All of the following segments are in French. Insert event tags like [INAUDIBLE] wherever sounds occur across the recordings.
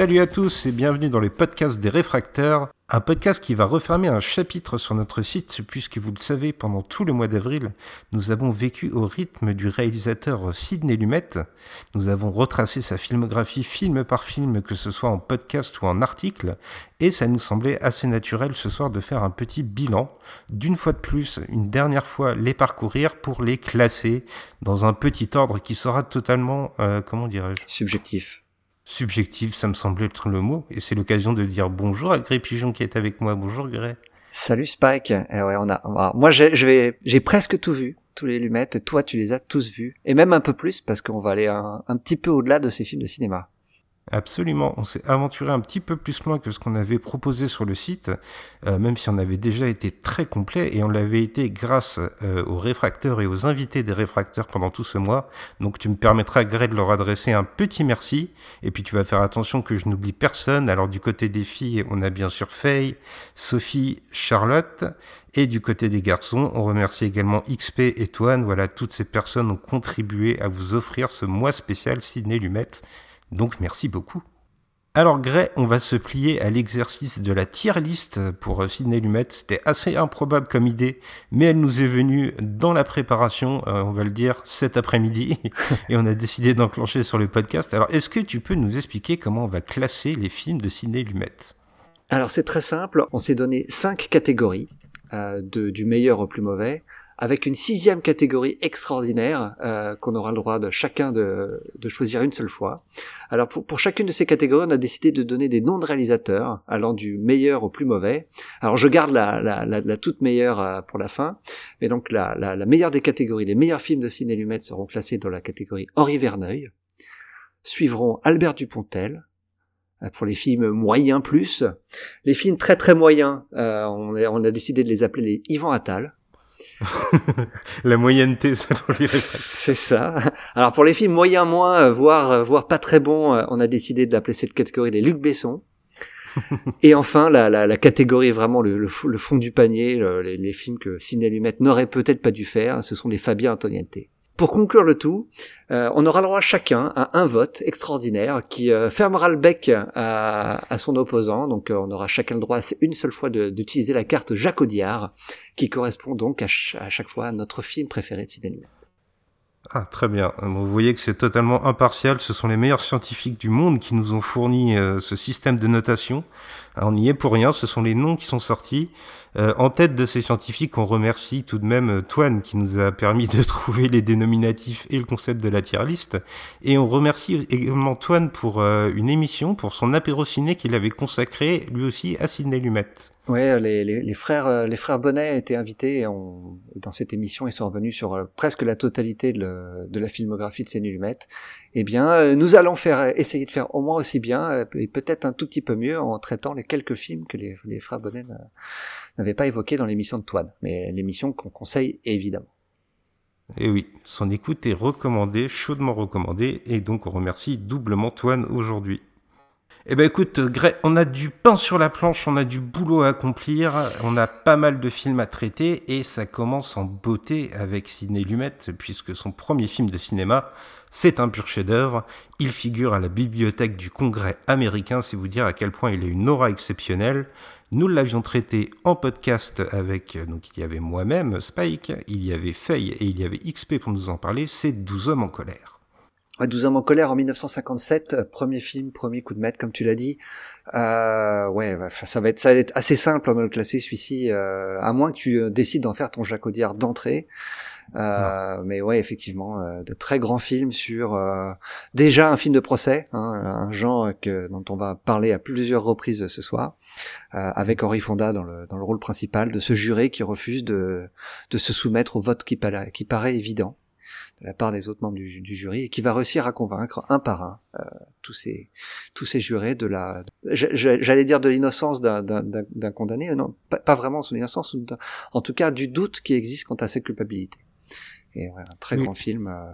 Salut à tous et bienvenue dans le podcast des réfracteurs, un podcast qui va refermer un chapitre sur notre site puisque vous le savez, pendant tout le mois d'avril, nous avons vécu au rythme du réalisateur Sidney Lumet. Nous avons retracé sa filmographie film par film, que ce soit en podcast ou en article, et ça nous semblait assez naturel ce soir de faire un petit bilan, d'une fois de plus, une dernière fois les parcourir pour les classer dans un petit ordre qui sera totalement, euh, comment dirais-je? Subjectif subjectif, ça me semblait être le mot. Et c'est l'occasion de dire bonjour à Gré Pigeon qui est avec moi. Bonjour Gré. Salut Spike. Eh ouais, on a, moi je vais, j'ai presque tout vu, tous les lumettes, et toi tu les as tous vus. Et même un peu plus parce qu'on va aller un petit peu au-delà de ces films de cinéma. Absolument, on s'est aventuré un petit peu plus loin que ce qu'on avait proposé sur le site, euh, même si on avait déjà été très complet et on l'avait été grâce euh, aux réfracteurs et aux invités des réfracteurs pendant tout ce mois. Donc tu me permettras, Greg, de leur adresser un petit merci et puis tu vas faire attention que je n'oublie personne. Alors du côté des filles, on a bien sûr Faye, Sophie, Charlotte et du côté des garçons, on remercie également XP et Toine. Voilà, toutes ces personnes ont contribué à vous offrir ce mois spécial Sydney Lumet. Donc merci beaucoup. Alors Gray, on va se plier à l'exercice de la tier list pour euh, Sidney Lumet. C'était assez improbable comme idée, mais elle nous est venue dans la préparation, euh, on va le dire, cet après-midi, [LAUGHS] et on a décidé d'enclencher sur le podcast. Alors est-ce que tu peux nous expliquer comment on va classer les films de Sidney Lumet? Alors c'est très simple, on s'est donné cinq catégories, euh, de, du meilleur au plus mauvais avec une sixième catégorie extraordinaire euh, qu'on aura le droit de chacun de, de choisir une seule fois. Alors pour, pour, chacune de ces catégories, on a décidé de donner des noms de réalisateurs allant du meilleur au plus mauvais. Alors je garde la, la, la, la toute meilleure euh, pour la fin, mais donc la, la, meilleure des catégories, les meilleurs films de ciné Lumet seront classés dans la catégorie Henri Verneuil. Suivront Albert Dupontel, euh, pour les films moyens plus. Les films très très moyens, euh, on, a, on, a, décidé de les appeler les Ivan Attal. [LAUGHS] la moyenneté, C'est ça. Alors pour les films moyens moins, euh, voire euh, voire pas très bons, euh, on a décidé d'appeler cette catégorie les Luc Besson. [LAUGHS] Et enfin, la, la, la, catégorie vraiment le, le, fond du panier, les, les, films que Ciné Lumet n'aurait peut-être pas dû faire, ce sont les Fabien Antoniente. Pour conclure le tout, euh, on aura le droit chacun à un vote extraordinaire qui euh, fermera le bec à, son opposant. Donc euh, on aura chacun le droit une seule fois d'utiliser la carte Jacques Audiard, qui correspond donc à, chaque fois à notre film préféré de cinéma. Ah, très bien. Vous voyez que c'est totalement impartial. Ce sont les meilleurs scientifiques du monde qui nous ont fourni ce système de notation. on n'y est pour rien. Ce sont les noms qui sont sortis. Euh, en tête de ces scientifiques, on remercie tout de même euh, Toine qui nous a permis de [LAUGHS] trouver les dénominatifs et le concept de la tier list. Et on remercie également Toine pour euh, une émission, pour son apéro ciné qu'il avait consacré lui aussi à Sidney Lumet. Ouais, les, les, les, frères les frères Bonnet étaient invités dans cette émission ils sont revenus sur presque la totalité de, la filmographie de Sidney Lumet. Eh bien, nous allons faire essayer de faire au moins aussi bien et peut-être un tout petit peu mieux en traitant les quelques films que les, les frères Bonnet n'avait pas évoqué dans l'émission de Toine, mais l'émission qu'on conseille évidemment. Et oui, son écoute est recommandée, chaudement recommandée, et donc on remercie doublement Toine aujourd'hui. Eh ben écoute, on a du pain sur la planche, on a du boulot à accomplir, on a pas mal de films à traiter, et ça commence en beauté avec Sidney Lumet, puisque son premier film de cinéma, c'est un pur chef-d'œuvre. Il figure à la bibliothèque du Congrès américain, c'est vous dire à quel point il a une aura exceptionnelle. Nous l'avions traité en podcast avec, donc il y avait moi-même, Spike, il y avait Faye et il y avait XP pour nous en parler, c'est 12 hommes en colère. 12 hommes en colère en 1957, euh, premier film, premier coup de maître, comme tu l'as dit. Euh, ouais, bah, ça va être ça va être assez simple de le classer celui-ci, euh, à moins que tu euh, décides d'en faire ton Jacques Audiard d'entrée. Euh, mais ouais, effectivement, euh, de très grands films sur euh, déjà un film de procès, hein, un genre que, dont on va parler à plusieurs reprises ce soir, avec Henri Fonda dans le, dans le rôle principal, de ce juré qui refuse de, de se soumettre au vote qui, qui paraît évident de la part des autres membres du, du, jury et qui va réussir à convaincre un par un euh, tous ces tous ces jurés de la j'allais dire de l'innocence d'un condamné non pas, pas vraiment son innocence en tout cas du doute qui existe quant à sa culpabilité et ouais, un très grand film euh,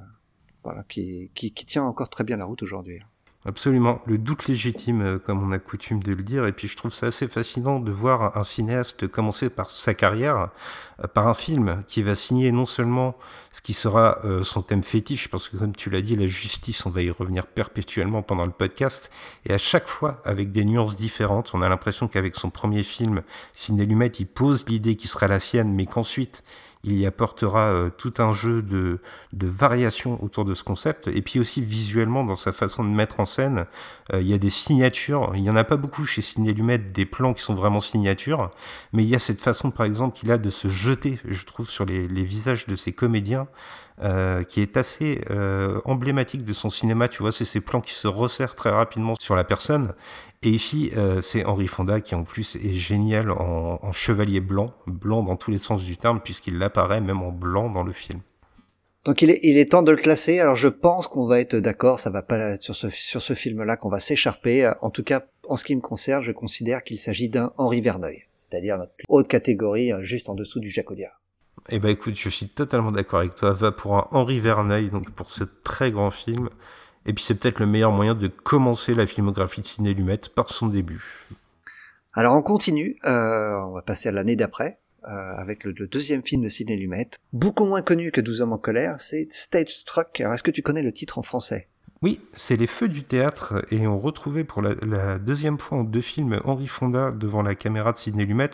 voilà qui, qui qui tient encore très bien la route aujourd'hui Absolument, le doute légitime, euh, comme on a coutume de le dire, et puis je trouve ça assez fascinant de voir un cinéaste commencer par sa carrière, euh, par un film qui va signer non seulement ce qui sera euh, son thème fétiche, parce que comme tu l'as dit, la justice, on va y revenir perpétuellement pendant le podcast, et à chaque fois avec des nuances différentes, on a l'impression qu'avec son premier film, Ciné Lumet, il pose l'idée qui sera la sienne, mais qu'ensuite il y apportera euh, tout un jeu de, de variations autour de ce concept, et puis aussi visuellement dans sa façon de mettre en scène, euh, il y a des signatures, il y en a pas beaucoup chez Ciné Lumet, des plans qui sont vraiment signatures, mais il y a cette façon par exemple qu'il a de se jeter, je trouve, sur les visages de ses comédiens, euh, qui est assez euh, emblématique de son cinéma. Tu vois, c'est ces plans qui se resserrent très rapidement sur la personne. Et ici, euh, c'est Henri Fonda qui en plus est génial en, en, chevalier blanc, blanc dans tous les sens du terme, puisqu'il apparaît même en blanc dans le film. Donc il est, il est temps de le classer. Alors je pense qu'on va être d'accord, ça va pas sur ce, sur ce film-là qu'on va s'écharper. En tout cas, en ce qui me concerne, je considère qu'il s'agit d'un Henri Verneuil, c'est-à-dire notre plus haute catégorie, juste en dessous du Jacques. Eh ben écoute, je suis totalement d'accord avec toi. Va pour un Henri Verneuil, donc pour ce très grand film. Et puis c'est peut-être le meilleur moyen de commencer la filmographie de Ciné Lumet par son début. Alors on continue, euh, on va passer à l'année d'après, euh, avec le, deuxième film de Ciné Lumet. Beaucoup moins connu que 12 hommes en colère, c'est Stage Struck. Alors est-ce que tu connais le titre en français? Oui, c'est Les Feux du théâtre, et on retrouvait pour la, deuxième fois en deux films Henri Fonda devant la caméra de Sidney Lumet.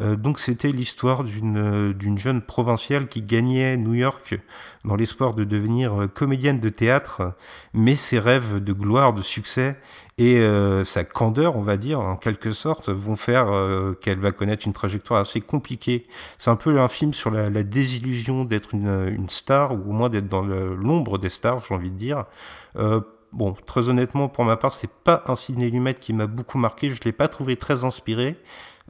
Euh, donc c'était l'histoire d'une d'une jeune provinciale qui gagnait New York dans l'espoir de devenir comédienne de théâtre, mais ses rêves de gloire, de succès et euh, sa candeur, on va dire, en quelque sorte, vont faire euh, qu'elle va connaître une trajectoire assez compliquée. C'est un peu un film sur la, la désillusion d'être une, une, star, ou au moins d'être dans l'ombre des stars, j'ai envie de dire. Euh, bon, très honnêtement, pour ma part, c'est pas un ciné Lumet qui m'a beaucoup marqué. Je l'ai pas trouvé très inspiré.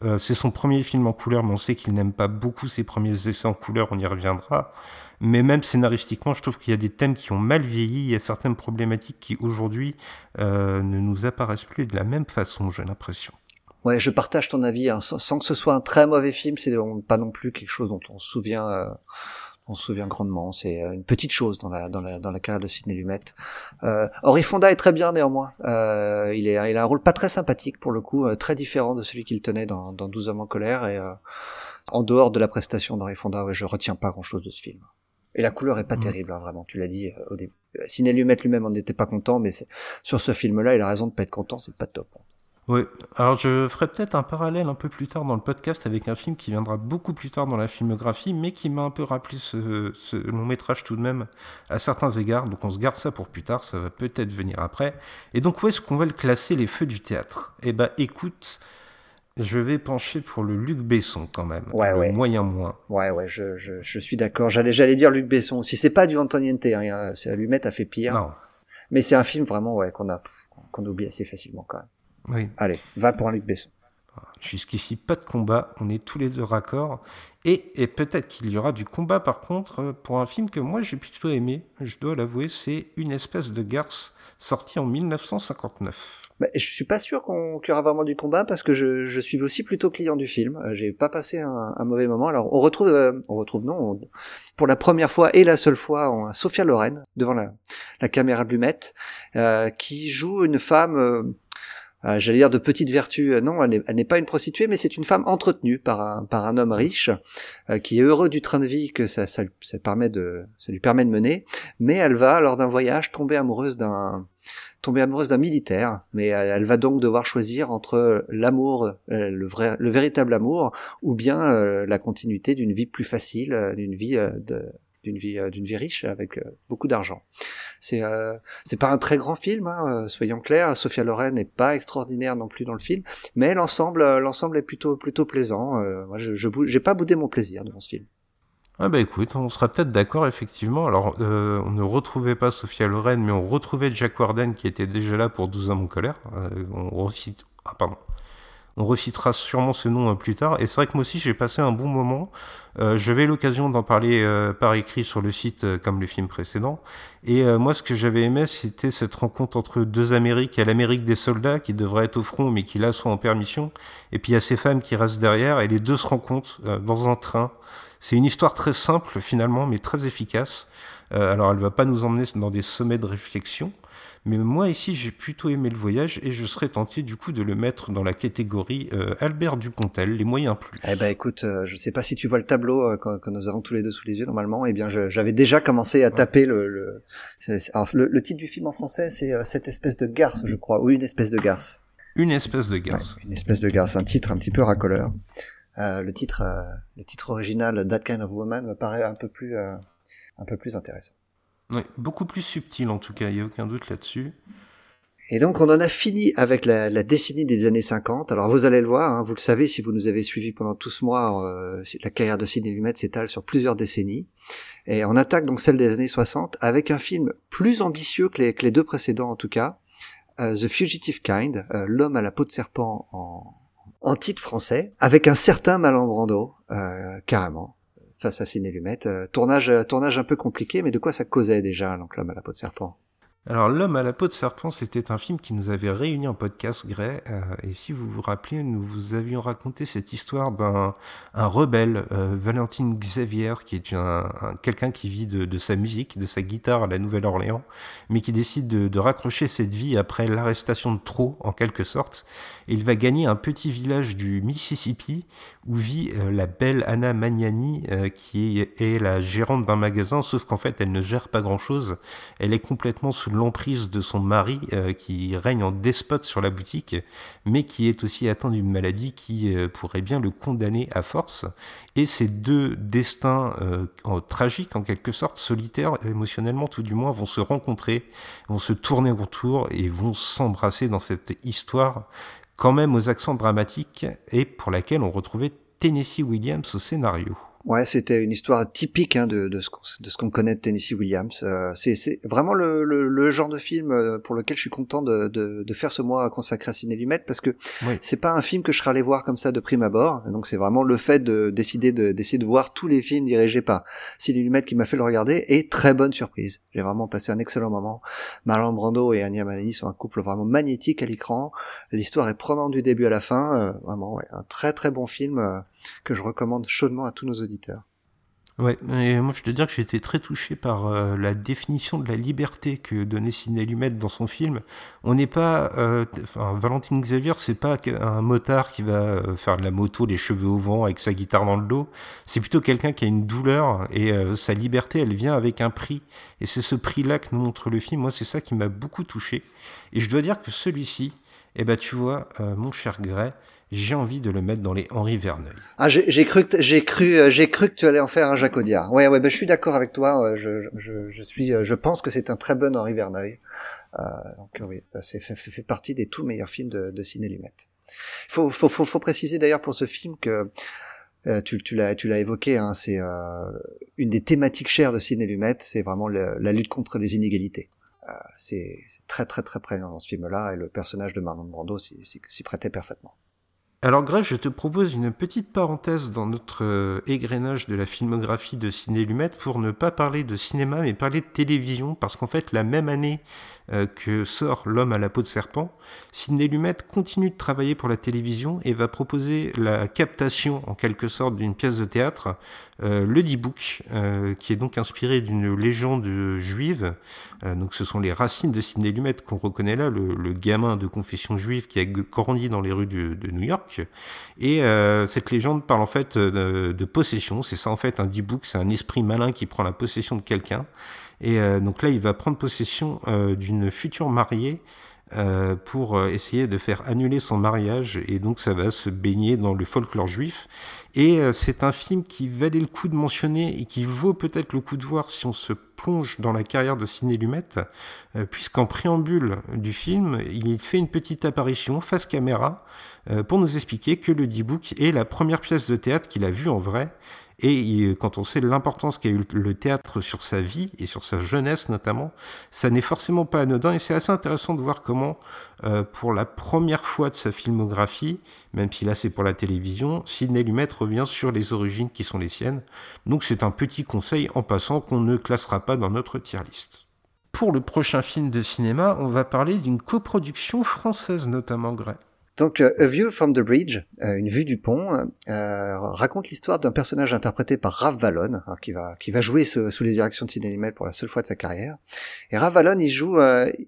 Euh, c'est son premier film en couleur, mais on sait qu'il n'aime pas beaucoup ses premiers essais en couleur. On y reviendra. Mais même scénaristiquement, je trouve qu'il y a des thèmes qui ont mal vieilli. Il y a certaines problématiques qui aujourd'hui euh, ne nous apparaissent plus de la même façon. J'ai l'impression. Ouais, je partage ton avis. Hein. Sans, que ce soit un très mauvais film, c'est pas non plus quelque chose dont on se souvient. Euh on se souvient grandement. C'est une petite chose dans la dans la dans la carrière de Sidney Lumet. Euh, Henri Fonda est très bien néanmoins. Euh, il est il a un rôle pas très sympathique pour le coup, euh, très différent de celui qu'il tenait dans dans 12 hommes en colère et euh, en dehors de la prestation d'Henri Fonda, ouais, je retiens pas grand chose de ce film. Et la couleur est pas mmh. terrible, hein, vraiment. Tu l'as dit euh, au début. Sidney Lumet lui-même en était pas content, mais sur ce film-là, il a raison de pas être content. C'est pas top. Oui, alors je ferai peut-être un parallèle un peu plus tard dans le podcast avec un film qui viendra beaucoup plus tard dans la filmographie, mais qui m'a un peu rappelé ce, ce, long métrage tout de même à certains égards. Donc on se garde ça pour plus tard, ça va peut-être venir après. Et donc où est-ce qu'on va le classer les feux du théâtre? Eh ben écoute, je vais pencher pour le Luc Besson quand même, ouais, le ouais. moyen moins. Ouais, ouais, je, je, je suis d'accord. J'allais, j'allais dire Luc Besson. Si c'est pas du Antoniente, hein, c'est mettre à fait pire. Non. Mais c'est un film vraiment ouais qu'on a qu'on oublie assez facilement quand même. Oui. Allez, va pour un Luc Besson. Jusqu'ici, pas de combat, on est tous les deux raccords. Et, et peut-être qu'il y aura du combat par contre pour un film que moi j'ai plutôt aimé, je dois l'avouer, c'est Une espèce de garce, sorti en 1959. Bah, je suis pas sûr qu'on qu'il y aura vraiment du combat parce que je, je suis aussi plutôt client du film. Euh, j'ai pas passé un, un, mauvais moment. Alors on retrouve, euh, on retrouve non, on, pour la première fois et la seule fois, on a Sophia Loren devant la, la caméra de Lumette euh, qui joue une femme. Euh, euh, j'allais dire de petite vertu, non, elle n'est pas une prostituée, mais c'est une femme entretenue par un, par un homme riche euh, qui est heureux du train de vie que ça, ça, ça, permet de, ça lui permet de mener, mais elle va lors d'un voyage tomber amoureuse d'un tomber amoureuse d'un militaire, mais elle va donc devoir choisir entre l'amour, le vrai, le véritable amour, ou bien la continuité d'une vie plus facile, d'une vie d'une vie d'une vie riche avec beaucoup d'argent. C'est euh, c'est pas un très grand film, hein, soyons clairs. Sophia Loren n'est pas extraordinaire non plus dans le film, mais l'ensemble l'ensemble est plutôt plutôt plaisant. Euh, moi, je j'ai pas boudé mon plaisir devant ce film. Ah bah écoute, on sera peut-être d'accord effectivement. Alors, euh, on ne retrouvait pas Sophia Loren, mais on retrouvait Jack Warden qui était déjà là pour 12 ans en colère. Euh, on recite... Ah pardon. on recitera sûrement ce nom plus tard. Et c'est vrai que moi aussi, j'ai passé un bon moment. Euh, j'avais l'occasion d'en parler euh, par écrit sur le site, euh, comme le film précédent. Et moi, ce que j'avais aimé, c'était cette rencontre entre deux Amériques. Il y a l'Amérique des soldats qui devrait être au front, mais qui là sont en permission. Et puis il y a ces femmes qui restent derrière, et les deux se rencontrent dans un train. C'est une histoire très simple finalement, mais très efficace. alors elle va pas nous emmener dans des sommets de réflexion, mais moi ici, j'ai plutôt aimé le voyage et je serais tenté du coup de le mettre dans la catégorie euh, Albert Dupontel, les moyens plus. Eh ben écoute, euh, je sais pas si tu vois le tableau euh, que, nous avons tous les deux sous les yeux normalement. Eh bien, j'avais déjà commencé à taper le le, alors, le, titre du film en français, c'est cette espèce de garce, je crois, ou une espèce de garce. Une espèce de garce. une espèce de garce, un titre un petit peu racoleur. Le titre, le titre original, That Kind of Woman, me paraît un peu plus, un peu plus intéressant. Oui, beaucoup plus subtil en tout cas, il n'y a aucun doute là-dessus. Et donc on en a fini avec la, la, décennie des années 50. Alors vous allez le voir, hein, vous le savez si vous nous avez suivis pendant tout ce mois, euh, la carrière de Sidney Lumet s'étale sur plusieurs décennies. Et on attaque donc celle des années 60 avec un film plus ambitieux que les, que les deux précédents en tout cas, euh, The Fugitive Kind, euh, l'homme à la peau de serpent en, en titre français, avec un certain Marlon Brando, carrément face à Ciné Lumet. Euh, tournage, euh, tournage un peu compliqué, mais de quoi ça causait déjà, donc l'homme à la peau de serpent? Alors, L'homme à la peau de serpent, c'était un film qui nous avait réunis en podcast, Gray. Euh, et si vous vous rappelez, nous vous avions raconté cette histoire d'un un rebelle, euh, Valentine Xavier, qui est un, quelqu'un qui vit de, sa musique, de sa guitare à la Nouvelle-Orléans, mais qui décide de, de, raccrocher cette vie après l'arrestation de trop, en quelque sorte. Et il va gagner un petit village du Mississippi où vit euh, la belle Anna Magnani, qui est, est la gérante d'un magasin, sauf qu'en fait, elle ne gère pas grand-chose. Elle est complètement sous l'emprise de son mari euh, qui règne en despote sur la boutique, mais qui est aussi atteint d'une maladie qui euh, pourrait bien le condamner à force. Et ces deux destins euh, tragiques, en quelque sorte, solitaires, émotionnellement tout du moins, vont se rencontrer, vont se tourner autour et vont s'embrasser dans cette histoire quand même aux accents dramatiques et pour laquelle on retrouvait Tennessee Williams au scénario. Ouais, c'était une histoire typique hein, de, de ce qu'on connaît de Tennessee Williams. Euh, c'est vraiment le, le, le, genre de film euh, pour lequel je suis content de, de, de faire ce mois consacré à Ciné Lumet parce que c'est pas un film que je serais allé voir comme ça de prime abord. Donc c'est vraiment le fait de décider d'essayer de, voir tous les films dirigés par Ciné Lumet qui m'a fait le regarder et très bonne surprise. J'ai vraiment passé un excellent moment. Marlon Brando et Anya Manani sont un couple vraiment magnétique à l'écran. L'histoire est prenante du début à la fin. Euh, vraiment, ouais, un très très bon film que je recommande chaudement à tous nos auditeurs. Ouais, et moi je te dire que j'ai été très touché par euh, la définition de la liberté que donnait Sidney dans son film. On n'est pas, euh, Valentine Xavier, c'est pas un motard qui va euh, faire de la moto, les cheveux au vent, avec sa guitare dans le dos. C'est plutôt quelqu'un qui a une douleur et sa liberté, elle vient avec un prix. Et c'est ce prix-là que nous montre le film. Moi, c'est ça qui m'a beaucoup touché. Et je dois dire que celui-ci, eh ben, tu vois, mon cher Gray, j'ai envie de le mettre dans les Henri Verneuil. Ah, j'ai cru, j'ai cru, euh, j'ai cru que tu allais en faire un Jacques Audiard. Ouais, ouais, ben je suis d'accord avec toi. Je, je, je suis, je pense que c'est un très bon Henri Verneuil. Euh, donc oui, c'est fait, fait partie des tout meilleurs films de, de Ciné Lumet. Faut, faut, faut, faut préciser d'ailleurs pour ce film que euh, tu, tu l'as, tu l'as évoqué, hein, c'est euh, une des thématiques chères de Ciné Lumet, c'est vraiment la lutte contre les inégalités. Euh, c'est très très très présent dans ce film-là et le personnage de Marlon Brando s'y prêtait parfaitement. Alors Grèce, je te propose une petite parenthèse dans notre euh, égrenage de la filmographie de Ciné Lumet pour ne pas parler de cinéma mais parler de télévision parce qu'en fait la même année euh, que sort L'homme à la peau de serpent, Sidney Lumet continue de travailler pour la télévision et va proposer la captation en quelque sorte d'une pièce de théâtre, euh, le D-Book, euh, qui est donc inspiré d'une légende juive. donc ce sont les racines de Sidney Lumet qu'on reconnaît là, le, gamin de confession juive qui a grandi dans les rues de, New York. Et cette légende parle en fait de, de possession, c'est ça en fait un D-Book, c'est un esprit malin qui prend la possession de quelqu'un. Et euh, donc là, il va prendre possession euh, d'une future mariée euh, pour essayer de faire annuler son mariage. Et donc ça va se baigner dans le folklore juif. Et c'est un film qui valait le coup de mentionner et qui vaut peut-être le coup de voir si on se plonge dans la carrière de Ciné Lumet puisqu'en préambule du film il fait une petite apparition face caméra pour nous expliquer que le D-Book est la première pièce de théâtre qu'il a vue en vrai Et quand on sait l'importance qu'a eu le théâtre sur sa vie et sur sa jeunesse notamment, ça n'est forcément pas anodin et c'est assez intéressant de voir comment, euh, pour la première fois de sa filmographie, même si là c'est pour la télévision, Sidney Lumet revient sur les origines qui sont les siennes. Donc c'est un petit conseil en passant qu'on ne classera pas dans notre tier list. Pour le prochain film de cinéma, on va parler d'une coproduction française notamment, Gray. Donc, euh, A View from the Bridge, euh, une vue du pont, euh, raconte l'histoire d'un personnage interprété par Rav Vallon, qui va qui va jouer sous les directions de Sidney pour la seule fois de sa carrière. Et Rav Vallon, il joue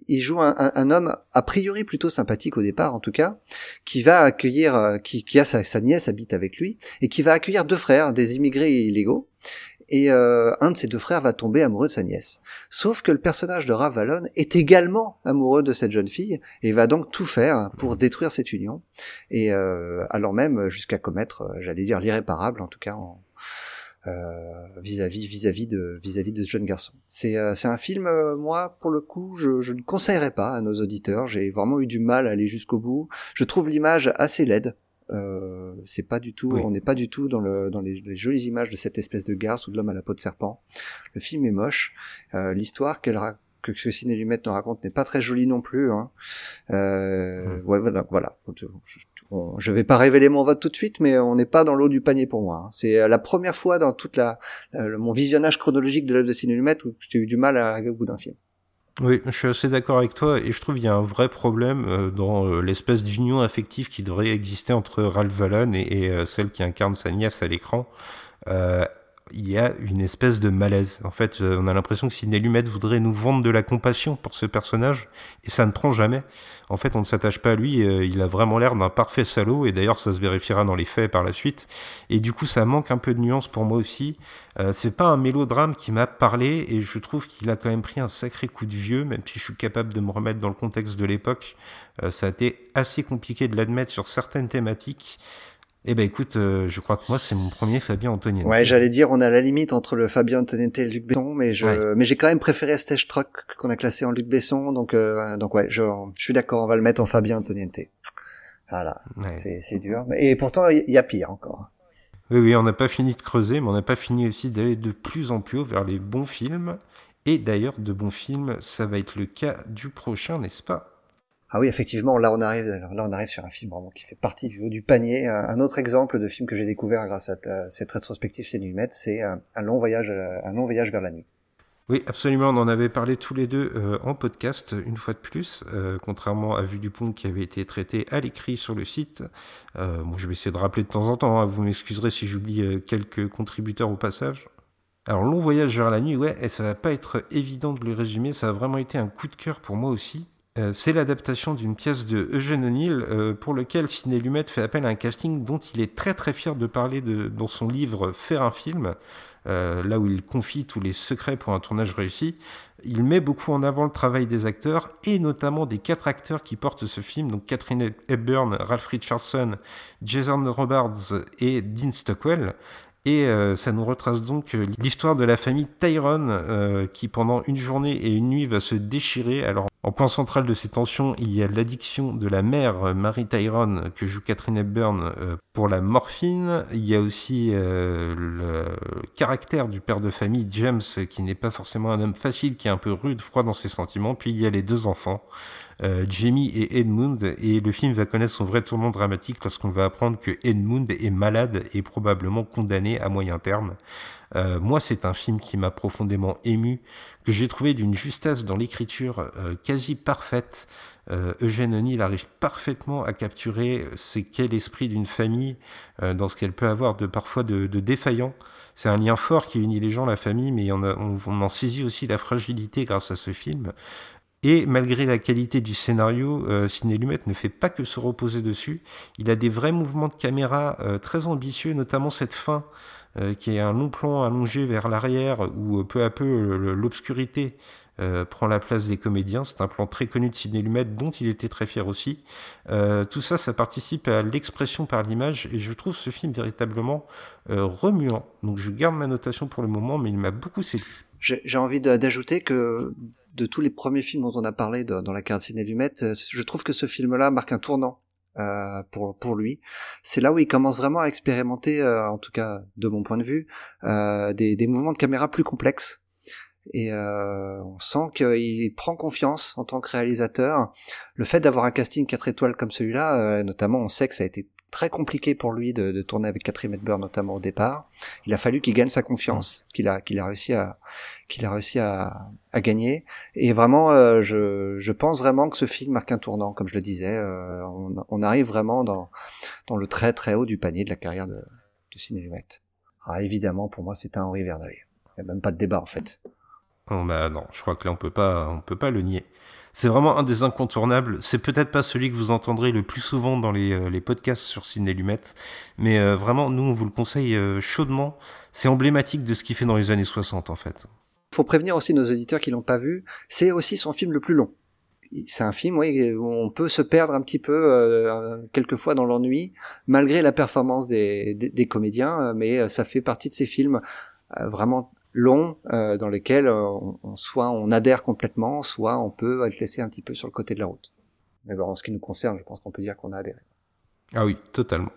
il joue un, homme a priori plutôt sympathique au départ, en tout cas, qui va accueillir, qui, a sa nièce habite avec lui et qui va accueillir deux frères, des immigrés illégaux et euh, un de ses deux frères va tomber amoureux de sa nièce. Sauf que le personnage de Ravalon est également amoureux de cette jeune fille et va donc tout faire pour détruire cette union et euh, alors même jusqu'à commettre, euh, j'allais dire l'irréparable en tout cas vis-à-vis vis-à-vis de vis-à-vis de ce jeune garçon. C'est c'est un film moi pour le coup je, je ne conseillerais pas à nos auditeurs. J'ai vraiment eu du mal à aller jusqu'au bout. Je trouve l'image assez laide. Euh, c'est pas du tout, on n'est pas du tout dans, le, dans les, jolies images de cette espèce de garce ou de l'homme à la peau de serpent. Le film est moche. Euh, L'histoire qu'elle que ce Ciné Lumet nous raconte n'est pas très jolie non plus. Hein. Euh, ouais, voilà, voilà. Je, vais pas révéler mon vote tout de suite, mais on n'est pas dans l'eau du panier pour moi. Hein. C'est la première fois dans toute la, mon visionnage chronologique de l'œuvre de Ciné Lumet où j'ai eu du mal à arriver au bout d'un film. Oui, je suis assez d'accord avec toi et je trouve qu'il y a un vrai problème euh, dans euh, l'espèce d'union affective qui devrait exister entre Ralph Vallon et, euh, celle qui incarne sa nièce à l'écran il y a une espèce de malaise. En fait, euh, on a l'impression que Sidney Lumet voudrait nous vendre de la compassion pour ce personnage, et ça ne prend jamais. En fait, on ne s'attache pas à lui, euh, il a vraiment l'air d'un parfait salaud, et d'ailleurs ça se vérifiera dans les faits par la suite. Et du coup, ça manque un peu de nuance pour moi aussi. Euh, c'est pas un mélodrame qui m'a parlé, et je trouve qu'il a quand même pris un sacré coup de vieux, même si je suis capable de me remettre dans le contexte de l'époque. ça a été assez compliqué de l'admettre sur certaines thématiques. Eh ben écoute, euh, je crois que moi c'est mon premier Fabien Antoniente. Ouais, j'allais dire on a la limite entre le Fabien Antoniente et le Luc Besson, mais je mais j'ai quand même préféré Stage Truck qu'on a classé en Luc Besson, donc euh, donc ouais, je, je suis d'accord, on va le mettre en Fabien Antoniente. Voilà, c'est c'est dur, et pourtant il y a pire encore. Oui oui, on n'a pas fini de creuser, mais on n'a pas fini aussi d'aller de plus en plus haut vers les bons films. Et d'ailleurs, de bons films, ça va être le cas du prochain, n'est-ce pas? Ah oui, effectivement, là on arrive, là sur un film vraiment qui fait partie du haut du panier. Un autre exemple de film que j'ai découvert grâce à cette rétrospective Cénumet, c'est un, long voyage, un long voyage vers la nuit. Oui, absolument. On en avait parlé tous les deux euh, en podcast, une fois de plus, euh, contrairement à Vue du Pont qui avait été traité à l'écrit sur le site. Euh, je vais essayer de rappeler de temps en temps. Hein. vous m'excuserez si j'oublie quelques contributeurs au passage. Alors, Long Voyage vers la nuit, ouais, et ça va pas être évident de le résumer. Ça a vraiment été un coup de cœur pour moi aussi. Euh, c'est l'adaptation d'une pièce de Eugène O'Neill euh, pour lequel Sidney Lumet fait appel à un casting dont il est très très fier de parler dans son livre Faire un film, euh, là où il confie tous les secrets pour un tournage réussi. Il met beaucoup en avant le travail des acteurs et notamment des quatre acteurs qui portent ce film, donc Catherine Hepburn, Ralph Richardson, Jason Robards et Dean Stockwell. Et ça nous retrace donc l'histoire de la famille Tyrone qui pendant une journée et une nuit va se déchirer. Alors en point central de ces tensions, il y a l'addiction de la mère euh, Marie Tyrone que joue Catherine Hepburn euh, pour la morphine. Il y a aussi euh, le caractère du père de famille James qui n'est pas forcément un homme facile, qui est un peu rude, froid dans ses sentiments. Puis il y a les deux enfants, Jamie et Edmund. Et le film va connaître son vrai tournant dramatique lorsqu'on va apprendre que Edmund est malade et probablement condamné à moyen terme. Euh, moi, c'est un film qui m'a profondément ému, que j'ai trouvé d'une justesse dans l'écriture euh, quasi parfaite. Euh, Eugène O'Neill arrive parfaitement à capturer ce qu'est l'esprit d'une famille dans ce qu'elle peut avoir de parfois de, défaillant. C'est un lien fort qui unit les gens, la famille, mais on, en saisit aussi la fragilité grâce à ce film. Et malgré la qualité du scénario, euh, Ciné Lumet ne fait pas que se reposer dessus. Il a des vrais mouvements de caméra très ambitieux, notamment cette fin euh, qui est un long plan allongé vers l'arrière où euh, peu à peu l'obscurité euh, prend la place des comédiens. C'est un plan très connu de Sidney Lumet dont il était très fier aussi. tout ça, ça participe à l'expression par l'image et je trouve ce film véritablement remuant. Donc je garde ma notation pour le moment, mais il m'a beaucoup séduit. J'ai envie d'ajouter que de tous les premiers films dont on a parlé dans la de Sidney Lumet, je trouve que ce film-là marque un tournant euh, pour pour lui. C'est là où il commence vraiment à expérimenter, euh, en tout cas de mon point de vue, euh, des, des mouvements de caméra plus complexes. Et euh, on sent qu'il prend confiance en tant que réalisateur. Le fait d'avoir un casting 4 étoiles comme celui-là, notamment, on sait que ça a été très compliqué pour lui de, de tourner avec Catherine Hepburn notamment au départ. Il a fallu qu'il gagne sa confiance, qu'il a qu'il a réussi à qu'il a réussi à, à gagner. Et vraiment, euh, je, je pense vraiment que ce film marque un tournant, comme je le disais. Euh, on, on, arrive vraiment dans dans le très très haut du panier de la carrière de, de. Ah, évidemment, pour moi, c'est un Henri Verneuil. Il n'y a même pas de débat en fait. Oh, bah non, je crois que là on peut pas on peut pas le nier. C'est vraiment un des incontournables. C'est peut-être pas celui que vous entendrez le plus souvent dans les, euh, les podcasts sur Ciné Lumette, mais euh, vraiment, nous, on vous le conseille euh, chaudement. C'est emblématique de ce qu'il fait dans les années 60, en fait. Faut prévenir aussi nos auditeurs qui l'ont pas vu. C'est aussi son film le plus long. C'est un film, oui, où on peut se perdre un petit peu euh, quelquefois dans l'ennui, malgré la performance des, des, des comédiens, mais ça fait partie de ces films vraiment long euh, dans lesquels euh, on, soit on adhère complètement, soit on peut être laissé un petit peu sur le côté de la route. Mais bon, en ce qui nous concerne, je pense qu'on peut dire qu'on a adhéré. Ah oui, totalement.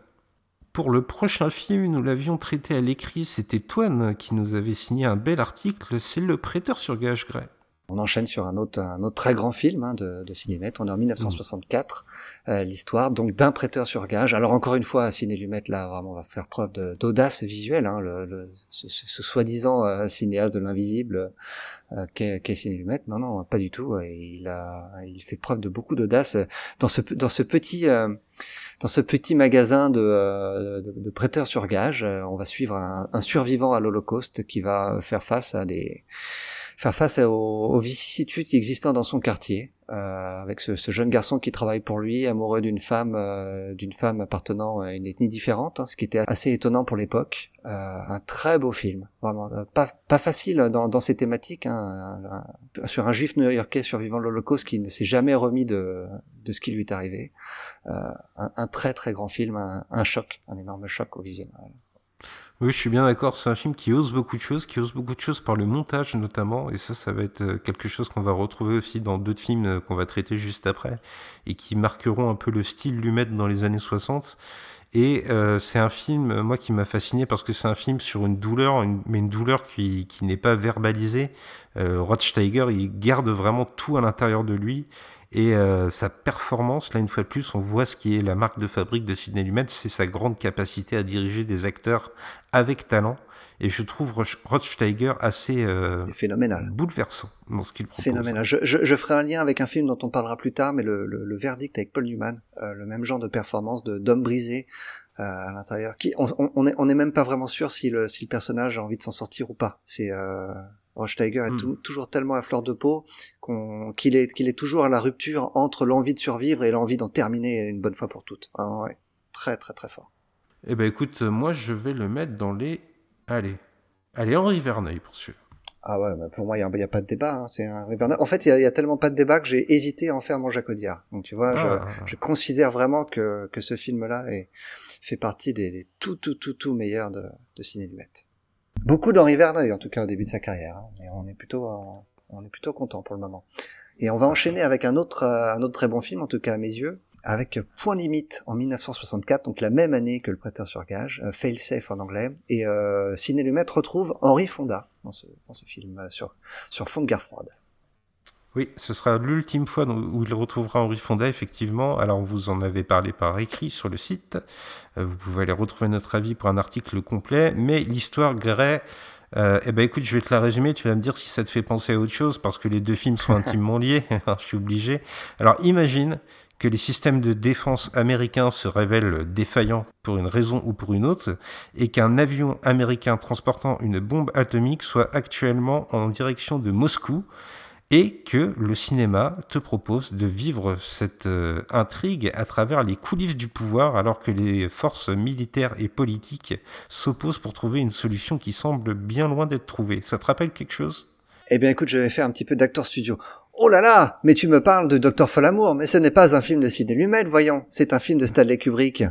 Pour le prochain film, nous l'avions traité à l'écrit, c'était Toine qui nous avait signé un bel article, c'est Le prêteur sur gage Gray on enchaîne sur un autre, très grand film hein, de, de. On est en 1964, euh, l'histoire donc d'un prêteur sur gage. Alors encore une fois, Cinélumet là vraiment va faire preuve d'audace visuelle. Hein, ce, soi-disant euh, cinéaste de l'invisible euh, qu'est qu Cinélumet. Non, non, pas du tout. Il a, il fait preuve de beaucoup d'audace dans ce, dans ce petit. Euh, dans ce petit magasin de, prêteurs sur gage, on va suivre un survivant à l'Holocauste qui va faire face à des, faire face aux, vicissitudes qui existent dans son quartier, euh, avec ce, ce, jeune garçon qui travaille pour lui, amoureux d'une femme, euh, d'une femme appartenant à une ethnie différente, hein, ce qui était assez étonnant pour l'époque. Euh, un très beau film, vraiment euh, pas, pas facile dans, dans ces thématiques, hein, sur un juif new-yorkais survivant l'Holocauste qui ne s'est jamais remis de, de ce qui lui est arrivé. Euh, un, un, très très grand film, un, choc, un énorme choc au visionnage. Oui, je suis bien d'accord. C'est un film qui ose beaucoup de choses, qui ose beaucoup de choses par le montage notamment. Et ça, ça va être euh, quelque chose qu'on va retrouver aussi dans d'autres films euh, qu'on va traiter juste après et qui marqueront un peu le style Lumet dans les années 60. Et euh, c'est un film, moi, qui m'a fasciné parce que c'est un film sur une douleur, mais une douleur qui, qui n'est pas verbalisée. Euh, Rod Steiger, il garde vraiment tout à l'intérieur de lui. Et euh, sa performance, là une fois de plus, on voit ce qui est la marque de fabrique de Sidney Lumet, c'est sa grande capacité à diriger des acteurs avec talent. Et je trouve Rod Steiger assez euh, phénoménal, bouleversant dans ce qu'il propose. Phénoménal. Je, je, je, ferai un lien avec un film dont on parlera plus tard, mais le, le, le verdict avec Paul Newman, euh, le même genre de performance de d'homme brisé euh, à l'intérieur. Qui on, on, est on est même pas vraiment sûr si le si le personnage a envie de s'en sortir ou pas. C'est euh, Rochtiger est mm. toujours tellement à fleur de peau qu'il est, qu'il est toujours à la rupture entre l'envie de survivre et l'envie d'en terminer une bonne fois pour toutes. Ah ouais. Très très très fort. Eh ben écoute, moi je vais le mettre dans les... Allez, allez Henri Verneuil pour celui Ah ouais, bah pour moi il n'y a, a, pas de débat. Hein. C'est un Verneuil. En fait, il y, a, tellement pas de débat que j'ai hésité à en faire mon Jacques Audiard. Donc tu vois, ah. je, je, considère vraiment que, que ce film-là fait partie des, des, tout tout tout tout meilleurs de, de Ciné Lumette. Beaucoup d'Henri Verneuil, en tout cas au début de sa carrière. Hein. On est plutôt, euh, on est plutôt content pour le moment. Et on va enchaîner avec un autre, euh, un autre très bon film, en tout cas à mes yeux, avec Point Limite en 1964, donc la même année que Le Prêteur sur Gage, euh, Fail Safe en anglais. Et euh, Ciné Lumet retrouve Henri Fonda dans ce, dans ce film euh, sur, sur fond de guerre froide. Oui, ce sera l'ultime fois où il retrouvera Henri Fonda, effectivement. Alors, vous en avez parlé par écrit sur le site. Euh, vous pouvez aller retrouver notre avis pour un article complet. Mais l'histoire Gray, euh, eh ben écoute, je vais te la résumer. Tu vas me dire si ça te fait penser à autre chose, parce que les deux films sont intimement liés. [LAUGHS] je suis obligé. Alors, imagine que les systèmes de défense américains se révèlent défaillants pour une raison ou pour une autre, et qu'un avion américain transportant une bombe atomique soit actuellement en direction de Moscou et que le cinéma te propose de vivre cette euh, intrigue à travers les coulisses du pouvoir alors que les forces militaires et politiques s'opposent pour trouver une solution qui semble bien loin d'être trouvée. Ça te rappelle quelque chose? Eh bien écoute, je vais faire un petit peu d'acteur studio. Oh là là, mais tu me parles de Docteur Folamour, mais ce n'est pas un film de Sidney Lumet, voyons, c'est un film de Stanley Kubrick.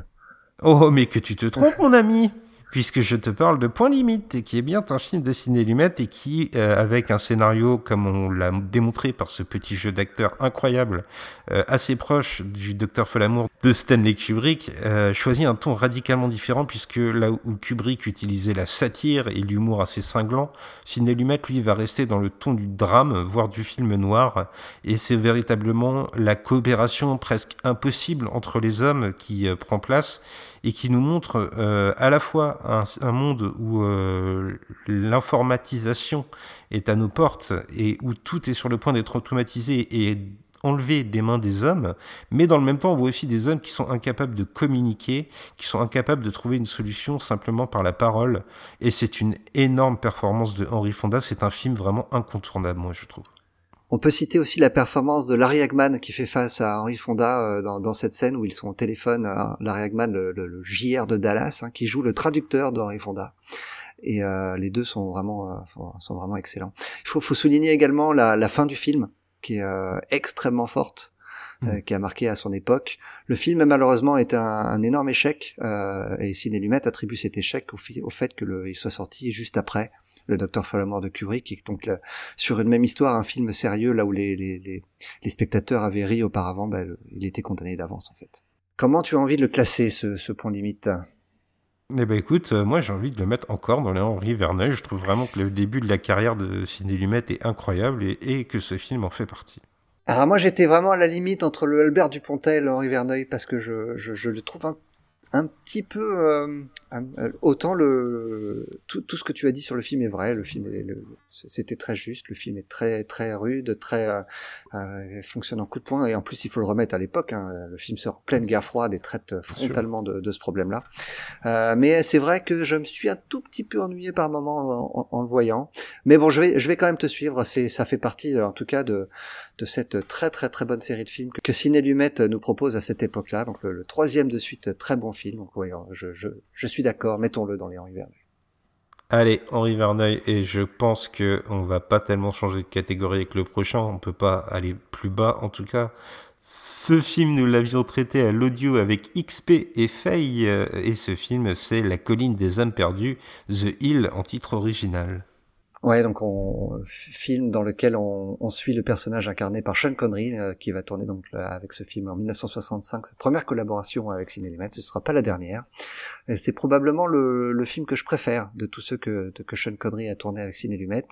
Oh, mais que tu te trompes, mon ami puisque je te parle de Point Limite, qui est bien un film de Ciné Lumet et qui, euh, avec un scénario comme on l'a démontré par ce petit jeu d'acteur incroyable, euh, assez proche du Docteur Folamour de Stanley Kubrick, euh, choisit un ton radicalement différent, puisque là où Kubrick utilisait la satire et l'humour assez cinglant, Ciné Lumet, lui, va rester dans le ton du drame, voire du film noir, et c'est véritablement la coopération presque impossible entre les hommes qui prend place et qui nous montre euh, à la fois un, un monde où euh, l'informatisation est à nos portes et où tout est sur le point d'être automatisé et enlevé des mains des hommes, mais dans le même temps, on voit aussi des hommes qui sont incapables de communiquer, qui sont incapables de trouver une solution simplement par la parole. Et c'est une énorme performance de Henry Fonda. C'est un film vraiment incontournable, moi, je trouve. On peut citer aussi la performance de Larry Hagman qui fait face à Henry Fonda euh, dans, dans, cette scène où ils sont au téléphone. Euh, Larry Hagman, le, le, JR de Dallas, hein, qui joue le traducteur d'Henry Fonda. Et euh, les deux sont vraiment euh, sont vraiment excellents. Il faut, faut souligner également la, la, fin du film qui est extrêmement forte. Mm. qui a marqué à son époque. Le film malheureusement est un, un énorme échec et Ciné Lumet attribue cet échec au, au fait qu'il soit sorti juste après le Docteur Follamore de Kubrick, qui est donc sur une même histoire, un film sérieux, là où les, les, les, spectateurs avaient ri auparavant, bah, il était condamné d'avance en fait. Comment tu as envie de le classer, ce, ce point limite? Eh ben écoute, euh, moi j'ai envie de le mettre encore dans les Henri Verneuil. Je trouve vraiment que le début de la carrière de Ciné Lumet est incroyable et, et, que ce film en fait partie. Alors moi j'étais vraiment à la limite entre le Albert Dupontel et Henri Verneuil parce que je, je, je le trouve un un petit peu euh, euh, autant le tout, tout, ce que tu as dit sur le film est vrai le film c'était très juste le film est très très rude très euh, euh, fonctionne en coup de poing et en plus il faut le remettre à l'époque hein, le film sort en pleine guerre froide et traite frontalement de, de, ce problème là euh, mais c'est vrai que je me suis un tout petit peu ennuyé par moment en, en, le voyant. Mais bon je vais je vais quand même te suivre c'est ça fait partie en tout cas de de cette très très très bonne série de films que, que Ciné Lumet nous propose à cette époque là donc le, le troisième de suite très bon film. Oui, je, suis d'accord, mettons-le dans les Henri Verneuil. Allez, Henri Verneuil, et je pense que on va pas tellement changer de catégorie avec le prochain, on peut pas aller plus bas en tout cas. Ce film, nous l'avions traité à l'audio avec XP et Faye, et ce film, c'est La colline des âmes perdues, The Hill en titre original. Ouais, donc on film dans lequel on, on, suit le personnage incarné par Sean Connery euh, qui va tourner donc avec ce film en 1965, sa première collaboration avec Cinélumet, ce sera pas la dernière. C'est probablement le, le, film que je préfère de tous ceux que, que Sean Connery a tourné avec Cinélumet.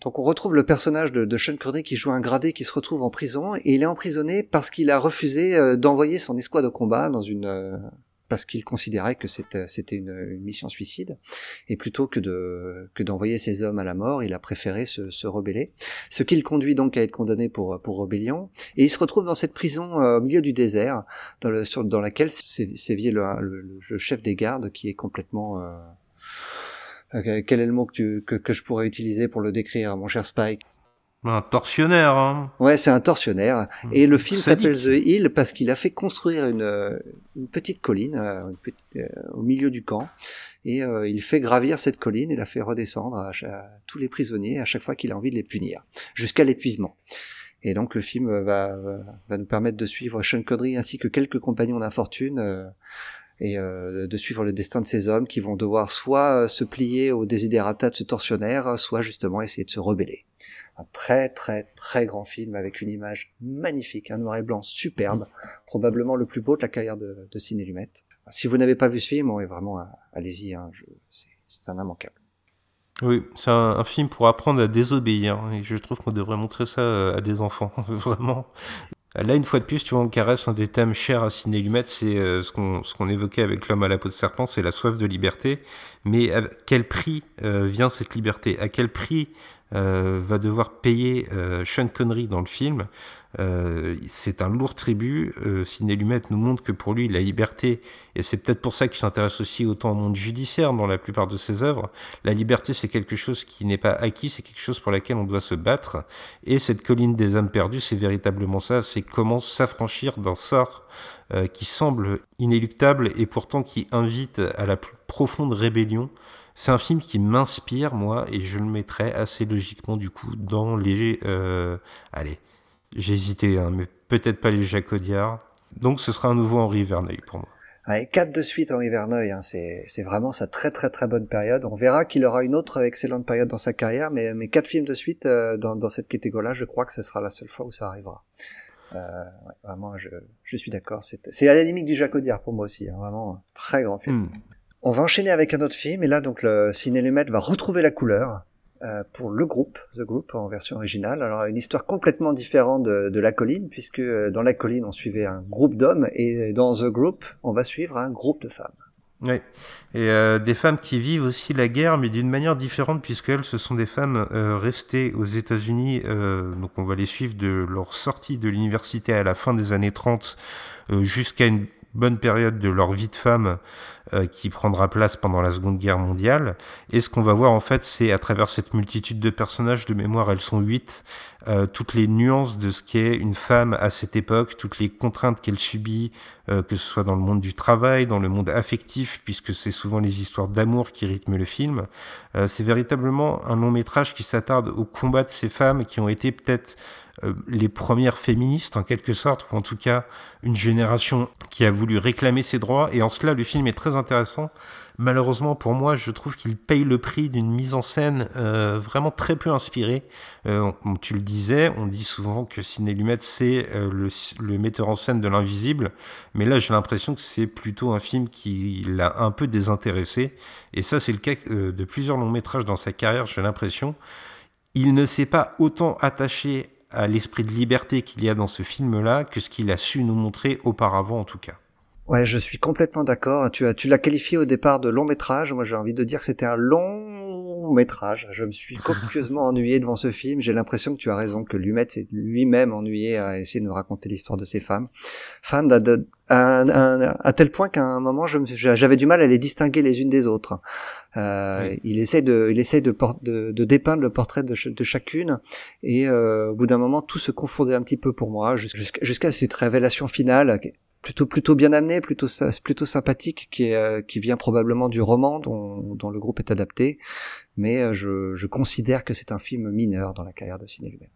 Donc on retrouve le personnage de, de Sean Connery qui joue un gradé qui se retrouve en prison et il est emprisonné parce qu'il a refusé euh, d'envoyer son escouade au combat dans une euh, parce qu'il considérait que c'était une, mission suicide, et plutôt que de que d'envoyer ses hommes à la mort, il a préféré se, se rebeller, ce qui le conduit donc à être condamné pour pour rébellion, et il se retrouve dans cette prison euh, au milieu du désert, dans, le, sur, dans laquelle sévit le, le, le, chef des gardes qui est complètement euh, euh, quel est le mot que, tu, que, que je pourrais utiliser pour le décrire, mon cher Spike? Un tortionnaire. Hein. Ouais, c'est un tortionnaire. Mmh. Et le film s'appelle The Hill parce qu'il a fait construire une, une petite colline euh, euh, au milieu du camp. Et euh, il fait gravir cette colline et la fait redescendre à, tous les prisonniers à chaque fois qu'il a envie de les punir, jusqu'à l'épuisement. Et donc le film va, va, nous permettre de suivre Sean Connery ainsi que quelques compagnons d'infortune et de suivre le destin de ces hommes qui vont devoir soit se plier au désidérata de ce tortionnaire, soit justement essayer de se rebeller un très très très grand film avec une image magnifique, un noir et blanc superbe, probablement le plus beau de la carrière de, de Ciné Lumet. Si vous n'avez pas vu ce film, vraiment, allez-y, hein, c'est un immanquable. Oui, c'est un, film pour apprendre à désobéir, et je trouve qu'on devrait montrer ça euh, à des enfants, [LAUGHS] vraiment. Là, une fois de plus, tu vois, on caresse un des thèmes chers à Ciné Lumet, c'est euh, ce qu'on ce évoquait avec l'homme à la peau de serpent, c'est la soif de liberté. Mais à quel prix euh, vient cette liberté? À quel prix euh, va devoir payer euh, Sean Connery dans le film. Euh, c'est un lourd tribut. Euh, Ciné Lumet nous montre que pour lui, la liberté, et c'est peut-être pour ça qu'il s'intéresse aussi autant au monde judiciaire dans la plupart de ses œuvres, la liberté c'est quelque chose qui n'est pas acquis, c'est quelque chose pour laquelle on doit se battre. Et cette colline des âmes perdues, c'est véritablement ça, c'est comment s'affranchir d'un sort euh, qui semble inéluctable et pourtant qui invite à la plus profonde rébellion c'est un film qui m'inspire, moi, et je le mettrais assez logiquement, du coup, dans les... Euh, allez, j'ai hésité, hein, mais peut-être pas les Jacques Audiard. Donc ce sera un nouveau Henri Verneuil pour moi. Ouais, 4 de suite Henri Verneuil, hein, c'est, vraiment sa très très très bonne période. On verra qu'il aura une autre excellente période dans sa carrière, mais, mais 4 films de suite euh, dans, dans cette catégorie-là, je crois que ce sera la seule fois où ça arrivera. Euh, ouais, vraiment, je, je suis d'accord. C'est, c'est à la limite du Jacques Audiard pour moi aussi, hein, vraiment un très grand film. Hmm. On va enchaîner avec un autre film, et là donc le Ciné Lumet va retrouver la couleur euh, pour le groupe, The Group en version originale. Alors une histoire complètement différente de, de La Colline, puisque euh, dans La Colline on suivait un groupe d'hommes, et dans The Group on va suivre un groupe de femmes. Ouais. Et euh, des femmes qui vivent aussi la guerre, mais d'une manière différente, puisqu'elles, ce sont des femmes euh, restées aux États-Unis. Euh, donc, on va les suivre de leur sortie de l'université à la fin des années 30 euh, jusqu'à une bonne période de leur vie de femme euh, qui prendra place pendant la Seconde Guerre mondiale. Et ce qu'on va voir en fait, c'est à travers cette multitude de personnages de mémoire, elles sont huit, euh, toutes les nuances de ce qu'est une femme à cette époque, toutes les contraintes qu'elle subit, euh, que ce soit dans le monde du travail, dans le monde affectif, puisque c'est souvent les histoires d'amour qui rythment le film. C'est véritablement un long métrage qui s'attarde au combat de ces femmes qui ont été peut-être les premières féministes en quelque sorte, ou en tout cas une génération qui a voulu réclamer ses droits. Et en cela, le film est très intéressant. Malheureusement pour moi, je trouve qu'il paye le prix d'une mise en scène euh, vraiment très peu inspirée. Euh, tu le disais, on dit souvent que Ciné Lumet c'est euh, le, le metteur en scène de l'invisible, mais là j'ai l'impression que c'est plutôt un film qui l'a un peu désintéressé. Et ça c'est le cas euh, de plusieurs longs métrages dans sa carrière, j'ai l'impression. Il ne s'est pas autant attaché à l'esprit de liberté qu'il y a dans ce film-là que ce qu'il a su nous montrer auparavant en tout cas. Ouais, je suis complètement d'accord. Tu as, tu l'as qualifié au départ de long métrage. Moi, j'ai envie de dire que c'était un long métrage. Je me suis [LAUGHS] copieusement ennuyé devant ce film. J'ai l'impression que tu as raison, que Lumet s'est lui-même ennuyé à essayer de nous raconter l'histoire de ces femmes. Femmes à, à- à tel point qu'à un moment, j'avais du mal à les distinguer les unes des autres. Euh, Oui. Il essaie de, il essaie de, por- de, de dépeindre le portrait de, ch- de chacune, et euh, au bout d'un moment, tout se confondait un petit peu pour moi, jus- jusqu'à cette révélation finale, plutôt plutôt bien amenée, plutôt plutôt sympathique, qui euh, qui vient probablement du roman dont, dont le groupe est adapté, mais euh, je, je considère que c'est un film mineur dans la carrière de Ciné Lumet.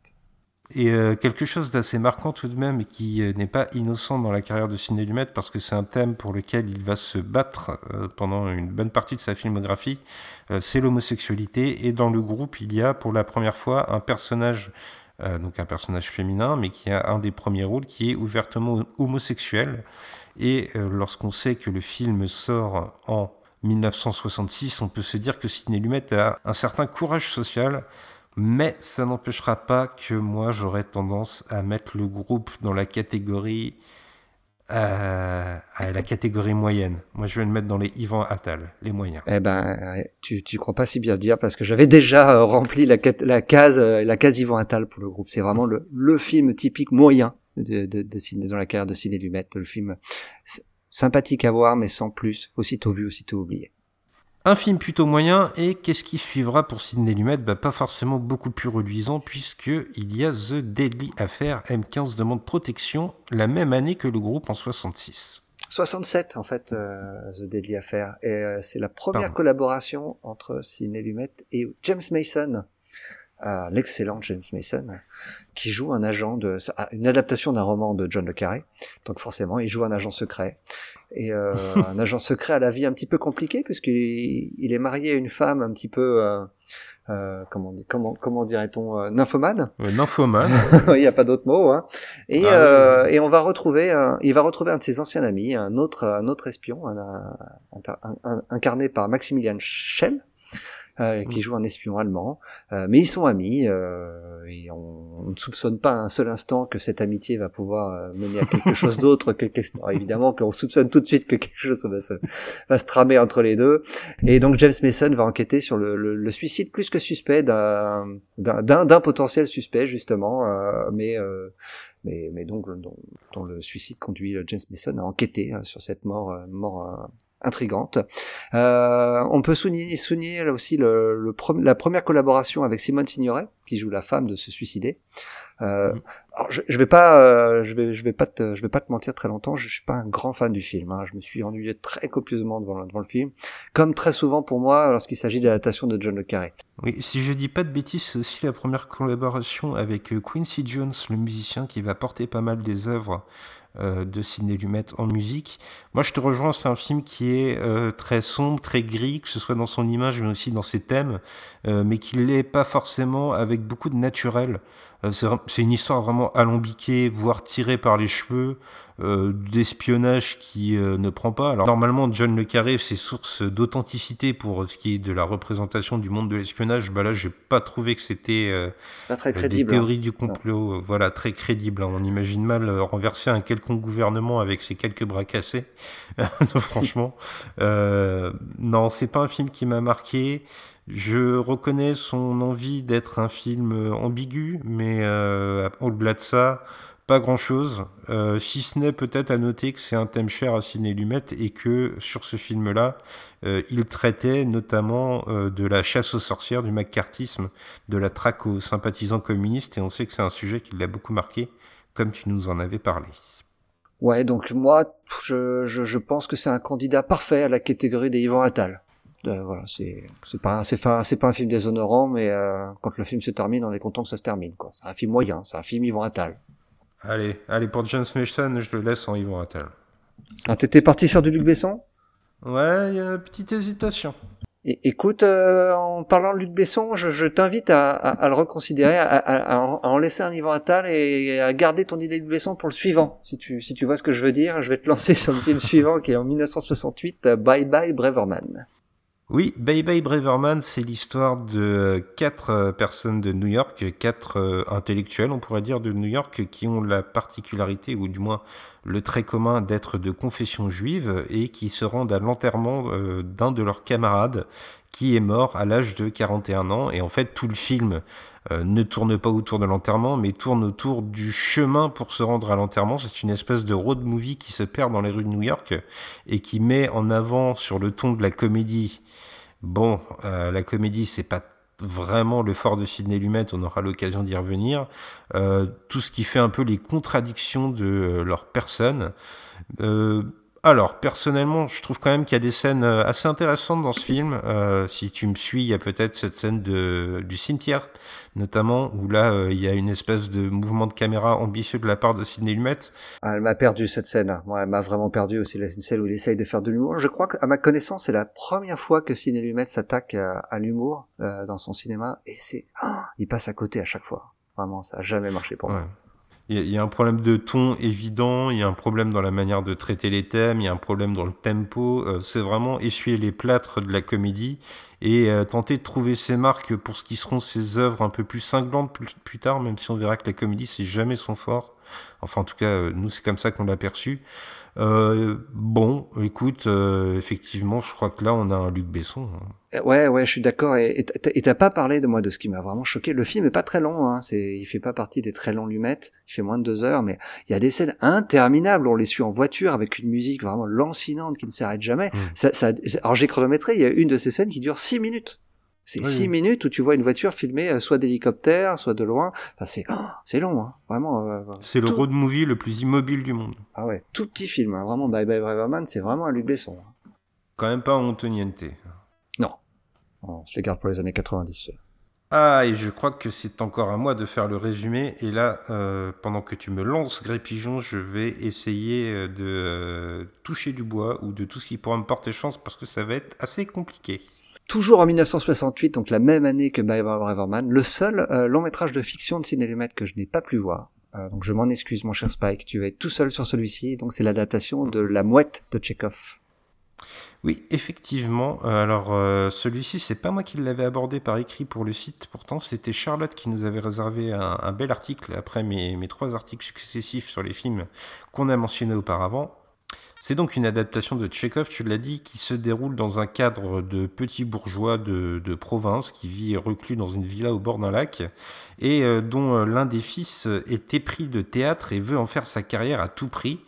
Et euh, quelque chose d'assez marquant tout de même et qui n'est pas innocent dans la carrière de Ciné Lumet parce que c'est un thème pour lequel il va se battre pendant une bonne partie de sa filmographie, c'est l'homosexualité. Et dans le groupe, il y a pour la première fois un personnage, euh, donc un personnage féminin, mais qui a un des premiers rôles qui est ouvertement homosexuel. Et euh, lorsqu'on sait que le film sort en 1966, on peut se dire que Sidney Lumet a un certain courage social, mais ça n'empêchera pas que moi j'aurais tendance à mettre le groupe dans la catégorie euh, à la catégorie moyenne. Moi je vais le mettre dans les Ivan Attal, les moyens. Eh ben, tu, tu crois pas si bien dire parce que j'avais déjà euh, rempli la, case, euh, la case Yvan Attal pour le groupe. C'est vraiment le, le film typique moyen de, de, de, dans la carrière de Ciné Lumet. Le film sympathique à voir, mais sans plus. Aussitôt vu, aussitôt oublié. Un film plutôt moyen, et qu'est-ce qui suivra pour Sidney Lumet? Bah, Pas forcément beaucoup plus reluisant, puisque il y a The Deadly Affair M15 demande protection la même année que le groupe en 66. 67 en fait, euh, The Deadly Affair. Et euh, c'est la première Pardon. collaboration entre Ciné Lumet et James Mason. euh, l'excellent James Mason, qui joue un agent de, ah, une adaptation d'un roman de John le Carré. Donc forcément, il joue un agent secret. Et euh, [LAUGHS] un agent secret à la vie un petit peu compliquée, puisqu'il il est marié à une femme un petit peu, euh, euh, comment, comment, comment dirait-on, nymphomane. Nymphomane, [LAUGHS] il n'y a pas d'autre mot. Hein. Et, Ah oui, et on va retrouver, un, il va retrouver un de ses anciens amis, un autre, un autre espion, un- un- incarné par Maximilian Schell, euh, qui joue un espion allemand. Euh, mais ils sont amis, euh, et on, on ne soupçonne pas un seul instant que cette amitié va pouvoir euh, mener à quelque chose [LAUGHS] d'autre. Que, que- alors, évidemment qu'on soupçonne tout de suite que quelque chose va se, va se tramer entre les deux. Et donc James Mason va enquêter sur le, le- le suicide plus que suspect d'un potentiel suspect justement, euh, mais euh, mais mais donc dont, dont le suicide conduit James Mason à enquêter euh, sur cette mort mort intrigante. Euh, on peut souligner, souligner là aussi le, le la première collaboration avec Simone Signoret, qui joue la femme de se suicider. Euh, Mhm. alors je, je vais pas, euh, je vais, je vais pas te, je vais pas te mentir très longtemps. Je, suis pas un grand fan du film. hein. Je me suis ennuyé très copieusement devant, devant le film, comme très souvent pour moi lorsqu'il s'agit de l'adaptation de John le Carré. Oui, si je dis pas de bêtises, c'est aussi la première collaboration avec euh, Quincy Jones, le musicien qui va porter pas mal des œuvres de Sidney Lumet en musique. Moi, je te rejoins, c'est un film qui est euh, très sombre, très gris, que ce soit dans son image, mais aussi dans ses thèmes, euh, mais qui l'est pas forcément avec beaucoup de naturel. c'est une histoire vraiment alambiquée, voire tirée par les cheveux, d'espionnage qui ne prend pas. Alors normalement, John le Carré, c'est source d'authenticité pour ce qui est de la représentation du monde de l'espionnage. Bah là, j'ai pas trouvé que c'était pas très crédible, des théories du complot, voilà, très crédible. Hein. On imagine mal renverser un quelconque gouvernement avec ses quelques bras cassés. [LAUGHS] Franchement, euh, non, c'est pas un film qui m'a marqué. Je reconnais son envie d'être un film ambigu, mais euh, au-delà de ça, pas grand-chose. Euh, si ce n'est peut-être à noter que c'est un thème cher à Ciné Lumet et que sur ce film-là, euh, il traitait notamment euh, de la chasse aux sorcières, du macartisme, de la traque aux sympathisants communistes, et on sait que c'est un sujet qui l'a beaucoup marqué, comme tu nous en avais parlé. Ouais, donc moi, je, je, je pense que c'est un candidat parfait à la catégorie des Yvan Attal. Euh, voilà, c'est pas c'est pas c'est pas un film déshonorant, mais euh, quand le film se termine, on est content que ça se termine. C'est un film moyen, c'est un film Yvan Attal. Allez, allez pour James Mason, je le laisse en Yvan Attal. Ah, t'étais parti sur du Luc Besson? Ouais, il y a une petite hésitation écoute, euh, en parlant de Luc Besson, je, je t'invite à, à, le reconsidérer, à, à, en laisser un Yvan Attal et à garder ton idée de Besson pour le suivant. Si tu, si tu vois ce que je veux dire, je vais te lancer sur le film [LAUGHS] suivant qui est en 1968, Bye Bye Braverman. Oui, Bye Bye Braverman, c'est l'histoire de quatre euh, personnes de New York, quatre euh, intellectuels, on pourrait dire, de New York, qui ont la particularité, ou du moins le trait commun d'être de confession juive, et qui se rendent à l'enterrement euh, d'un de leurs camarades, qui est mort à l'âge de 41 ans. Et en fait, tout le film ne tourne pas autour de l'enterrement, mais tourne autour du chemin pour se rendre à l'enterrement. C'est une espèce de road movie qui se perd dans les rues de New York, et qui met en avant, sur le ton de la comédie, Bon, euh, la comédie, c'est pas vraiment le fort de Sidney Lumet, on aura l'occasion d'y revenir. Euh, tout ce qui fait un peu les contradictions de euh, leur personne. Alors, personnellement, je trouve quand même qu'il y a des scènes euh, assez intéressantes dans ce film. Euh, si tu me suis, il y a peut-être cette scène de, du cimetière, notamment, où là, euh, il y a une espèce de mouvement de caméra ambitieux de la part de Sidney Lumet. Ah, elle m'a perdu cette scène. Moi, elle m'a vraiment perdu aussi la scène où il essaye de faire de l'humour. Je crois qu'à ma connaissance, c'est la première fois que Sidney Lumet s'attaque à, l'humour dans son cinéma, et c'est, ah, il passe à côté à chaque fois. Vraiment, ça a jamais marché pour moi. Il y, a un problème de ton évident, il y a un problème dans la manière de traiter les thèmes, il y a un problème dans le tempo. Euh, c'est vraiment essuyer les plâtres de la comédie et euh, tenter de trouver ses marques pour ce qui seront ses œuvres un peu plus cinglantes plus, tard, même si on verra que la comédie c'est jamais son fort. Enfin, en tout cas, euh, nous c'est comme ça qu'on l'a perçu. Euh, bon, écoute, euh, effectivement, je crois que là, on a un Luc Besson. Hein. Euh, ouais, ouais, je suis d'accord. Et t'as pas parlé de moi de ce qui m'a vraiment choqué. Le film est pas très long. Hein. C'est, il fait pas partie des très longs lumettes. Il fait moins de deux heures, mais il y a des scènes interminables. On les suit en voiture avec une musique vraiment lancinante qui ne s'arrête jamais. Mmh. Ça, ça, alors j'ai chronométré. Il y a une de ces scènes qui dure six minutes. C'est six minutes où tu vois une voiture filmée euh, soit d'hélicoptère, soit de loin. Enfin, c'est oh, c'est long, hein. vraiment. Euh, c'est le road movie le plus immobile du monde. Ah ouais, tout petit film, hein. vraiment. Bye Bye Braverman, c'est vraiment un Luc Besson. Hein. Quand même pas Antoniente. Non, on se les garde pour les années 90. Ah, et je crois que c'est encore à moi de faire le résumé. Et là, euh, pendant que tu me lances, Gré Pigeon, je vais essayer de toucher du bois ou de tout ce qui pourra me porter chance parce que ça va être assez compliqué toujours en 1968, donc la même année que By Riverman, le seul euh, long métrage de fiction de Ciné que je n'ai pas pu voir. Euh, donc je m'en excuse mon cher Spike, tu vas être tout seul sur celui-ci, donc c'est l'adaptation de La Mouette de Tchekhov. Oui, effectivement. Euh, alors celui-ci, c'est pas moi qui l'avais abordé par écrit pour le site. Pourtant, c'était Charlotte qui nous avait réservé un, bel article après mes, trois articles successifs sur les films qu'on a mentionnés auparavant. C'est donc une adaptation de Tchekhov, tu l'as dit, qui se déroule dans un cadre de petit bourgeois de, province qui vit reclus dans une villa au bord d'un lac et euh, dont euh, l'un des fils est épris de théâtre et veut en faire sa carrière à tout prix.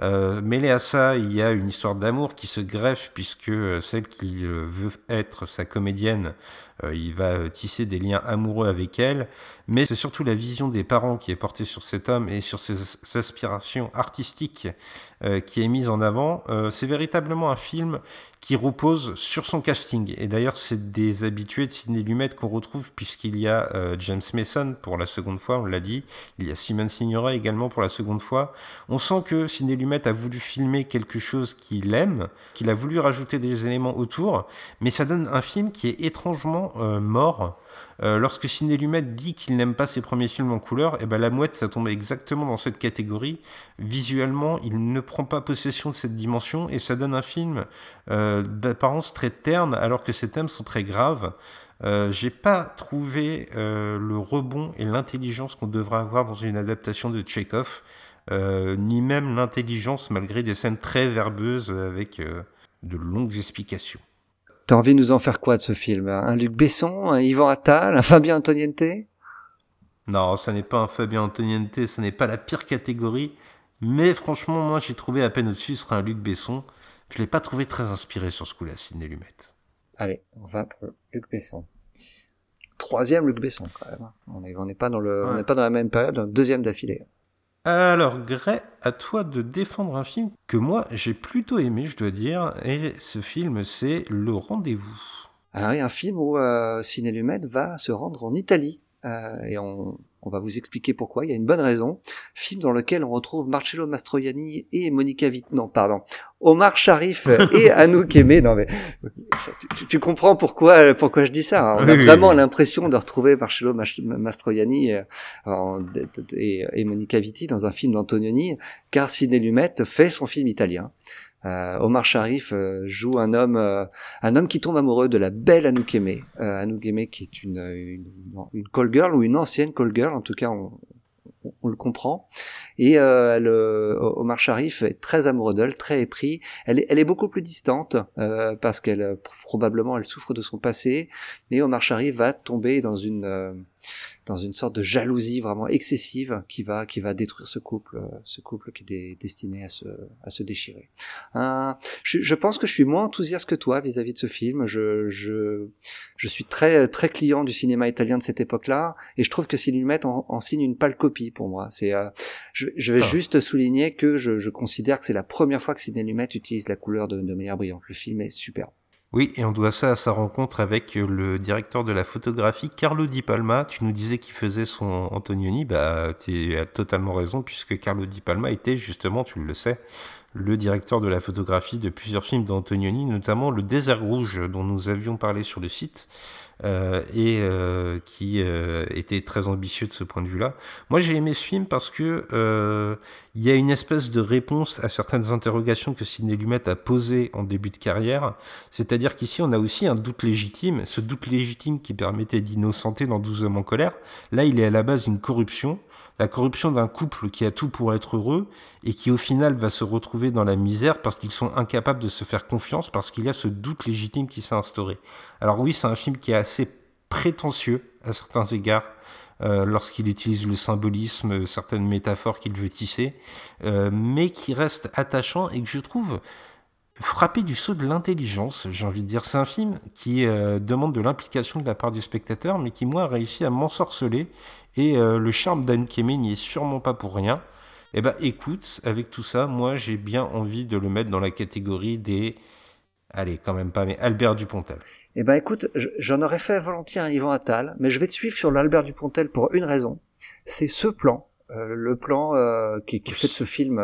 Euh, mêlé à ça, il y a une histoire d'amour qui se greffe puisque celle qui veut être sa comédienne il va tisser des liens amoureux avec elle, mais c'est surtout la vision des parents qui est portée sur cet homme et sur ses aspirations artistiques euh, qui est mise en avant. Euh, c'est véritablement un film qui repose sur son casting. Et d'ailleurs, c'est des habitués de Sidney Lumet qu'on retrouve puisqu'il y a euh, James Mason pour la seconde fois, on l'a dit. Il y a Simon Signora également pour la seconde fois. On sent que Sidney Lumet a voulu filmer quelque chose qu'il aime, qu'il a voulu rajouter des éléments autour, mais ça donne un film qui est étrangement mort. Euh, lorsque Sidney Lumet dit qu'il n'aime pas ses premiers films en couleur, et eh ben La Mouette, ça tombe exactement dans cette catégorie. Visuellement, il ne prend pas possession de cette dimension et ça donne un film euh, d'apparence très terne alors que ses thèmes sont très graves. Euh, j'ai pas trouvé euh, le rebond et l'intelligence qu'on devrait avoir dans une adaptation de Tchekhov, ni même l'intelligence malgré des scènes très verbeuses avec de longues explications. T'as envie de nous en faire quoi de ce film? Un Luc Besson, un Yvan Attal, un Fabien Antoniente? Non, ça n'est pas un Fabien Antoniente, ce n'est pas la pire catégorie. Mais franchement, moi j'ai trouvé à peine au-dessus, ce serait un Luc Besson. Je l'ai pas trouvé très inspiré sur ce coup-là, Sidney Lumet. Allez, on va pour Luc Besson. Troisième Luc Besson quand même. On n'est on pas dans le, on n'est pas dans la même période, un deuxième d'affilée. Alors, Gray, à toi de défendre un film que moi j'ai plutôt aimé, je dois dire, et ce film c'est Le Rendez-vous. Ah un film où euh, Ciné Lumet va se rendre en Italie. Euh, et on, on va vous expliquer pourquoi. Il y a une bonne raison. Film dans lequel on retrouve Marcello Mastroianni et Monica Vitt. Non, pardon. Omar Sharif et [LAUGHS] Anouk Aimé. Non mais tu, tu, comprends pourquoi pourquoi je dis ça. Hein. On a vraiment l'impression de retrouver Marcello Mastroianni euh, et, et, Monica Vitti dans un film d'Antonioni, car Sidney Lumet fait son film italien. Euh, Omar Sharif euh, joue un homme, euh, un homme qui tombe amoureux de la belle Anouk Aimé. Anouk Aimé qui est une, une, une, call girl ou une ancienne call girl, en tout cas on, on le comprend. Et euh, elle, Omar Sharif est très amoureux d'elle, très épris. Elle est, elle est beaucoup plus distante euh, parce qu'elle probablement elle souffre de son passé. Et Omar Sharif va tomber dans une dans une sorte de jalousie vraiment excessive qui va qui va détruire ce couple, euh, ce couple qui est destiné à se à se déchirer. Euh, je, je, pense que je suis moins enthousiaste que toi vis-à-vis de ce film. Je, je je suis très très client du cinéma italien de cette époque-là et je trouve que Cinélumet en, en signe une pâle copie pour moi. C'est euh, je, je, vais ah. juste souligner que je, je considère que c'est la première fois que Cinélumet utilise la couleur de, de manière brillante. Le film est superbe. Oui, et on doit ça à sa rencontre avec le directeur de la photographie, Carlo Di Palma. Tu nous disais qu'il faisait son Antonioni, bah tu as totalement raison, puisque Carlo Di Palma était justement, tu le sais, le directeur de la photographie de plusieurs films d'Antonioni, notamment Le désert rouge dont nous avions parlé sur le site. Euh, et euh, qui euh, était très ambitieux de ce point de vue-là. Moi, j'ai aimé ce film parce que il y a une espèce de réponse à certaines interrogations que Sidney Lumet a posées en début de carrière. C'est-à-dire qu'ici, on a aussi un doute légitime, ce doute légitime qui permettait d'innocenter dans 12 hommes en colère. Là, il est à la base une corruption la corruption d'un couple qui a tout pour être heureux et qui au final va se retrouver dans la misère parce qu'ils sont incapables de se faire confiance parce qu'il y a ce doute légitime qui s'est instauré. Alors oui, c'est un film qui est assez prétentieux à certains égards. Euh, lorsqu'il utilise le symbolisme, certaines métaphores qu'il veut tisser, euh, mais qui reste attachant et que je trouve frappé du saut de l'intelligence, j'ai envie de dire. C'est un film qui euh, demande de l'implication de la part du spectateur, mais qui, moi, a réussi à m'ensorceler et euh, le charme d'Anne Kémé n'y est sûrement pas pour rien. Eh ben, écoute, avec tout ça, moi, j'ai bien envie de le mettre dans la catégorie des. Allez, quand même pas, mais Albert Dupontel. Eh ben, écoute, j'en aurais fait volontiers un Yvan Attal, mais je vais te suivre sur l'Albert Dupontel pour une raison. C'est ce plan, euh, le plan euh, qui, qui, fait de ce film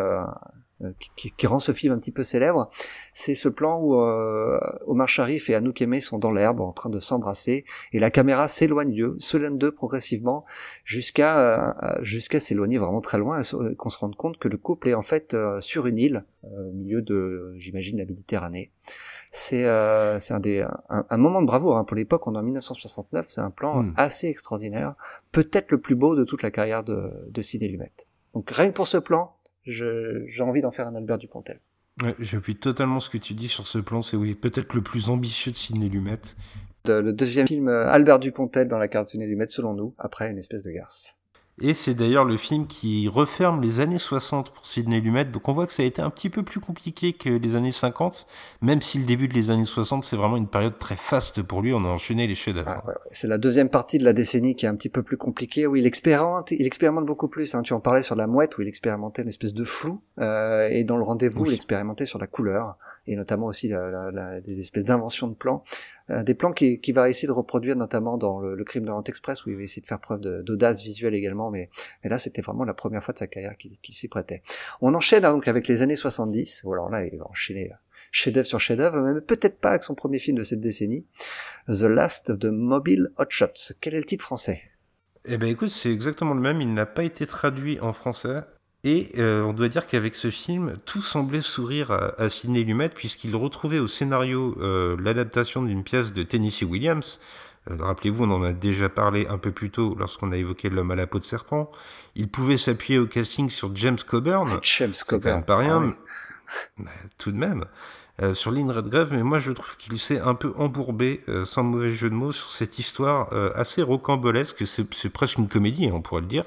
qui, qui, rend ce film un petit peu célèbre, c'est ce plan où euh, Omar Sharif et Anouk Aimé sont dans l'herbe en train de s'embrasser et la caméra s'éloigne d'eux, s'éloigne d'eux progressivement jusqu'à euh, jusqu'à s'éloigner vraiment très loin et qu'on se rende compte que le couple est en fait euh, sur une île au milieu de, j'imagine, la Méditerranée. C'est euh, c'est un des un, moment de bravoure hein. pour l'époque. On est en 1969. C'est un plan hmm. assez extraordinaire, peut-être le plus beau de toute la carrière de, de Sidney Lumet. Donc rien que pour ce plan, j'ai envie d'en faire un Albert Dupontel. Ouais, J'appuie totalement ce que tu dis sur ce plan. C'est oui, peut-être le plus ambitieux de Sidney Lumet. le deuxième film, euh, Albert Dupontel dans la carte de Sidney Lumet, selon nous, après une espèce de garce. Et c'est d'ailleurs le film qui referme les années 60 pour Sidney Lumet. Donc on voit que ça a été un petit peu plus compliqué que les années 50, même si le début de les années 60, c'est vraiment une période très faste pour lui. On a enchaîné les chefs-d'œuvre. Ah, ouais, ouais. C'est la deuxième partie de la décennie qui est un petit peu plus compliquée, où il expérimente, il expérimente beaucoup plus. Hein. Tu en parlais sur La Mouette, où il expérimentait une espèce de flou, euh, et dans Le Rendez-vous, Oui. il expérimentait sur la couleur, et notamment aussi la- la- la- des espèces d'inventions de plans. Euh, des plans qui, qui va essayer de reproduire notamment dans le, le crime de l'Orient Express où il va essayer de faire preuve d'audace visuelle également mais, mais là c'était vraiment la première fois de sa carrière qui, qui s'y prêtait. On enchaîne hein, donc avec les années 70, ou alors là il va enchaîner euh, chef-d'œuvre sur chef-d'œuvre, mais peut-être pas avec son premier film de cette décennie, The Last of the Mobile Hotshots. Quel est le titre français? Eh ben écoute, c'est exactement le même. Il n'a pas été traduit en français. Et euh, on doit dire qu'avec ce film, tout semblait sourire à, à Sidney Lumet puisqu'il retrouvait au scénario euh, l'adaptation d'une pièce de Tennessee Williams. Euh, Rappelez-vous, on en a déjà parlé un peu plus tôt lorsqu'on a évoqué L'homme à la peau de serpent. Il pouvait s'appuyer au casting sur James Coburn. [LAUGHS] James quand Coburn. même pas rien, Ah oui. mais [LAUGHS] tout de même. Euh, sur Lynn Redgrave, mais moi je trouve qu'il s'est un peu embourbé, euh, sans mauvais jeu de mots, sur cette histoire euh, assez rocambolesque. C'est c'est presque une comédie, on pourrait le dire.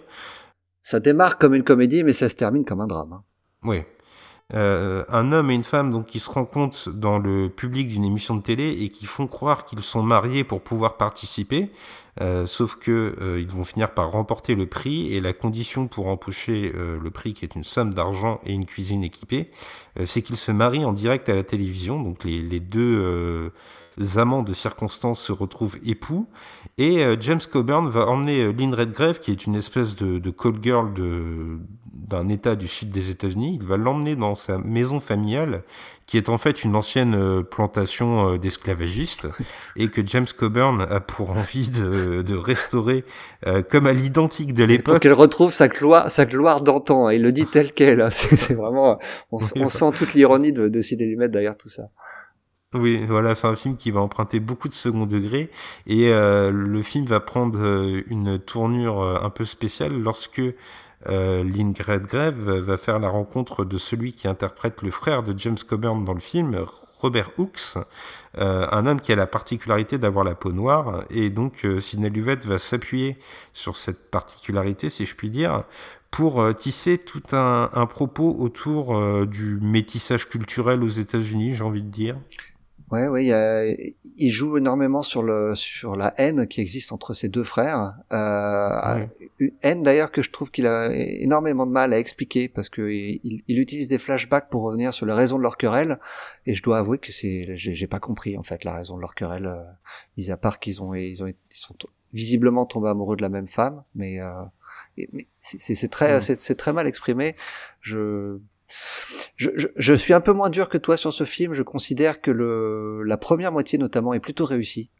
Ça démarre comme une comédie mais ça se termine comme un drame. hein. Oui. Euh, un homme et une femme donc qui se rencontrent dans le public d'une émission de télé et qui font croire qu'ils sont mariés pour pouvoir participer, euh, sauf que euh, ils vont finir par remporter le prix et la condition pour empocher euh, le prix qui est une somme d'argent et une cuisine équipée, c'est qu'ils se marient en direct à la télévision. Donc les, deux amants de circonstance se retrouvent époux et euh, James Coburn va emmener euh, Lynn Redgrave qui est une espèce de, de call girl de d'un état du sud des États-Unis, il va l'emmener dans sa maison familiale, qui est en fait une ancienne euh, plantation d'esclavagistes, [LAUGHS] et que James Coburn a pour envie de, de restaurer euh, comme à l'identique de l'époque. qu'elle retrouve sa gloire, sa gloire d'antan. Il le dit tel quel. hein. [LAUGHS] C'est vraiment, on, on sent toute l'ironie de, de Sidney Lumet derrière tout ça. Oui, voilà, c'est un film qui va emprunter beaucoup de second degré, et euh, le film va prendre euh, une tournure euh, un peu spéciale lorsque euh, Redgrave va faire la rencontre de celui qui interprète le frère de James Coburn dans le film, Robert Hooks, un homme qui a la particularité d'avoir la peau noire, et donc euh, Sidney va s'appuyer sur cette particularité, si je puis dire, pour tisser tout un, un propos autour du métissage culturel aux États-Unis, j'ai envie de dire. Ouais, ouais, il, y a- il joue énormément sur le sur la haine qui existe entre ses deux frères. Euh, Ouais. Une haine d'ailleurs que je trouve qu'il a énormément de mal à expliquer parce que il, il utilise des flashbacks pour revenir sur les raisons de leur querelle. Et je dois avouer que c'est j'ai pas compris en fait la raison de leur querelle, euh, mis à part qu'ils ont ils ont ils sont visiblement tombés amoureux de la même femme, mais euh, mais c'est très Ouais. c'est très mal exprimé. Je je, je, je suis un peu moins dur que toi sur ce film. Je considère que le, la première moitié notamment est plutôt réussie.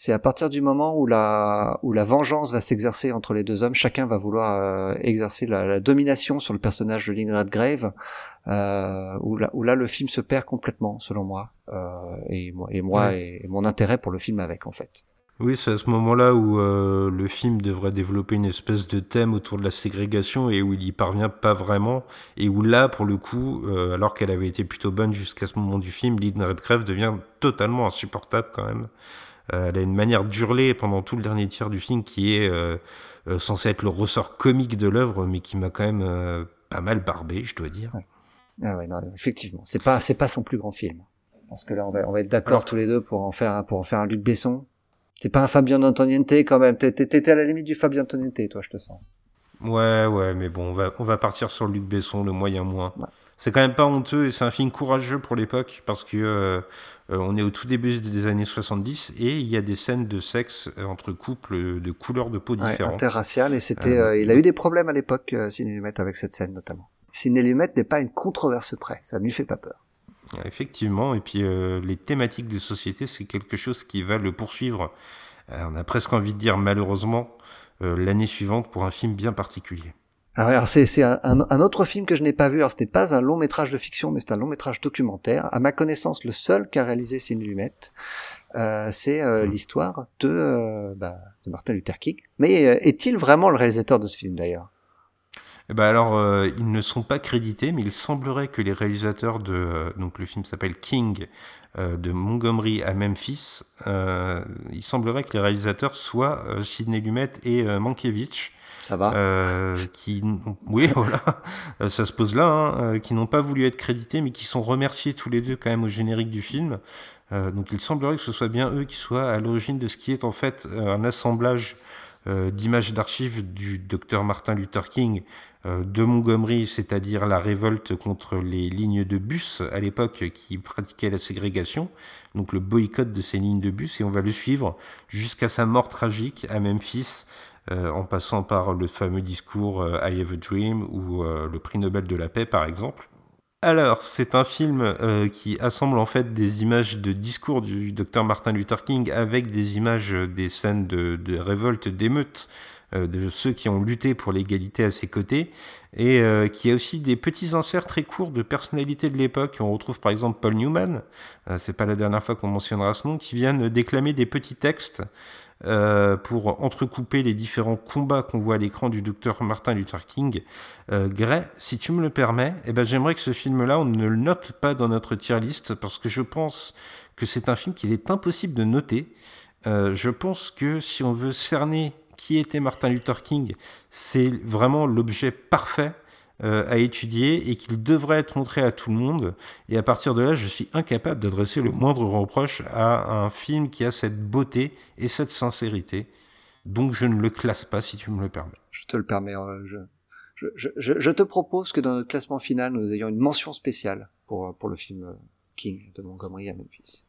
C'est à partir du moment où la, où la vengeance va s'exercer entre les deux hommes, chacun va vouloir euh, exercer la, la domination sur le personnage de Lynn Redgrave, euh, où, là, où là le film se perd complètement, selon moi, euh, et moi, et, moi et, et mon intérêt pour le film avec, en fait. Oui, c'est à ce moment-là où euh, le film devrait développer une espèce de thème autour de la ségrégation et où il y parvient pas vraiment et où là, pour le coup, euh, alors qu'elle avait été plutôt bonne jusqu'à ce moment du film, Lynn Redgrave devient totalement insupportable quand même. Euh, elle a une manière d'hurler pendant tout le dernier tiers du film qui est euh, euh, censé être le ressort comique de l'œuvre, mais qui m'a quand même euh, pas mal barbé, je dois dire. Ah ouais, non, effectivement, c'est pas, c'est pas son plus grand film. Parce que là, on va, on va être d'accord tous les deux pour en faire, un, pour en faire un Luc Besson. C'est pas un Fabien Antoniente quand même. T'es- t'es- T'étais à la limite du Fabien Antoniente, toi, je te sens. Ouais, ouais, mais bon, on va, on va partir sur Luc Besson, le moyen moins. Ouais. C'est quand même pas honteux et c'est un film courageux pour l'époque parce que euh, euh, on est au tout début des années 70 et il y a des scènes de sexe euh, entre couples de couleurs de peau Ouais, différentes. interracial et c'était Euh, euh, il a eu des problèmes à l'époque euh, Sidney Lumet avec cette scène notamment. Sidney Lumet n'est pas une controverse près, ça ne lui fait pas peur. Effectivement, et puis euh, les thématiques de société, c'est quelque chose qui va le poursuivre. Euh, on a presque envie de dire malheureusement euh, l'année suivante pour un film bien particulier. Alors, alors, c'est c'est un, un- autre film que je n'ai pas vu. Alors ce n'est pas un long métrage de fiction, mais c'est un long métrage documentaire. À ma connaissance, le seul qu'a réalisé Sidney Lumet, euh, c'est euh, Mm. l'histoire de, bah, de Martin Luther King. Mais est-il vraiment le réalisateur de ce film d'ailleurs? Eh ben alors, euh, ils ne sont pas crédités, mais il semblerait que les réalisateurs de euh, donc le film s'appelle King euh, de Montgomery à Memphis. Il semblerait que les réalisateurs soient Sidney Lumet et Mankiewicz. Ça va. Euh, qui, [LAUGHS] oui, voilà, ça se pose là, hein, qui n'ont pas voulu être crédités, mais qui sont remerciés tous les deux quand même au générique du film. Euh, donc il semblerait que ce soit bien eux qui soient à l'origine de ce qui est en fait un assemblage d'images d'archives du docteur Martin Luther King euh, de Montgomery, c'est-à-dire la révolte contre les lignes de bus à l'époque qui pratiquaient la ségrégation, donc le boycott de ces lignes de bus, et on va le suivre jusqu'à sa mort tragique à Memphis, euh, en passant par le fameux discours euh, I Have a Dream ou euh, le prix Nobel de la paix par exemple. Alors, c'est un film euh, qui assemble en fait des images de discours du docteur Martin Luther King avec des images euh, des scènes de, révolte, d'émeutes, euh, de ceux qui ont lutté pour l'égalité à ses côtés, et qui a aussi des petits inserts très courts de personnalités de l'époque. On retrouve par exemple Paul Newman, c'est pas la dernière fois qu'on mentionnera ce nom, qui viennent déclamer des petits textes euh, pour entrecouper les différents combats qu'on voit à l'écran du docteur Martin Luther King. Euh, Gray, si tu me le permets, eh ben, j'aimerais que ce film-là, on ne le note pas dans notre tier list parce que je pense que c'est un film qu'il est impossible de noter. Euh, je pense que si on veut cerner qui était Martin Luther King, c'est vraiment l'objet parfait à étudier et qu'il devrait être montré à tout le monde. Et à partir de là, je suis incapable d'adresser le moindre reproche à un film qui a cette beauté et cette sincérité. Donc je ne le classe pas si tu me le permets. Je te le permets. euh, je, je, je, je- te propose que dans notre classement final, nous ayons une mention spéciale pour, pour le film euh, King de Montgomery à Memphis.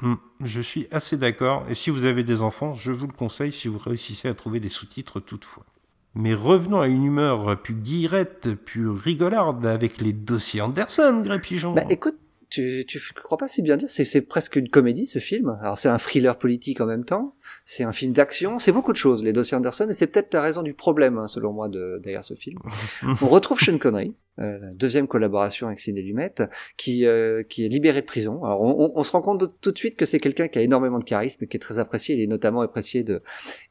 Hmm, Je suis assez d'accord. Et si vous avez des enfants, je vous le conseille si vous réussissez à trouver des sous-titres toutefois. Mais revenons à une humeur plus guillerette, plus rigolarde avec les dossiers Anderson, Gré Pigeon. Bah écoute, tu, tu crois pas si bien dire, c'est, c'est presque une comédie ce film. Alors c'est un thriller politique en même temps, c'est un film d'action, c'est beaucoup de choses, les dossiers Anderson, et c'est peut-être la raison du problème, hein, selon moi, de, derrière ce film. [LAUGHS] On retrouve Sean Connery, euh, deuxième collaboration avec Sidney Lumet, qui, euh, qui est libéré de prison. Alors on, on- on se rend compte de- tout de suite que c'est quelqu'un qui a énormément de charisme, qui est très apprécié, il est notamment apprécié de,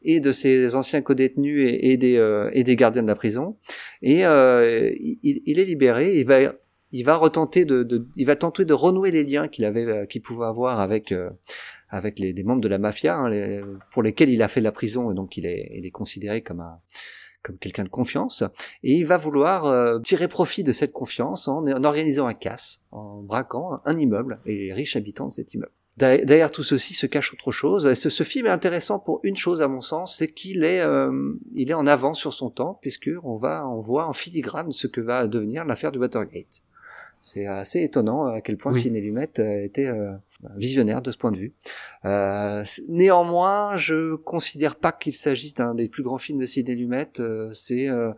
et de ses anciens co-détenus et, et des, euh, et des gardiens de la prison. Et euh, il, il est libéré, il va il va retenter de, de- il va tenter de renouer les liens qu'il avait, euh, qu'il pouvait avoir avec euh, avec les, des membres de la mafia, hein, les- pour lesquels il a fait la prison et donc il est, il est considéré comme un comme quelqu'un de confiance. Et il va vouloir euh, tirer profit de cette confiance en, en organisant un casse, en braquant un immeuble et les riches habitants de cet immeuble. Derrière tout ceci se cache autre chose. Ce, ce film est intéressant pour une chose à mon sens, c'est qu'il est, euh, est en avance sur son temps, puisque on va, on voit en filigrane ce que va devenir l'affaire du Watergate. C'est assez étonnant à quel point Oui. Sidney Lumet euh, était euh, visionnaire de ce point de vue. Euh, néanmoins, je considère pas qu'il s'agisse d'un des plus grands films de Sidney Lumet. Euh, c'est euh,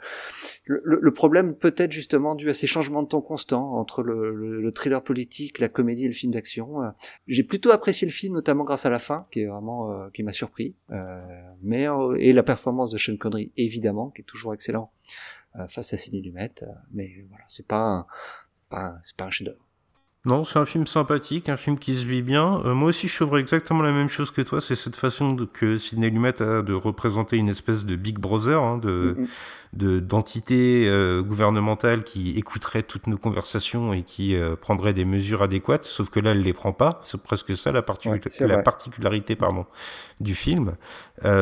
le, problème peut-être justement dû à ces changements de ton constants entre le, le- le thriller politique, la comédie et le film d'action. Euh, J'ai plutôt apprécié le film, notamment grâce à la fin, qui est vraiment euh, qui m'a surpris. Euh, mais euh, et la performance de Sean Connery, évidemment, qui est toujours excellent euh, face à Sidney Lumet. Euh, mais voilà, c'est pas un, pas pas un chef-d'œuvre. Non, c'est un film sympathique, un film qui se vit bien. Euh, moi aussi, je trouverais exactement la même chose que toi. C'est cette façon de- que Sidney Lumet a de représenter une espèce de Big Brother, hein, de Mhm. de- d'entité euh, gouvernementale qui écouterait toutes nos conversations et qui euh, prendrait des mesures adéquates. Sauf que là, elle les prend pas. C'est presque ça la, Ouais, la particularité, pardon, du film.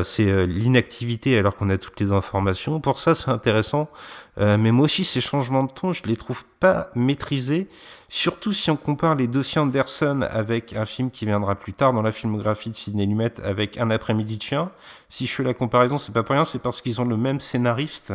C'est l'inactivité alors qu'on a toutes les informations. Pour ça, c'est intéressant. Euh, mais moi aussi, ces changements de ton, je les trouve pas maîtrisés. Surtout si on compare les dossiers Anderson avec un film qui viendra plus tard dans la filmographie de Sidney Lumet avec Un après-midi de chien. Si je fais la comparaison, c'est pas pour rien, c'est parce qu'ils ont le même scénariste.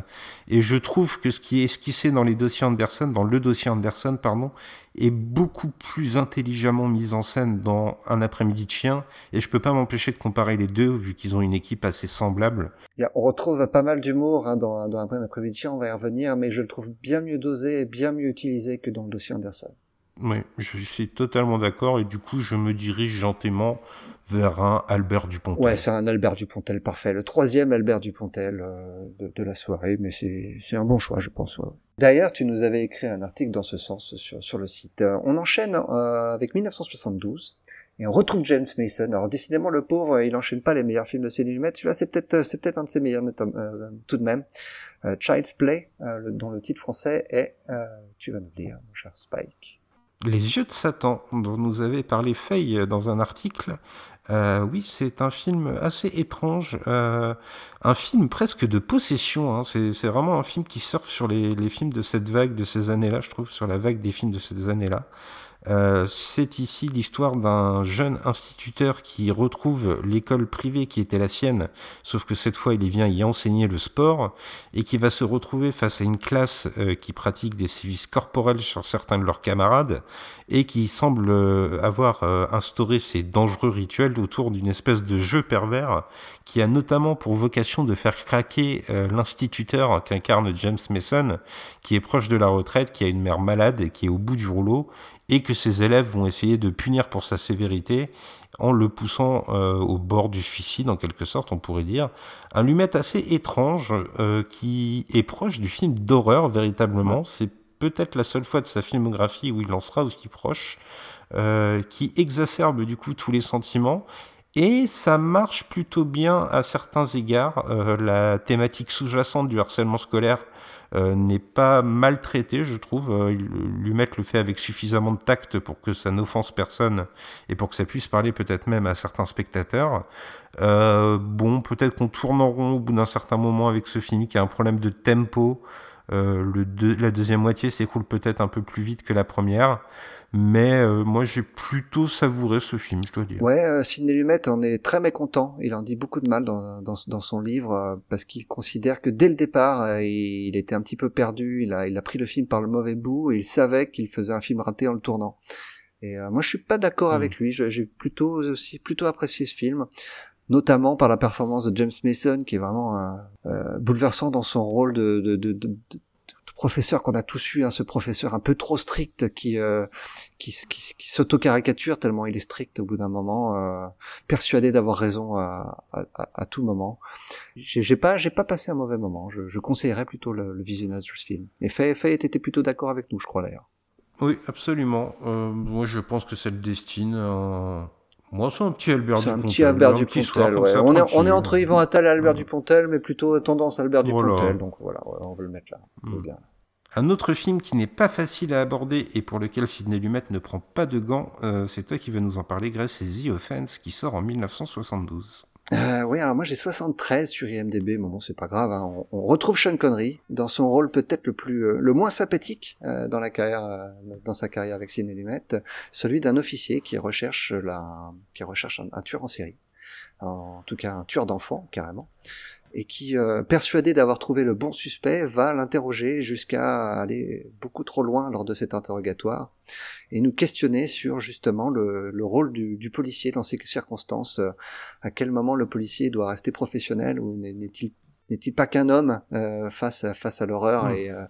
Et je trouve que ce qui est esquissé dans les dossiers Anderson, dans le dossier Anderson, pardon, est beaucoup plus intelligemment mis en scène dans Un après-midi de chien. Et je peux pas m'empêcher de comparer les deux, vu qu'ils ont une équipe assez semblable. On retrouve pas mal d'humour hein, dans, dans un point d'après midi on va y revenir, mais je le trouve bien mieux dosé et bien mieux utilisé que dans le dossier Anderson. Oui, je suis totalement d'accord et du coup je me dirige gentiment vers un Albert Dupontel. Ouais, c'est un Albert Dupontel parfait. Le troisième Albert Dupontel euh, de, de, la soirée, mais c'est un bon choix, je pense. Ouais. D'ailleurs, tu nous avais écrit un article dans ce sens sur, sur le site. Euh, on enchaîne euh, avec 1972 et on retrouve James Mason. Alors décidément, le pauvre, il enchaîne pas les meilleurs films de Sidney Lumet. Celui-là, c'est peut-être c'est peut-être un de ses meilleurs euh, tout de même. Child's Play, dont le titre français est, tu vas nous dire, mon cher Spike. Les yeux de Satan, dont nous avait parlé Faye dans un article, euh, oui, c'est un film assez étrange, euh, un film presque de possession. Hein. C'est vraiment un film qui surfe sur les, les films de cette vague de ces années-là, je trouve, sur la vague des films de ces années-là. Euh, c'est ici l'histoire d'un jeune instituteur qui retrouve l'école privée qui était la sienne, sauf que cette fois il vient y enseigner le sport et qui va se retrouver face à une classe euh, qui pratique des sévices corporels sur certains de leurs camarades et qui semble euh, avoir instauré ces dangereux rituels autour d'une espèce de jeu pervers qui a notamment pour vocation de faire craquer l'instituteur qu'incarne James Mason, qui est proche de la retraite, qui a une mère malade et qui est au bout du rouleau et que ses élèves vont essayer de punir pour sa sévérité en le poussant euh, au bord du suicide, en quelque sorte, on pourrait dire. Un Lumet assez étrange euh, qui est proche du film d'horreur, véritablement. C'est peut-être la seule fois de sa filmographie où il en sera aussi proche, euh, qui exacerbe du coup tous les sentiments. Et ça marche plutôt bien à certains égards. la thématique sous-jacente du harcèlement scolaire euh, n'est pas maltraité, je trouve. Euh, mettre le fait avec suffisamment de tact pour que ça n'offense personne et pour que ça puisse parler peut-être même à certains spectateurs. Euh, bon, peut-être qu'on tourne en rond au bout d'un certain moment avec ce film qui a un problème de tempo. la deuxième moitié s'écoule peut-être un peu plus vite que la première. Mais euh, moi, j'ai plutôt savouré ce film, je dois dire. Ouais, euh, Sidney Lumet en est très mécontent. Il en dit beaucoup de mal dans, dans, dans son livre euh, parce qu'il considère que dès le départ, euh, il, était un petit peu perdu. Il a, il a pris le film par le mauvais bout et il savait qu'il faisait un film raté en le tournant. Et moi, je suis pas d'accord avec hmm. lui. J'ai plutôt aussi plutôt apprécié ce film notamment par la performance de James Mason qui est vraiment euh, bouleversant dans son rôle de, de, de, de, professeur qu'on a tous eu, hein, ce professeur un peu trop strict qui euh, qui, qui, s'auto-caricature tellement il est strict au bout d'un moment, euh, persuadé d'avoir raison à, à, à, tout moment. J'ai pas j'ai pas passé un mauvais moment. Je, je conseillerais plutôt le, le, visionnage de ce film. Et Faye était plutôt d'accord avec nous, je crois d'ailleurs. Oui, absolument. Euh, moi, je pense que c'est le destine. Moi, c'est un petit Albert C'est un petit Albert Dupontel. Ouais. On, est, on est entre Yvan Attal et Albert Dupontel, mais plutôt tendance Albert Dupontel. Donc voilà, on veut le mettre là. Hmm. Bien. Un autre film qui n'est pas facile à aborder et pour lequel Sidney Lumet ne prend pas de gants, euh, c'est toi qui vas nous en parler, Grèce, c'est The Offense qui sort en 1972. Euh, oui, alors moi j'ai 73 sur IMDb, mais bon c'est pas grave. Hein. On, retrouve Sean Connery dans son rôle peut-être le plus, euh, le moins sympathique euh, dans la carrière, euh, dans sa carrière avec Sidney Lumet, celui d'un officier qui recherche la, qui recherche un tueur en série, en tout cas un tueur d'enfants carrément et qui, euh, persuadé d'avoir trouvé le bon suspect, va l'interroger jusqu'à aller beaucoup trop loin lors de cet interrogatoire et nous questionner sur justement le, le rôle du, du, policier dans ces circonstances. à quel moment le policier doit rester professionnel ou n'est-il n'est-il pas qu'un homme euh, face à, face à l'horreur mmh. et euh,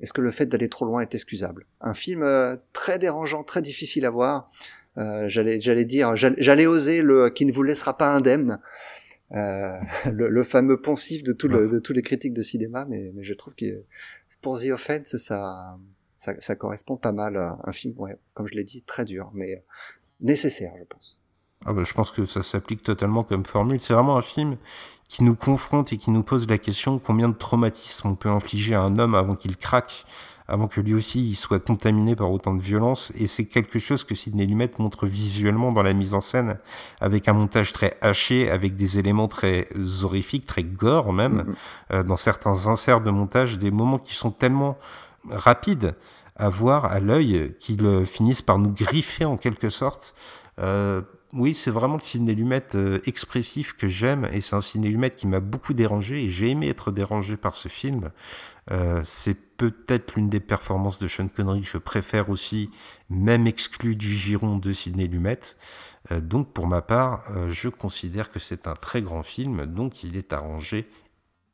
est-ce que le fait d'aller trop loin est excusable? Un film euh, très dérangeant, très difficile à voir. j'allais j'allais dire j'allais oser le qui ne vous laissera pas indemne euh, [LAUGHS] le, le, fameux poncif de, tout le, de tous les critiques de cinéma, mais, mais je trouve que pour The Offense, ça, ça, ça correspond pas mal à un film, ouais, comme je l'ai dit, très dur, mais nécessaire, je pense. Ah bah, je pense que ça s'applique totalement comme formule. C'est vraiment un film qui nous confronte et qui nous pose la question combien de traumatismes on peut infliger à un homme avant qu'il craque? Avant que lui aussi il soit contaminé par autant de violence. Et c'est quelque chose que Sidney Lumet montre visuellement dans la mise en scène, avec un montage très haché, avec des éléments très horrifiques, très gore même, mm-hmm. euh, dans certains inserts de montage, des moments qui sont tellement rapides à voir à l'œil qu'ils euh, finissent par nous griffer en quelque sorte. Euh, oui, c'est vraiment le ciné Lumet euh, expressif que j'aime et c'est un ciné Lumet qui m'a beaucoup dérangé et j'ai aimé être dérangé par ce film. Euh, c'est peut-être l'une des performances de Sean Connery que je préfère aussi, même exclu du giron de Sidney Lumet. Euh, donc pour ma part, je considère que c'est un très grand film, donc il est arrangé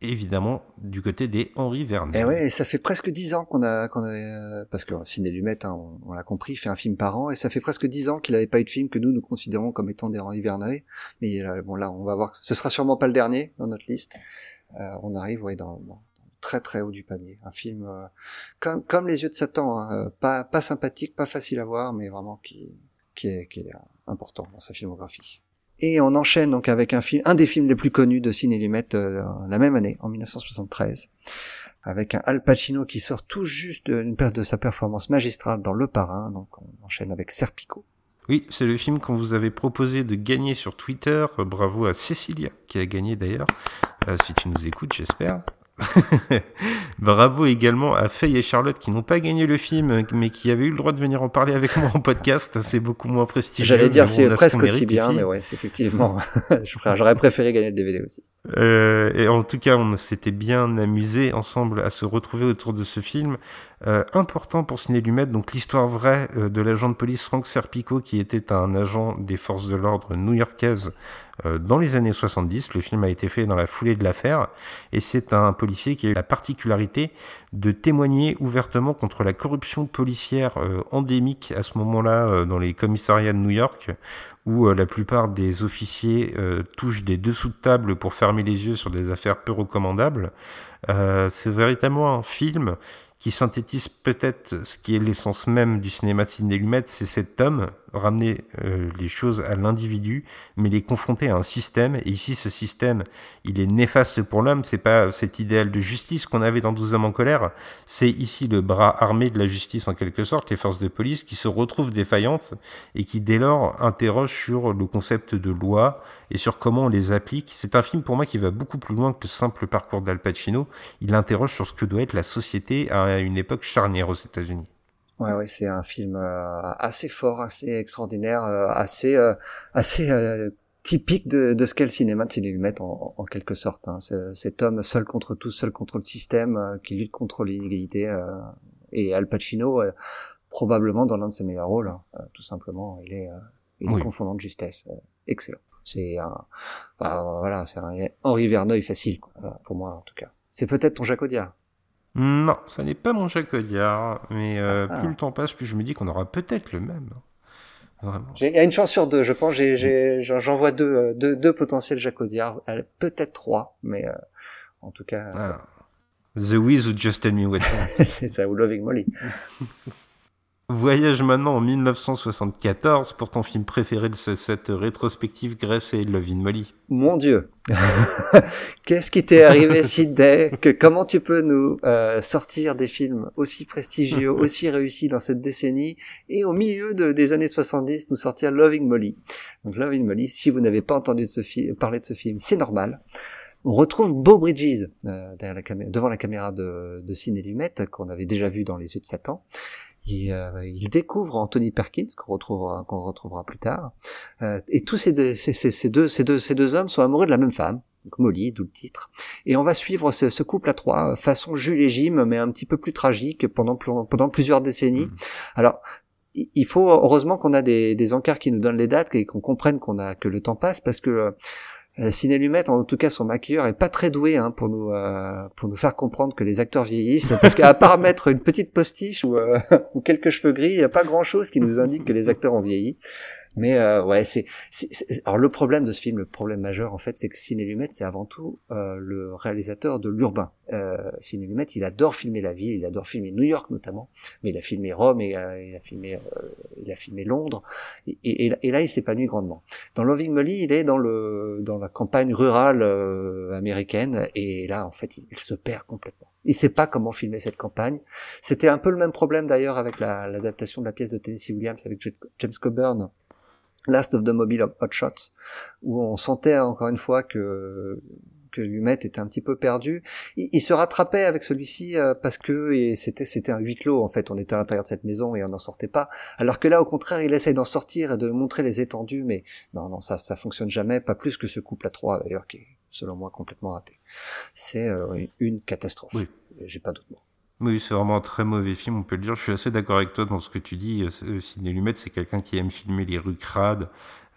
évidemment du côté des Henri Verneuil. Et ouais, et ça fait presque dix ans qu'on a, qu'on a, euh, parce que Ciné Lumet, hein, on, l'a compris, fait un film par an, et ça fait presque dix ans qu'il n'avait pas eu de film que nous nous considérons comme étant des Henri Verneuil. Mais euh, bon là, on va voir, ce sera sûrement pas le dernier dans notre liste. Euh, on arrive, ouais, dans, dans très très haut du panier. Un film euh, comme, comme Les Yeux de Satan, hein, euh, pas, pas sympathique, pas facile à voir, mais vraiment qui, qui est, qui est important dans sa filmographie. Et on enchaîne donc avec un film, un des films les plus connus de Ciné Lumet euh, la même année, en 1973, avec un Al Pacino qui sort tout juste d'une perte de sa performance magistrale dans Le Parrain. Donc on enchaîne avec Serpico. Oui, c'est le film qu'on vous avait proposé de gagner sur Twitter. Bravo à Cécilia, qui a gagné d'ailleurs. Euh, si tu nous écoutes, j'espère. [LAUGHS] Bravo également à Faye et Charlotte qui n'ont pas gagné le film, mais qui avaient eu le droit de venir en parler avec moi en podcast. C'est beaucoup moins prestigieux. J'allais dire c'est presque aussi bien, mais ouais, c'est effectivement. [LAUGHS] J'aurais préféré gagner le DVD aussi. Euh, et en tout cas, on s'était bien amusé ensemble à se retrouver autour de ce film. Euh, important pour Ciné Lumet, donc l'histoire vraie euh, de l'agent de police Frank Serpico, qui était un agent des forces de l'ordre new-yorkaises euh, dans les années 70. Le film a été fait dans la foulée de l'affaire, et c'est un policier qui a eu la particularité de témoigner ouvertement contre la corruption policière euh, endémique à ce moment-là dans les commissariats de New York, où la plupart des officiers touchent des dessous de table pour fermer les yeux sur des affaires peu recommandables. C'est véritablement un film qui synthétise peut-être ce qui est l'essence même du cinéma de Sidney Lumet, c'est cet homme, ramener euh, les choses à l'individu, mais les confronter à un système. Et ici, ce système, il est néfaste pour l'homme. C'est pas cet idéal de justice qu'on avait dans 12 hommes en colère. C'est ici le bras armé de la justice en quelque sorte, les forces de police qui se retrouvent défaillantes et qui dès lors interrogent sur le concept de loi et sur comment on les applique. C'est un film pour moi qui va beaucoup plus loin que le simple parcours d'Al Pacino. Il interroge sur ce que doit être la société à une époque charnière aux États-Unis. Ouais, ouais, c'est un film euh, assez fort, assez extraordinaire, euh, assez, euh, assez euh, typique de, de ce qu'est le cinéma de Sidney en, en quelque sorte. Hein. Cet homme seul contre tous, seul contre le système, euh, qui lutte contre l'inégalité. euh, et Al Pacino, euh, probablement dans l'un de ses meilleurs rôles, hein, euh, tout simplement. Il est, euh, il est Oui. confondant de justesse. euh, excellent. C'est un, bah, voilà, c'est un Henri Verneuil facile, quoi, pour moi en tout cas. C'est peut-être ton Jacques Audiard. Non, ça n'est pas mon Jacques Audiard, mais euh, Ah. plus le temps passe, plus je me dis qu'on aura peut-être le même. Vraiment. J'ai- Il y a une chance sur deux, je pense. J'en vois deux, euh, deux, deux potentiels Jacques Audiard, Euh, peut-être trois, mais euh, en tout cas, Ah. The Wiz ou Just Tell Me What. [LAUGHS] c'est ça, ou Loving Molly. [LAUGHS] Voyage maintenant en 1974 pour ton film préféré de ce- cette rétrospective Grace et Love in Molly. Mon Dieu, [LAUGHS] qu'est-ce qui t'est arrivé, Sidney? Que comment tu peux nous euh, sortir des films aussi prestigieux, [LAUGHS] aussi réussis dans cette décennie, et au milieu de- des années 70, nous sortir Loving Molly? Donc Loving Molly, si vous n'avez pas entendu de ce fi- parler de ce film, c'est normal. On retrouve Beau Bridges euh, derrière la devant la caméra de, de Ciné Lumet, qu'on avait déjà vu dans Les Yeux de Satan. Il, euh, il découvre Anthony Perkins, qu'on retrouvera, qu'on retrouvera plus tard. Euh, et tous ces deux, ces, ces- ces deux, ces, deux, ces deux hommes sont amoureux de la même femme, donc Molly, d'où le titre. Et on va suivre ce, ce couple à trois, euh, façon Jules et Jim, mais un petit peu plus tragique pendant, pendant plusieurs décennies. Alors, il faut heureusement qu'on a des, des encarts qui nous donnent les dates et qu'on comprenne qu'on a que le temps passe parce que euh, Ciné Lumet, en tout cas son maquilleur, est pas très doué hein, pour nous euh, pour nous faire comprendre que les acteurs vieillissent, parce qu'à part [LAUGHS] mettre une petite postiche ou, euh, [LAUGHS] ou quelques cheveux gris, il n'y a pas grand chose qui nous indique que les acteurs ont vieilli. Mais euh, ouais, c'est, alors le problème de ce film, le problème majeur en fait, c'est que Ciné Lumet, c'est avant tout euh, le réalisateur de l'urbain. Euh, Ciné Lumet, il adore filmer la ville, il adore filmer New York notamment, mais il a filmé Rome et euh, il a filmé, euh, il a filmé Londres, et, et- là il s'épanouit grandement. Dans Loving Molly, il est dans le dans la campagne rurale euh, américaine, et là en fait, il, se perd complètement. Il sait pas comment filmer cette campagne. C'était un peu le même problème d'ailleurs avec la- l'adaptation de la pièce de Tennessee Williams avec James Coburn. Last of the Mobile Hot Shots, où on sentait encore une fois que que Lumet était un petit peu perdu. Il, il se rattrapait avec celui-ci euh, parce que c'était c'était un huis clos en fait. On était à l'intérieur de cette maison et on n'en sortait pas. Alors que là, au contraire, il essaye d'en sortir et de montrer les étendues, mais non, non, ça ça fonctionne jamais. Pas plus que ce couple à trois d'ailleurs, qui est selon moi complètement raté. C'est euh, une catastrophe. Oui. J'ai pas d'autre mot. Oui, c'est vraiment un très mauvais film, on peut le dire. Je suis assez d'accord avec toi dans ce que tu dis. Euh, Sidney Lumet, c'est quelqu'un qui aime filmer les rues crades,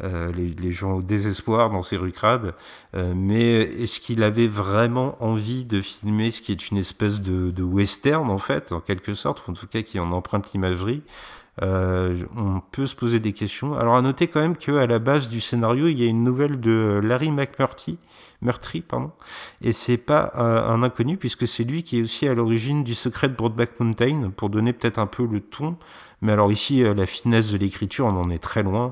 euh, les, gens au désespoir dans ces rues crades. Euh, mais est-ce qu'il avait vraiment envie de filmer ce qui est une espèce de, de western, en fait, en quelque sorte, ou en tout cas qui en emprunte l'imagerie? euh, on peut se poser des questions. Alors à noter quand même qu'à la base du scénario, il y a une nouvelle de Larry McMurtry, Murtry, pardon, et c'est pas euh, un inconnu puisque c'est lui qui est aussi à l'origine du secret de Broadback Mountain pour donner peut-être un peu le ton. Mais alors ici, euh, la finesse de l'écriture, on en est très loin.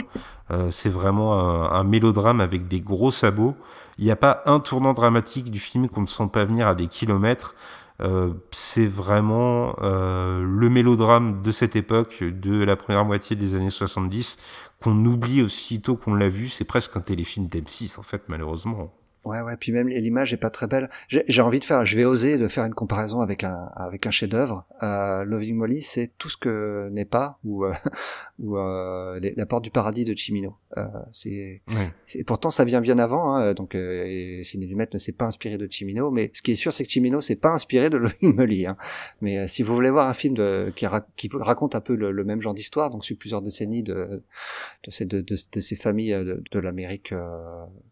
Euh, c'est vraiment un, mélodrame avec des gros sabots. Il n'y a pas un tournant dramatique du film qu'on ne sent pas venir à des kilomètres. Euh, c'est vraiment euh, le mélodrame de cette époque, de la première moitié des années 70, qu'on oublie aussitôt qu'on l'a vu. C'est presque un téléfilm d'M6, en fait, malheureusement. Ouais, ouais. Puis même l'image est pas très belle. J'ai envie de faire, je vais oser de faire une comparaison avec un avec un chef-d'œuvre. Euh, Loving Molly, c'est tout ce que n'est pas ou euh, [LAUGHS] ou euh, la porte du paradis de Chimino. Euh, c'est oui. pourtant ça vient bien avant. Hein, donc euh, et Ciné ne s'est pas inspiré de Chimino, mais ce qui est sûr, c'est que Chimino s'est pas inspiré de [LAUGHS] Loving Molly. Hein. Mais euh, si vous voulez voir un film de, qui, qui raconte un peu le, le même genre d'histoire, donc sur plusieurs décennies de de ces de, de, de ces familles de, de l'Amérique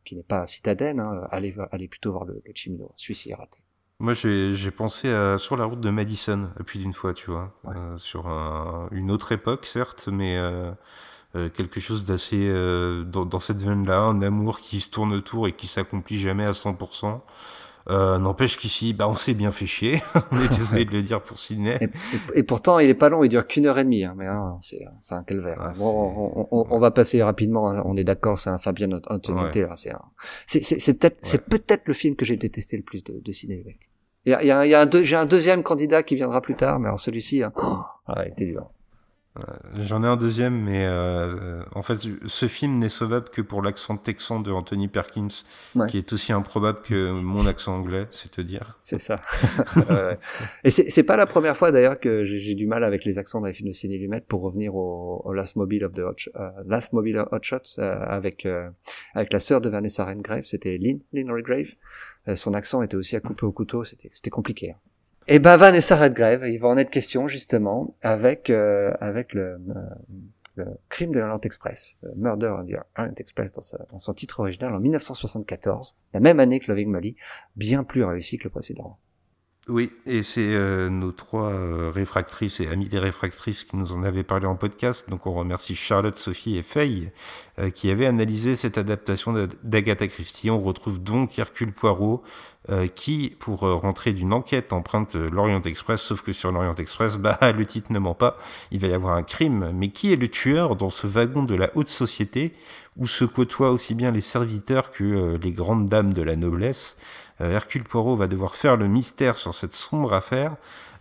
qui n'est pas citadine. Hein, allez, allez plutôt voir le, le Chimino. Celui-ci est raté. Moi, j'ai pensé à Sur la route de Madison, plus d'une fois, tu vois. Ouais. Euh, sur un, une autre époque, certes, mais euh, euh, quelque chose d'assez... Dans, dans, cette veine-là, un amour qui se tourne autour et qui s'accomplit jamais à 100%. Euh, N'empêche qu'ici, bah, on s'est bien fait chier. [LAUGHS] on est désolé de le dire pour Sydney. Et, et, et, pourtant, il est pas long, il dure qu'une heure et demie. Hein, mais hein, c'est un calvaire. Ah, bon, on, on, on, va passer rapidement. Hein, on est d'accord, c'est un Fabien Antoniette. Ouais. C'est peut-être, ouais. peut-être le film que j'ai détesté le plus de, de Sidney Il y a, il y a, il y a un deux, j'ai un deuxième candidat qui viendra plus tard, mais alors celui-ci, hein, oh, ouais, était dur. Euh, j'en ai un deuxième, mais euh, en fait, ce film n'est sauvable que pour l'accent texan de Anthony Perkins, ouais. qui est aussi improbable que mon accent anglais, c'est te dire. C'est ça. [LAUGHS] Et c'est pas la première fois d'ailleurs que j'ai du mal avec les accents dans les films de Sidney Lumet pour revenir au, au, Last Mobile of the Hot, uh, Last Mobile Hot Shots euh, avec euh, avec la sœur de Vanessa Redgrave, c'était Lynn, Lynn Redgrave. son accent était aussi à couper au couteau, c'était c'était compliqué. Hein. Et ben Vanessa Redgrave, il va en être question justement avec euh, avec le, euh, le, crime de l'Orient Express, euh, Murder on the Orient Express dans, dans, son titre original en 1974, la même année que Loving Molly, bien plus réussi que le précédent. Oui, et c'est euh, nos trois euh, réfractrices et amis des réfractrices qui nous en avaient parlé en podcast. Donc on remercie Charlotte, Sophie et Faye euh, qui avaient analysé cette adaptation d'Agatha Christie. On retrouve donc Hercule Poirot qui, pour rentrer d'une enquête, emprunte l'Orient Express. Sauf que sur l'Orient Express, [LAUGHS] bah le titre ne ment pas. Il va y avoir un crime. Mais qui est le tueur dans ce wagon de la haute société où se côtoient aussi bien les serviteurs que les grandes dames de la noblesse? Hercule Poirot va devoir faire le mystère sur cette sombre affaire.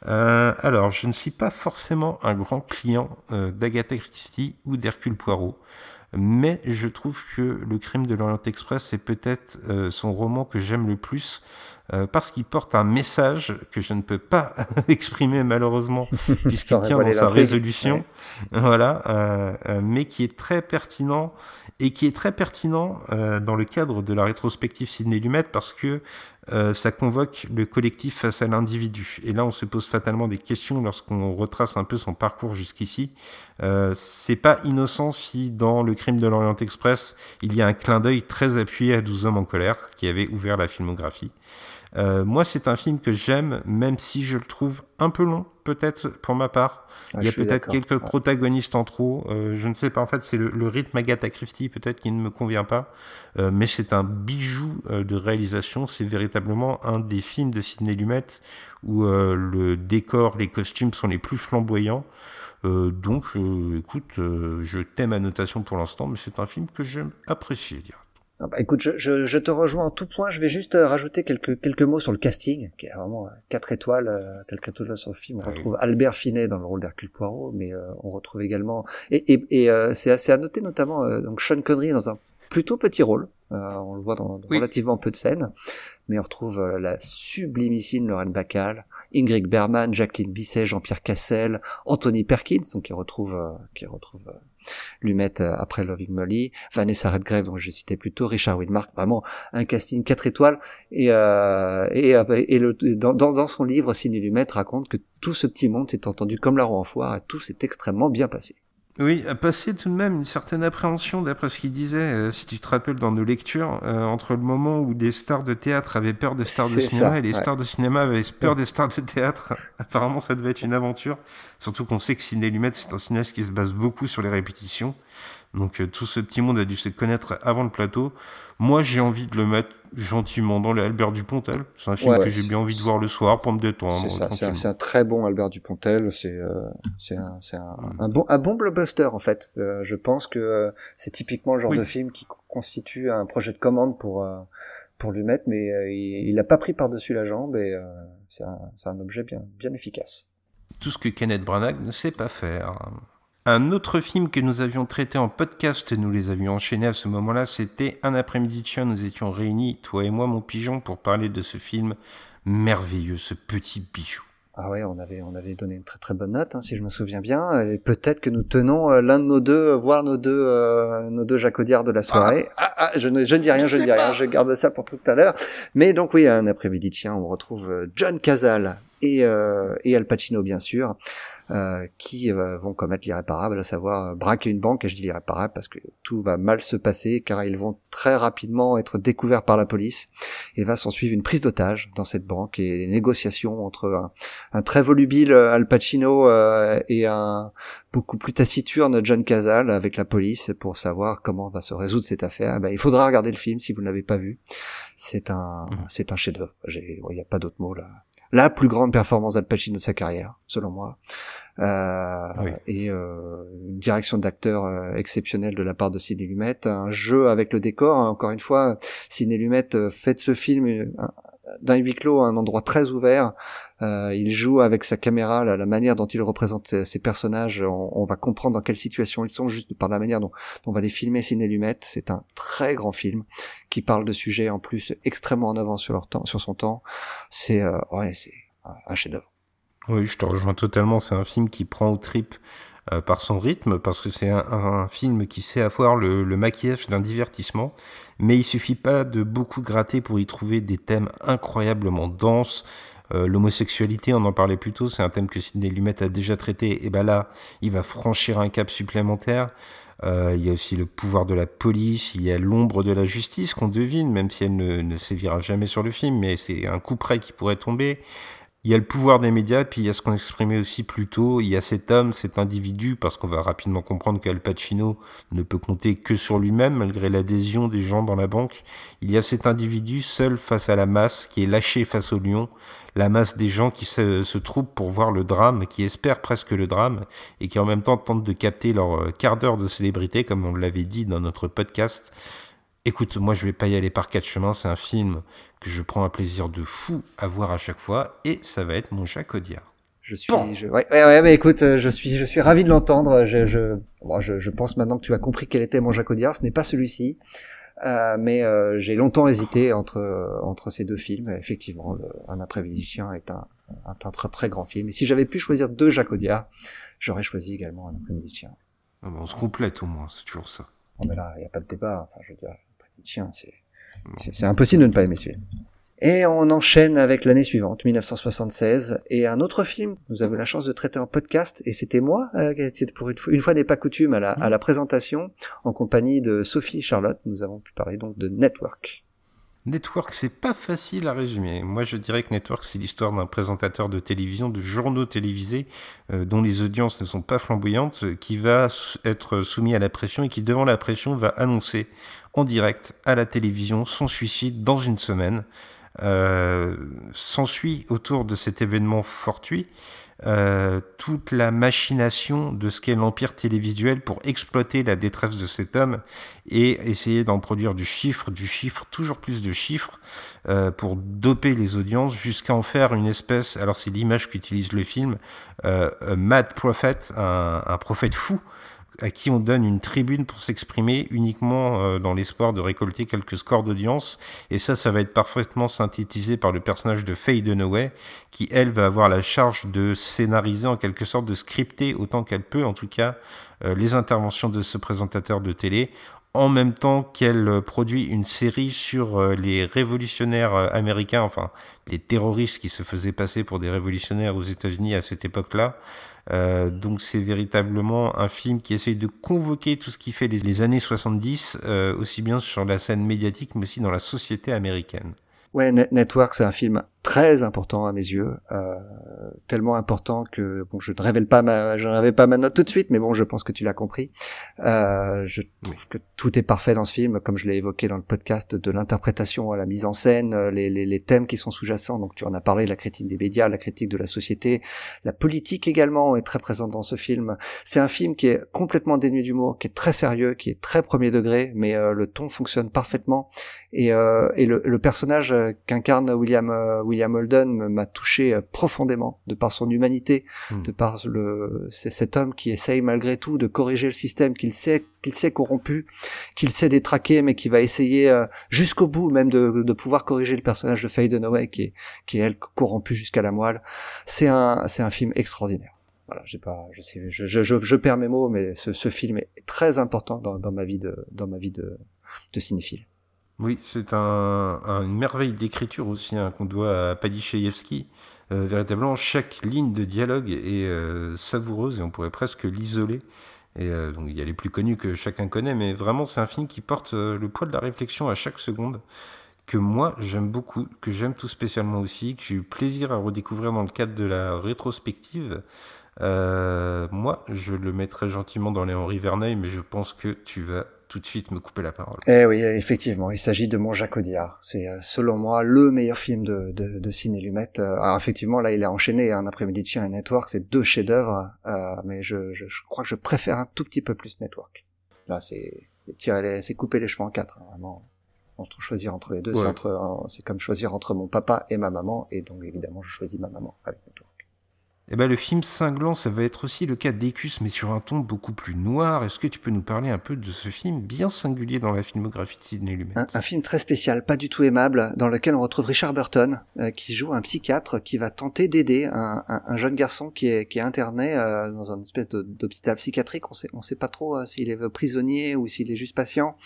Euh, alors, je ne suis pas forcément un grand client euh, d'Agatha Christie ou d'Hercule Poirot, mais je trouve que Le Crime de l'Orient Express est peut-être euh, son roman que j'aime le plus euh, parce qu'il porte un message que je ne peux pas [LAUGHS] exprimer malheureusement [LAUGHS] puisqu'il tient dans sa résolution, ouais. voilà, euh, mais qui est très pertinent et qui est très pertinent euh, dans le cadre de la rétrospective Sidney Lumet parce que euh, ça convoque le collectif face à l'individu. Et là, on se pose fatalement des questions lorsqu'on retrace un peu son parcours jusqu'ici. Euh, c'est pas innocent si dans le crime de l'Orient Express, il y a un clin d'œil très appuyé à 12 hommes en colère qui avait ouvert la filmographie. Euh, moi, c'est un film que j'aime, même si je le trouve un peu long, peut-être pour ma part. Ah, Il y a peut-être quelques ouais. protagonistes en trop. Euh, je ne sais pas. En fait, c'est le, le, rythme Agatha Christie peut-être qui ne me convient pas. Euh, mais c'est un bijou de réalisation. C'est véritablement un des films de Sidney Lumet où euh, le décor, les costumes sont les plus flamboyants. Euh, donc, écoute, je t'aime ma notation pour l'instant, mais c'est un film que j'aime apprécier, dire. Ah bah, écoute, je, je, je, te rejoins en tout point. Je vais juste euh, rajouter quelques quelques mots sur le casting, qui est vraiment euh, quatre étoiles, euh, quelques étoiles sur le film. On ah, retrouve. Albert Finet dans le rôle d'Hercule Poirot, mais euh, on retrouve également et, et, et c'est assez à noter notamment donc Sean Connery dans un plutôt petit rôle. on le voit dans, Oui. relativement peu de scènes, mais on retrouve euh, la sublimissime Lorraine Bacall, Ingrid Bergman, Jacqueline Bisset, Jean-Pierre Cassel, Anthony Perkins, donc qui retrouve, euh, qui retrouve euh, Lumet euh, après Loving Molly, Vanessa Redgrave, dont je citais plus tôt, Richard Widmark, vraiment un casting 4 étoiles. Et, euh, et, euh, et le, dans, dans, dans son livre, Sidney Lumet raconte que tout ce petit monde s'est entendu comme la roue en foire et tout s'est extrêmement bien passé. Oui, a passé tout de même une certaine appréhension d'après ce qu'il disait, euh, si tu te rappelles dans nos lectures, euh, entre le moment où les stars de théâtre avaient peur des stars de cinéma ça, et les ouais. stars de cinéma avaient peur des stars de théâtre. [LAUGHS] Apparemment, ça devait être une aventure. Surtout qu'on sait que Sidney Lumet, c'est un cinéaste qui se base beaucoup sur les répétitions. Donc euh, tout ce petit monde a dû se connaître avant le plateau. Moi, j'ai envie de le mettre gentiment dans le Albert Dupontel. C'est un film Ouais, que j'ai bien envie de voir le soir pour me détendre. C'est ça, c'est un, très bon Albert Dupontel, c'est euh, c'est un, c'est un, Mm. un bon un bon blockbuster en fait. Euh, je pense que c'est typiquement le genre Oui. de film qui co- constitue un projet de commande pour pour lui mettre, mais il l'a pas pris par dessus la jambe et c'est un, c'est un objet bien bien efficace. tout ce que Kenneth Branagh ne sait pas faire. Un autre film que nous avions traité en podcast, et nous les avions enchaînés à ce moment-là, c'était Un après-midi de chien. Nous étions réunis, toi et moi, mon pigeon, pour parler de ce film merveilleux, ce petit bijou. Ah ouais, on avait on avait donné une très très bonne note, hein, si je me souviens bien, et peut-être que nous tenons euh, l'un de nos deux, euh, voire nos deux euh, nos deux Audiard de la soirée. Ah, ah, je, ne, je ne dis rien, je, ne dis rien, je garde ça pour tout à l'heure. Mais donc oui, un après-midi de chien, on retrouve John Cazale et euh, et Al Pacino bien sûr. Euh, qui euh, vont commettre l'irréparable, à savoir euh, braquer une banque, et je dis l'irréparable parce que tout va mal se passer, car ils vont très rapidement être découverts par la police, et va s'en suivre une prise d'otage dans cette banque, et des négociations entre un, un très volubile euh, Al Pacino euh, et un beaucoup plus taciturne John Cazale avec la police pour savoir comment va se résoudre cette affaire. Ben, il faudra regarder le film si vous ne l'avez pas vu. C'est un, c'est un chef-d'œuvre. Il n'y a pas d'autre mot là. La plus grande performance d'Al Pacino de sa carrière, selon moi. Euh, Oui. Et euh, une direction d'acteur euh, exceptionnelle de la part de Sidney Lumet, un jeu avec le décor. hein. Encore une fois, Sidney Lumet fait de ce film un- d'un huis clos un endroit très ouvert. Euh, il joue avec sa caméra, la, la manière dont il représente ses, personnages. On, va comprendre dans quelle situation ils sont juste par la manière dont, on va les filmer. Sidney Lumet, c'est un très grand film qui parle de sujets en plus extrêmement en avance sur leur temps, sur son temps. C'est euh, ouais, c'est un- chef-d'œuvre. Oui, je te rejoins totalement. C'est un film qui prend au trip euh, par son rythme, parce que c'est un, un film qui sait avoir le, le maquillage d'un divertissement, mais il suffit pas de beaucoup gratter pour y trouver des thèmes incroyablement denses. Euh, L'homosexualité, on en parlait plus tôt, c'est un thème que Sidney Lumet a déjà traité, et ben là, il va franchir un cap supplémentaire. Euh, il y a aussi le pouvoir de la police, il y a l'ombre de la justice qu'on devine, même si elle ne, ne sévira jamais sur le film, mais c'est un coup près qui pourrait tomber. Il y a le pouvoir des médias, puis il y a ce qu'on exprimait aussi plus tôt, il y a cet homme, cet individu, parce qu'on va rapidement comprendre qu'Al Pacino ne peut compter que sur lui-même, malgré l'adhésion des gens dans la banque. Il y a cet individu seul face à la masse, qui est lâché face au lion, la masse des gens qui se, se troupent pour voir le drame, qui espèrent presque le drame, et qui en même temps tentent de capter leur euh, quart d'heure de célébrité, comme on l'avait dit dans notre podcast. Écoute, moi je vais pas y aller par quatre chemins, c'est un film que je prends un plaisir de fou à voir à chaque fois, et ça va être mon Jacques Audiard. Je suis, Bon. je, ouais, ouais, ouais, mais écoute, euh, je suis, je suis ravi de l'entendre. Je, je, bon, je, je pense maintenant que tu as compris quel était mon Jacques Audiard. Ce n'est pas celui-ci, euh, mais euh, j'ai longtemps hésité entre entre ces deux films. Effectivement, le, Un après-midi de chien est un, un, un très très grand film. Et si j'avais pu choisir deux Jacques Audiard, j'aurais choisi également Un après-midi de chien. Ah on se complète au moins, c'est toujours ça. Non, mais là, il n'y a pas de débat. Enfin, je veux dire, Chien, c'est impossible de ne pas aimer ce film. Et on enchaîne avec l'année suivante, 1976, et un autre film. Nous avons eu la chance de traiter en podcast, et c'était moi euh, qui était pour une fois, une fois n'est pas coutume à la, à la présentation, en compagnie de Sophie et Charlotte. Nous avons pu parler donc de Network. Network, c'est pas facile à résumer. Moi, je dirais que Network, c'est l'histoire d'un présentateur de télévision, de journaux télévisés, euh, dont les audiences ne sont pas flamboyantes, qui va être soumis à la pression et qui, devant la pression, va annoncer en direct à la télévision son suicide dans une semaine. Euh, S'ensuit autour de cet événement fortuit euh, toute la machination de ce qu'est l'empire télévisuel pour exploiter la détresse de cet homme et essayer d'en produire du chiffre, du chiffre, toujours plus de chiffres euh, pour doper les audiences jusqu'à en faire une espèce, alors c'est l'image qu'utilise le film, mad prophet, un prophète fou, à qui on donne une tribune pour s'exprimer uniquement euh, dans l'espoir de récolter quelques scores d'audience. Et ça, ça va être parfaitement synthétisé par le personnage de Faye Dunaway, qui, elle, va avoir la charge de scénariser, en quelque sorte, de scripter autant qu'elle peut, en tout cas, euh, les interventions de ce présentateur de télé, en même temps qu'elle produit une série sur euh, les révolutionnaires américains, enfin les terroristes qui se faisaient passer pour des révolutionnaires aux États-Unis à cette époque-là. Euh, donc c'est véritablement un film qui essaye de convoquer tout ce qui fait les, années 70, euh, aussi bien sur la scène médiatique, mais aussi dans la société américaine. Ouais, Network, c'est un film très important à mes yeux, euh, tellement important que bon, je ne révèle pas ma, je ne révèle pas ma note tout de suite, mais bon, je pense que tu l'as compris. Euh, je trouve que tout est parfait dans ce film, comme je l'ai évoqué dans le podcast, de l'interprétation à la mise en scène, les, les, les thèmes qui sont sous-jacents. Donc, tu en as parlé, la critique des médias, la critique de la société, la politique également est très présente dans ce film. C'est un film qui est complètement dénué d'humour, qui est très sérieux, qui est très premier degré, mais euh, le ton fonctionne parfaitement et, euh, et le, le personnage qu'incarne William euh, William Holden m'a touché euh, profondément de par son humanité, hmm. de par le cet homme qui essaye malgré tout de corriger le système qu'il sait qu'il sait corrompu, qu'il sait détraquer, mais qui va essayer euh, jusqu'au bout même de, de pouvoir corriger le personnage de Faye Dunaway qui est qui est elle corrompue jusqu'à la moelle. C'est un c'est un film extraordinaire. Voilà, j'ai pas, je, sais, je, je, je, perds mes mots, mais ce, ce film est très important dans, dans ma vie de, dans ma vie de, de cinéphile. Oui, c'est un, une merveille d'écriture aussi hein, qu'on doit à Paddy Chayefsky. Euh, véritablement, chaque ligne de dialogue est euh, savoureuse et on pourrait presque l'isoler. Et euh, il y a les plus connus que chacun connaît, mais vraiment, c'est un film qui porte le poids de la réflexion à chaque seconde, que moi, j'aime beaucoup, que j'aime tout spécialement aussi, que j'ai eu plaisir à redécouvrir dans le cadre de la rétrospective. moi, je le mettrai gentiment dans les Henri Verneuil, mais je pense que tu vas tout de suite me couper la parole. Eh oui, effectivement, il s'agit de Mon Jacques Audiard. C'est euh, selon moi le meilleur film de, de, de Ciné Lumet. Euh, alors effectivement, là, il a enchaîné un après-midi de chien et Network, c'est deux chefs-d'œuvre, euh, mais je, je, je, crois que je préfère un tout petit peu plus Network. Là, c'est c'est couper les cheveux en quatre, hein, vraiment. Entre choisir entre les deux, c'est entre, c'est comme choisir entre mon papa et ma maman, et donc évidemment, je choisis ma maman avec Network. Eh ben, le film cinglant, ça va être aussi le cas d'Ecus, mais sur un ton beaucoup plus noir. Est-ce que tu peux nous parler un peu de ce film bien singulier dans la filmographie de Sidney Lumet? Un, film très spécial, pas du tout aimable, dans lequel on retrouve Richard Burton, euh, qui joue un psychiatre qui va tenter d'aider un, un, jeune garçon qui est, qui interné euh, dans un espèce d'hôpital psychiatrique. On sait, sait pas trop euh, s'il est prisonnier ou s'il est juste patient.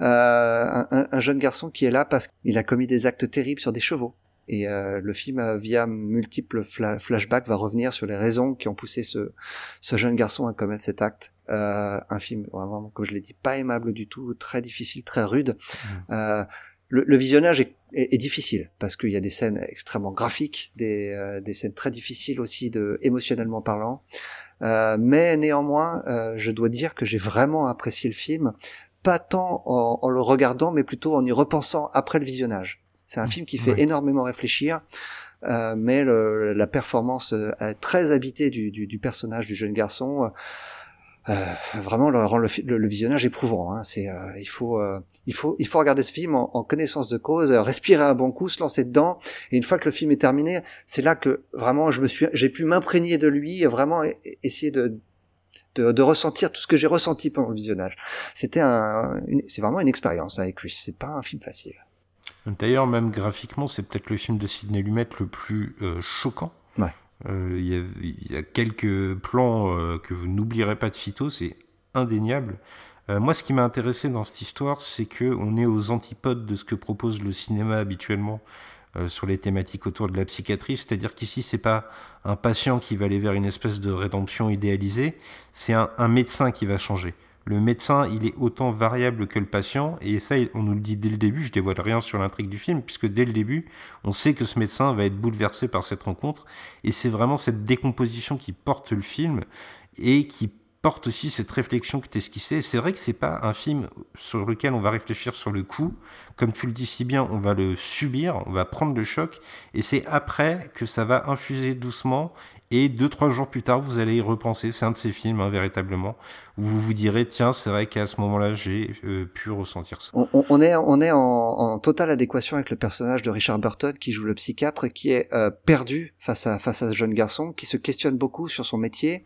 Un, un jeune garçon qui est là parce qu'il a commis des actes terribles sur des chevaux. Et euh, le film, euh, via multiples flashbacks, va revenir sur les raisons qui ont poussé ce, ce jeune garçon à commettre cet acte. Euh, un film vraiment, comme je l'ai dit, pas aimable du tout, très difficile, très rude. Mmh. Euh, le, le, visionnage est, est, difficile parce qu'il y a des scènes extrêmement graphiques, des, euh, des scènes très difficiles aussi, de émotionnellement parlant. mais néanmoins, je dois dire que j'ai vraiment apprécié le film, pas tant en, en le regardant, mais plutôt en y repensant après le visionnage. C'est un film qui fait énormément réfléchir. Euh, mais le, la performance euh, très habitée du, du, du, personnage du jeune garçon euh, vraiment le rend le, le, visionnage éprouvant. Hein. C'est euh, il faut euh, il faut il faut regarder ce film en, en, connaissance de cause, respirer un bon coup, se lancer dedans. Et une fois que le film est terminé, c'est là que vraiment je me suis j'ai pu m'imprégner de lui, vraiment essayer de de, de, ressentir tout ce que j'ai ressenti pendant le visionnage. C'était un, c'est vraiment une expérience avec lui. C'est pas un film facile. D'ailleurs, même graphiquement, c'est peut-être le film de Sidney Lumet le plus euh, choquant. Euh, il y, a quelques plans euh, que vous n'oublierez pas de sitôt, c'est indéniable. moi, ce qui m'a intéressé dans cette histoire, c'est que on est aux antipodes de ce que propose le cinéma habituellement sur les thématiques autour de la psychiatrie. C'est-à-dire qu'ici, c'est pas un patient qui va aller vers une espèce de rédemption idéalisée, c'est un médecin qui va changer le médecin, il est autant variable que le patient, et ça, on nous le dit dès le début, je dévoile rien sur l'intrigue du film, puisque dès le début, on sait que ce médecin va être bouleversé par cette rencontre, et c'est vraiment cette décomposition qui porte le film, et qui porte aussi cette réflexion que tu esquissée. C'est vrai que c'est pas un film sur lequel on va réfléchir sur le coup. Comme tu le dis si bien, on va le subir, on va prendre le choc, et c'est après que ça va infuser doucement et deux, trois jours plus tard, vous allez y repenser. C'est un de ces films, hein, véritablement, où vous vous direz tiens c'est vrai qu'à ce moment-là j'ai euh, pu ressentir ça. On, est on est en, en, totale adéquation avec le personnage de Richard Burton qui joue le psychiatre qui est euh, perdu face à face à ce jeune garçon qui se questionne beaucoup sur son métier.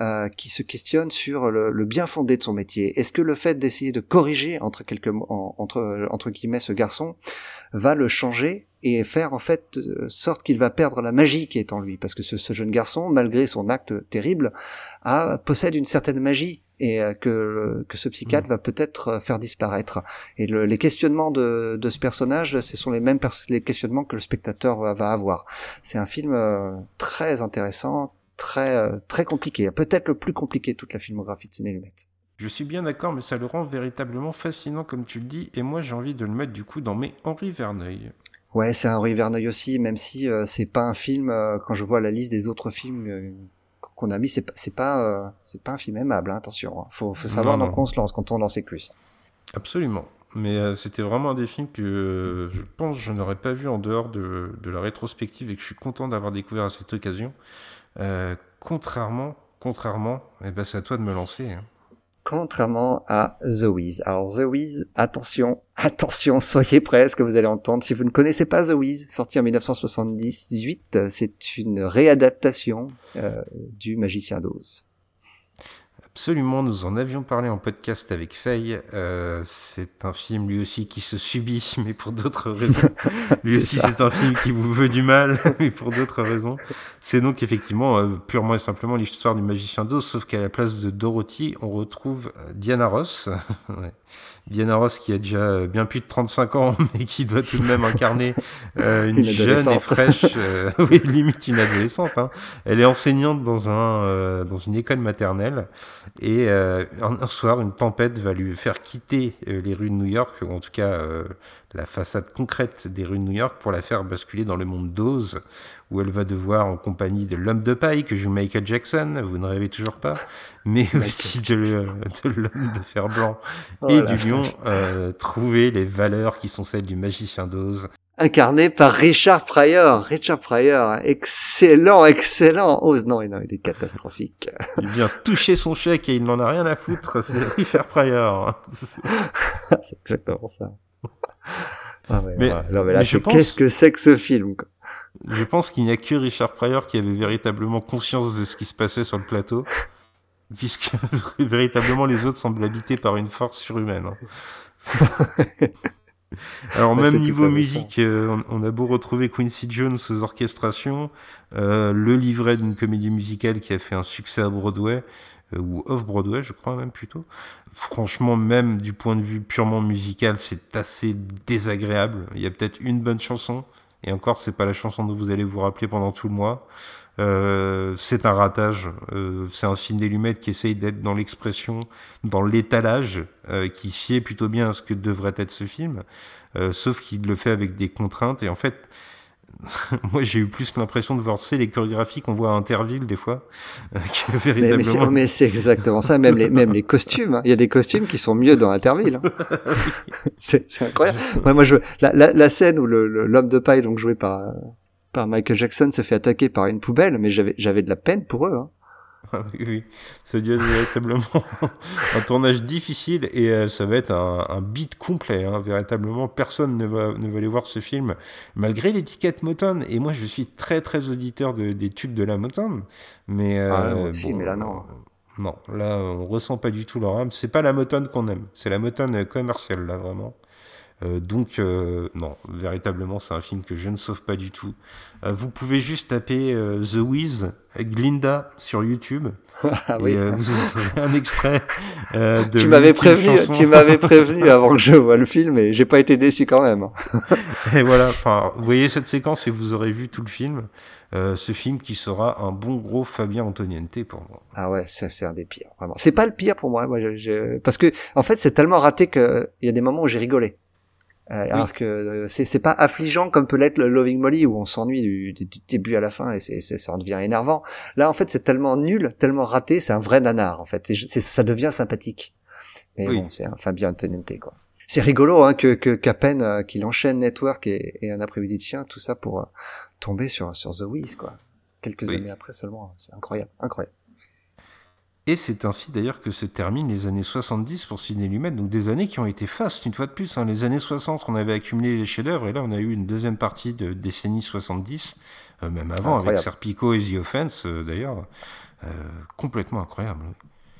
Euh, qui se questionne sur le, le, bien fondé de son métier. Est-ce que le fait d'essayer de corriger entre quelques entre entre guillemets ce garçon va le changer et faire en fait sorte qu'il va perdre la magie qui est en lui? Parce que ce, ce jeune garçon malgré son acte terrible a possède une certaine magie et euh, que, que ce psychiatre mmh. va peut-être euh, faire disparaître. Et le, les questionnements de, de, ce personnage, ce sont les mêmes les questionnements que le spectateur va, va avoir. C'est un film euh, très intéressant, très très compliqué, peut-être le plus compliqué de toute la filmographie de Sidney Lumet. Je suis bien d'accord, mais ça le rend véritablement fascinant comme tu le dis, et moi j'ai envie de le mettre du coup dans mes Henri Verneuil. Ouais, c'est Henri Verneuil aussi, même si euh, c'est pas un film. Euh, quand je vois la liste des autres films euh, qu'on a mis, c'est pas, c'est pas, c'est pas un film aimable. Hein, attention, hein. faut, faut savoir dans quoi on se lance quand on lance plus. Absolument. Mais c'était vraiment un des films que je pense je n'aurais pas vu en dehors de, de, la rétrospective et que je suis content d'avoir découvert à cette occasion. Contrairement, contrairement, eh ben c'est à toi de me lancer. Hein contrairement à The Wiz. Alors The Wiz, attention, [LAUGHS] attention, soyez prêts à ce que vous allez entendre. Si vous ne connaissez pas The Wiz, sorti en 1978, c'est une réadaptation euh, du Magicien d'Oz. Absolument, nous en avions parlé en podcast avec Faye. Euh, c'est un film lui aussi qui se subit, [LAUGHS] mais pour d'autres raisons. [LAUGHS] lui aussi, c'est un film qui vous veut du mal, [LAUGHS] mais pour d'autres raisons. C'est donc effectivement euh, purement et simplement l'histoire du magicien d'Oz, sauf qu'à la place de Dorothy, on retrouve euh, Diana Ross. Diana Ross qui a déjà bien plus de 35 ans, [LAUGHS] mais qui doit tout de même incarner euh, [LAUGHS] une, jeune et fraîche, [LAUGHS] euh, oui, limite une adolescente. Hein. Elle est enseignante dans un euh, dans une école maternelle et un, un, soir une tempête va lui faire quitter les rues de New York, ou en tout cas la façade concrète des rues de New York pour la faire basculer dans le monde d'Oz, où elle va devoir, en compagnie de l'homme de paille que joue Michael Jackson, vous ne rêvez toujours pas, mais aussi de, l'homme de fer blanc et du lion, euh, trouver les valeurs qui sont celles du magicien d'Oz. Incarné par Richard Pryor. Richard Pryor, excellent, excellent. Oz, non, non, il est catastrophique. Il vient toucher son chèque et il n'en a rien à foutre, c'est [LAUGHS] Richard Pryor. c'est exactement ça. Ah mais, non, mais là, qu'est-ce que c'est que ce film quoi Je pense qu'il n'y a que Richard Pryor qui avait véritablement conscience de ce qui se passait sur le plateau, [LAUGHS] puisque [LAUGHS] véritablement les autres semblent habités par une force surhumaine. Hein. [LAUGHS] Alors même niveau musique, euh, on, a beau retrouver Quincy Jones aux orchestrations, euh, le livret d'une comédie musicale qui a fait un succès à Broadway, euh, ou off-Broadway, je crois même plutôt. Franchement, même du point de vue purement musical, c'est assez désagréable. Il y a peut-être une bonne chanson, et encore, c'est pas la chanson dont vous allez vous rappeler pendant tout le mois. Euh, c'est un ratage. Euh, c'est un ciné lumette qui essaye d'être dans l'expression, dans l'étalage, euh, qui sied plutôt bien à ce que devrait être ce film, euh, sauf qu'il le fait avec des contraintes. Et en fait, [LAUGHS] moi j'ai eu plus l'impression de voir c'est les chorégraphies qu'on voit à Interville des fois euh, [LAUGHS] que véritablement mais, c'est exactement ça même les même les costumes hein. il y a des costumes qui sont mieux dans Interville hein. [LAUGHS] c'est incroyable moi, moi je la, la, la scène où le l'homme de paille donc joué par par Michael Jackson se fait attaquer par une poubelle mais j'avais j'avais de la peine pour eux hein. [LAUGHS] Oui, oui, ça doit être véritablement [LAUGHS] un tournage difficile et euh, ça va être un, un beat complet. Hein, véritablement, personne ne va, ne va aller voir ce film malgré l'étiquette Motown. Et moi, je suis très très auditeur de, des tubes de la Motown, mais, euh, ah, bon, mais là non. Non, là on ressent pas du tout leur âme. C'est pas la Motown qu'on aime, c'est la Motown commerciale là vraiment. Euh, donc, euh, non, véritablement, c'est un film que je ne sauve pas du tout. Euh, vous pouvez juste taper The Wiz, Glinda sur YouTube. [LAUGHS] Ah oui. et vous aurez un extrait de tu m'avais prévenu tu m'avais prévenu [LAUGHS] avant que je vois le film et j'ai pas été déçu quand même et voilà enfin vous voyez cette séquence et vous aurez vu tout le film ce film qui sera un bon gros Fabien Antoniente pour moi ah ouais ça c'est un des pires vraiment c'est pas le pire pour moi, moi je, parce que en fait c'est tellement raté que il y a des moments où j'ai rigolé euh, alors que euh, c'est pas affligeant comme peut l'être le Loving Molly où on s'ennuie du, du, début à la fin et c'est ça en devient énervant. Là en fait c'est tellement nul, tellement raté, c'est un vrai nanar en fait. ça devient sympathique. Mais bon c'est un Fabien Antonente quoi. C'est rigolo hein, que qu'à peine euh, qu'il enchaîne Network et, et un après-midi de chien, tout ça pour tomber sur sur The Wiz quoi. Quelques années après seulement, c'est incroyable, incroyable. Et c'est ainsi d'ailleurs que se terminent les années 70 pour Sidney Lumet, donc des années qui ont été fastes une fois de plus. Hein. Les années 60, on avait accumulé les chefs-d'œuvre, et là on a eu une deuxième partie de décennie 70, euh, même avant, avec Serpico et The Offense euh, d'ailleurs, euh, complètement incroyable.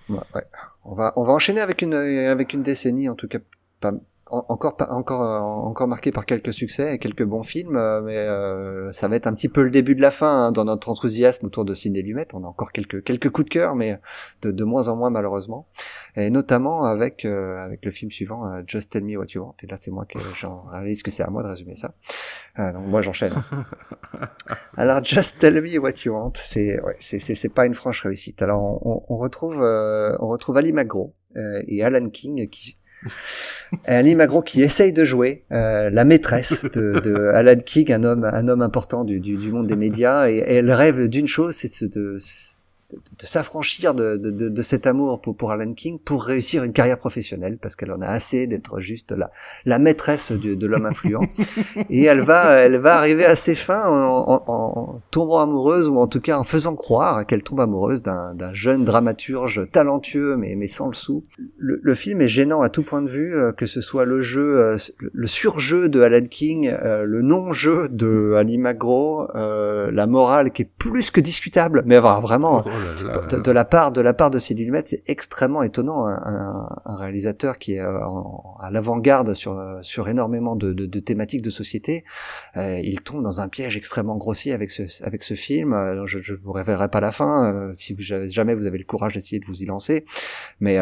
Ouais, ouais. On va on va enchaîner avec une avec une décennie en tout cas pas encore encore euh, encore marqué par quelques succès et quelques bons films, euh, mais euh, ça va être un petit peu le début de la fin hein, dans notre enthousiasme autour de Ciné Lumet. On a encore quelques quelques coups de cœur, mais de, de moins en moins malheureusement, et notamment avec avec le film suivant, Just Tell Me What You Want. Et là, c'est moi que [LAUGHS] j'en réalise que c'est à moi de résumer ça. donc moi, j'enchaîne. Alors, Just Tell Me What You Want, c'est ouais, c'est c'est pas une franche réussite. Alors, on, on retrouve on retrouve Ali McGraw et Alan King qui Ali Magro qui essaye de jouer euh, la maîtresse de, de, Alan King, un homme, un homme important du, du, du monde des médias, et, elle rêve d'une chose, c'est de, de, s'affranchir de, de, de, cet amour pour, pour Alan King pour réussir une carrière professionnelle parce qu'elle en a assez d'être juste la, la maîtresse de, de l'homme influent. [LAUGHS] Et elle va elle va arriver à ses fins en, en, tombant amoureuse ou en tout cas en faisant croire qu'elle tombe amoureuse d'un jeune dramaturge talentueux mais mais sans le sou. Le, le, film est gênant à tout point de vue euh, que ce soit le jeu euh, le surjeu de Alan King euh, le non jeu de Ali McGraw la morale qui est plus que discutable mais vraiment de, la part de la part de Sidney Lumet, c'est extrêmement étonnant. Un, un, réalisateur qui est euh, à l'avant-garde sur sur énormément de, de, de thématiques de société, euh, il tombe dans un piège extrêmement grossier avec ce avec ce film. Euh, je, je vous révélerai pas la fin si vous jamais vous avez le courage d'essayer de vous y lancer, mais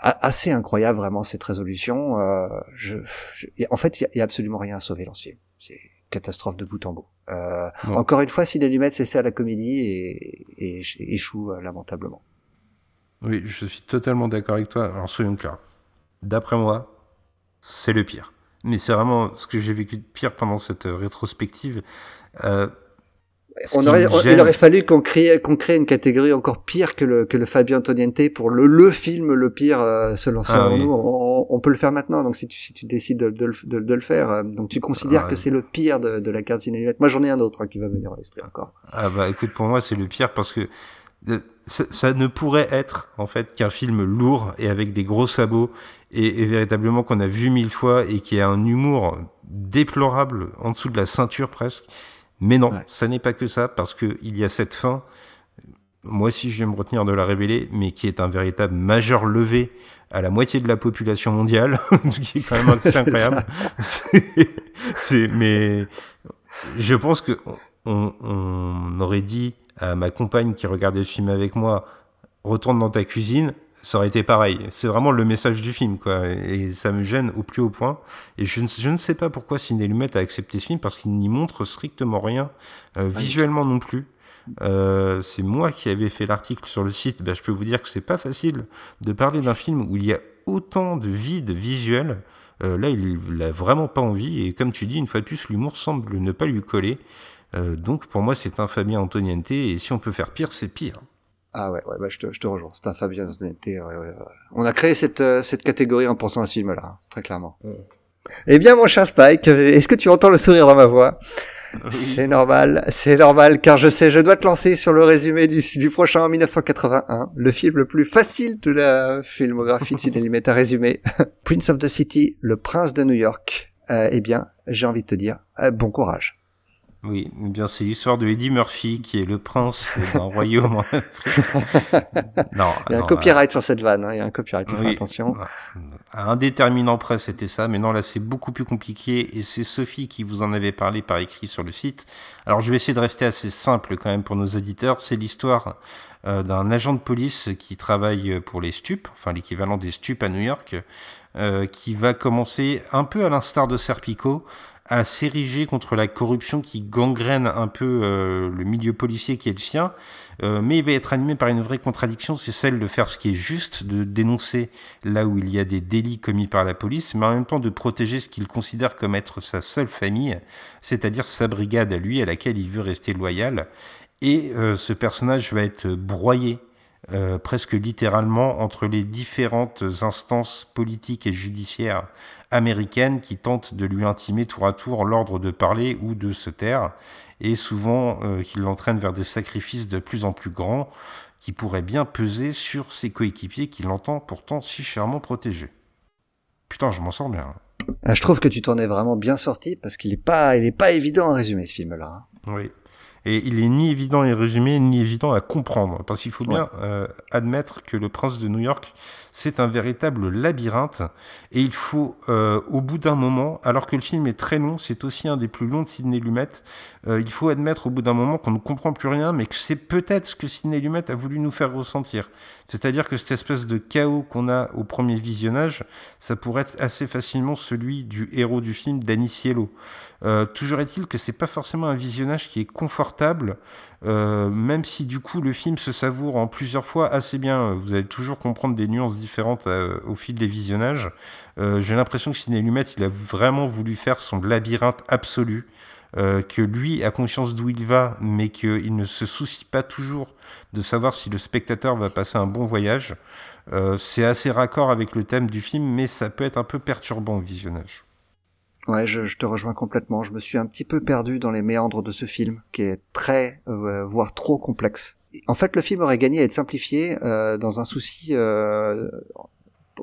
assez incroyable vraiment cette résolution. Je, en fait, il y, a absolument rien à sauver dans ce film. C'est catastrophe de bout en bout. Euh, encore une fois, si Lumet c'est à la comédie et, et, échoue euh, lamentablement. Oui, je suis totalement d'accord avec toi. Alors soyons clairs. D'après moi, c'est le pire. Mais c'est vraiment ce que j'ai vécu de pire pendant cette euh, rétrospective. Euh, on aurait, il aurait fallu qu'on crée, qu'on crée une catégorie encore pire que le, que le Fabio Antoniente pour le, le film le pire, euh, selon, ah nous. On, on, peut le faire maintenant, donc si tu, si tu décides de, de, de, de le faire, euh, donc tu considères ah que c'est le pire de, de la carte cinématique. Moi, j'en ai un autre hein, qui va venir à l'esprit encore. Ah bah écoute, pour moi, c'est le pire parce que euh, ça, ça, ne pourrait être en fait qu'un film lourd et avec des gros sabots et, et véritablement qu'on a vu mille fois et qui a un humour déplorable en dessous de la ceinture presque mais non, ça n'est pas que ça, parce qu'il y a cette fin, moi aussi je vais me retenir de la révéler, mais qui est un véritable majeur levé à la moitié de la population mondiale, [LAUGHS] ce qui est quand même assez [LAUGHS] incroyable. C'est, mais je pense que on, on aurait dit à ma compagne qui regardait le film avec moi, retourne dans ta cuisine, ça aurait été pareil. C'est vraiment le message du film, quoi. Et ça me gêne au plus haut point. Et je ne, je ne sais pas pourquoi Ciné Lumet a accepté ce film, parce qu'il n'y montre strictement rien, euh, visuellement non plus. Euh, c'est moi qui avais fait l'article sur le site. Ben, je peux vous dire que c'est pas facile de parler d'un film où il y a autant de vide visuel. Euh, là, il n'a vraiment pas envie. Et comme tu dis, une fois de plus, l'humour semble ne pas lui coller. Donc, pour moi, c'est un Fabien Antoniente. Et si on peut faire pire, c'est pire. Ah ouais, ouais bah je, te, je te rejoins. C'est un Fabien On a créé cette, euh, cette catégorie en pensant à ce film-là, hein, très clairement. Eh bien, mon cher Spike, est-ce que tu entends le sourire dans ma voix? C'est normal, c'est normal, car je sais, je dois te lancer sur le résumé du, du prochain en 1981, le film le plus facile de la filmographie de Sidney à résumer. Prince of the City, le prince de New York. Euh, eh bien, j'ai envie de te dire, euh, bon courage. Oui, eh bien c'est l'histoire de Eddie Murphy qui est le prince [LAUGHS] d'un royaume [LAUGHS] Non, il y a un copyright sur cette vanne, hein, il y a un copyright, oui, attention. Un déterminant près c'était ça, mais non là c'est beaucoup plus compliqué et c'est Sophie qui vous en avait parlé par écrit sur le site. Alors je vais essayer de rester assez simple quand même pour nos auditeurs. C'est l'histoire euh, d'un agent de police qui travaille pour les stupes, enfin l'équivalent des stupes à New York, euh, qui va commencer un peu à l'instar de Serpico à s'ériger contre la corruption qui gangrène un peu euh, le milieu policier qui est le sien, euh, mais il va être animé par une vraie contradiction, c'est celle de faire ce qui est juste, de dénoncer là où il y a des délits commis par la police, mais en même temps de protéger ce qu'il considère comme être sa seule famille, c'est-à-dire sa brigade à lui, à laquelle il veut rester loyal. Et euh, ce personnage va être broyé presque littéralement entre les différentes instances politiques et judiciaires américaines qui tentent de lui intimer tour à tour l'ordre de parler ou de se taire, et souvent euh, qui l'entraînent vers des sacrifices de plus en plus grands. qui pourrait bien peser sur ses coéquipiers qu'il entend pourtant si chèrement protéger. Putain, je m'en sors bien. Ah, je trouve que tu t'en es vraiment bien sorti parce qu'il est pas, il est pas évident à résumer ce film-là. Hein. Oui. Et il est ni évident à résumer, ni évident à comprendre. Parce qu'il faut bien euh, admettre que Le Prince de New York, c'est un véritable labyrinthe. Et il faut, euh, au bout d'un moment, alors que le film est très long, c'est aussi un des plus longs de Sidney Lumet, euh, il faut admettre au bout d'un moment qu'on ne comprend plus rien, mais que c'est peut-être ce que Sidney Lumet a voulu nous faire ressentir. C'est-à-dire que cette espèce de chaos qu'on a au premier visionnage, ça pourrait être assez facilement celui du héros du film, Danny Cielo. Euh, toujours est-il que c'est pas forcément un visionnage qui est confortable, même si du coup le film se savoure en plusieurs fois assez bien. Vous allez toujours comprendre des nuances différentes euh, au fil des visionnages. J'ai l'impression que Ciné Lumet, il a vraiment voulu faire son labyrinthe absolu. que lui a conscience d'où il va, mais qu'il ne se soucie pas toujours de savoir si le spectateur va passer un bon voyage. c'est assez raccord avec le thème du film, mais ça peut être un peu perturbant au visionnage. Ouais, je, te rejoins complètement. Je me suis un petit peu perdu dans les méandres de ce film, qui est très, euh, voire trop complexe. En fait, le film aurait gagné à être simplifié euh, dans un souci euh,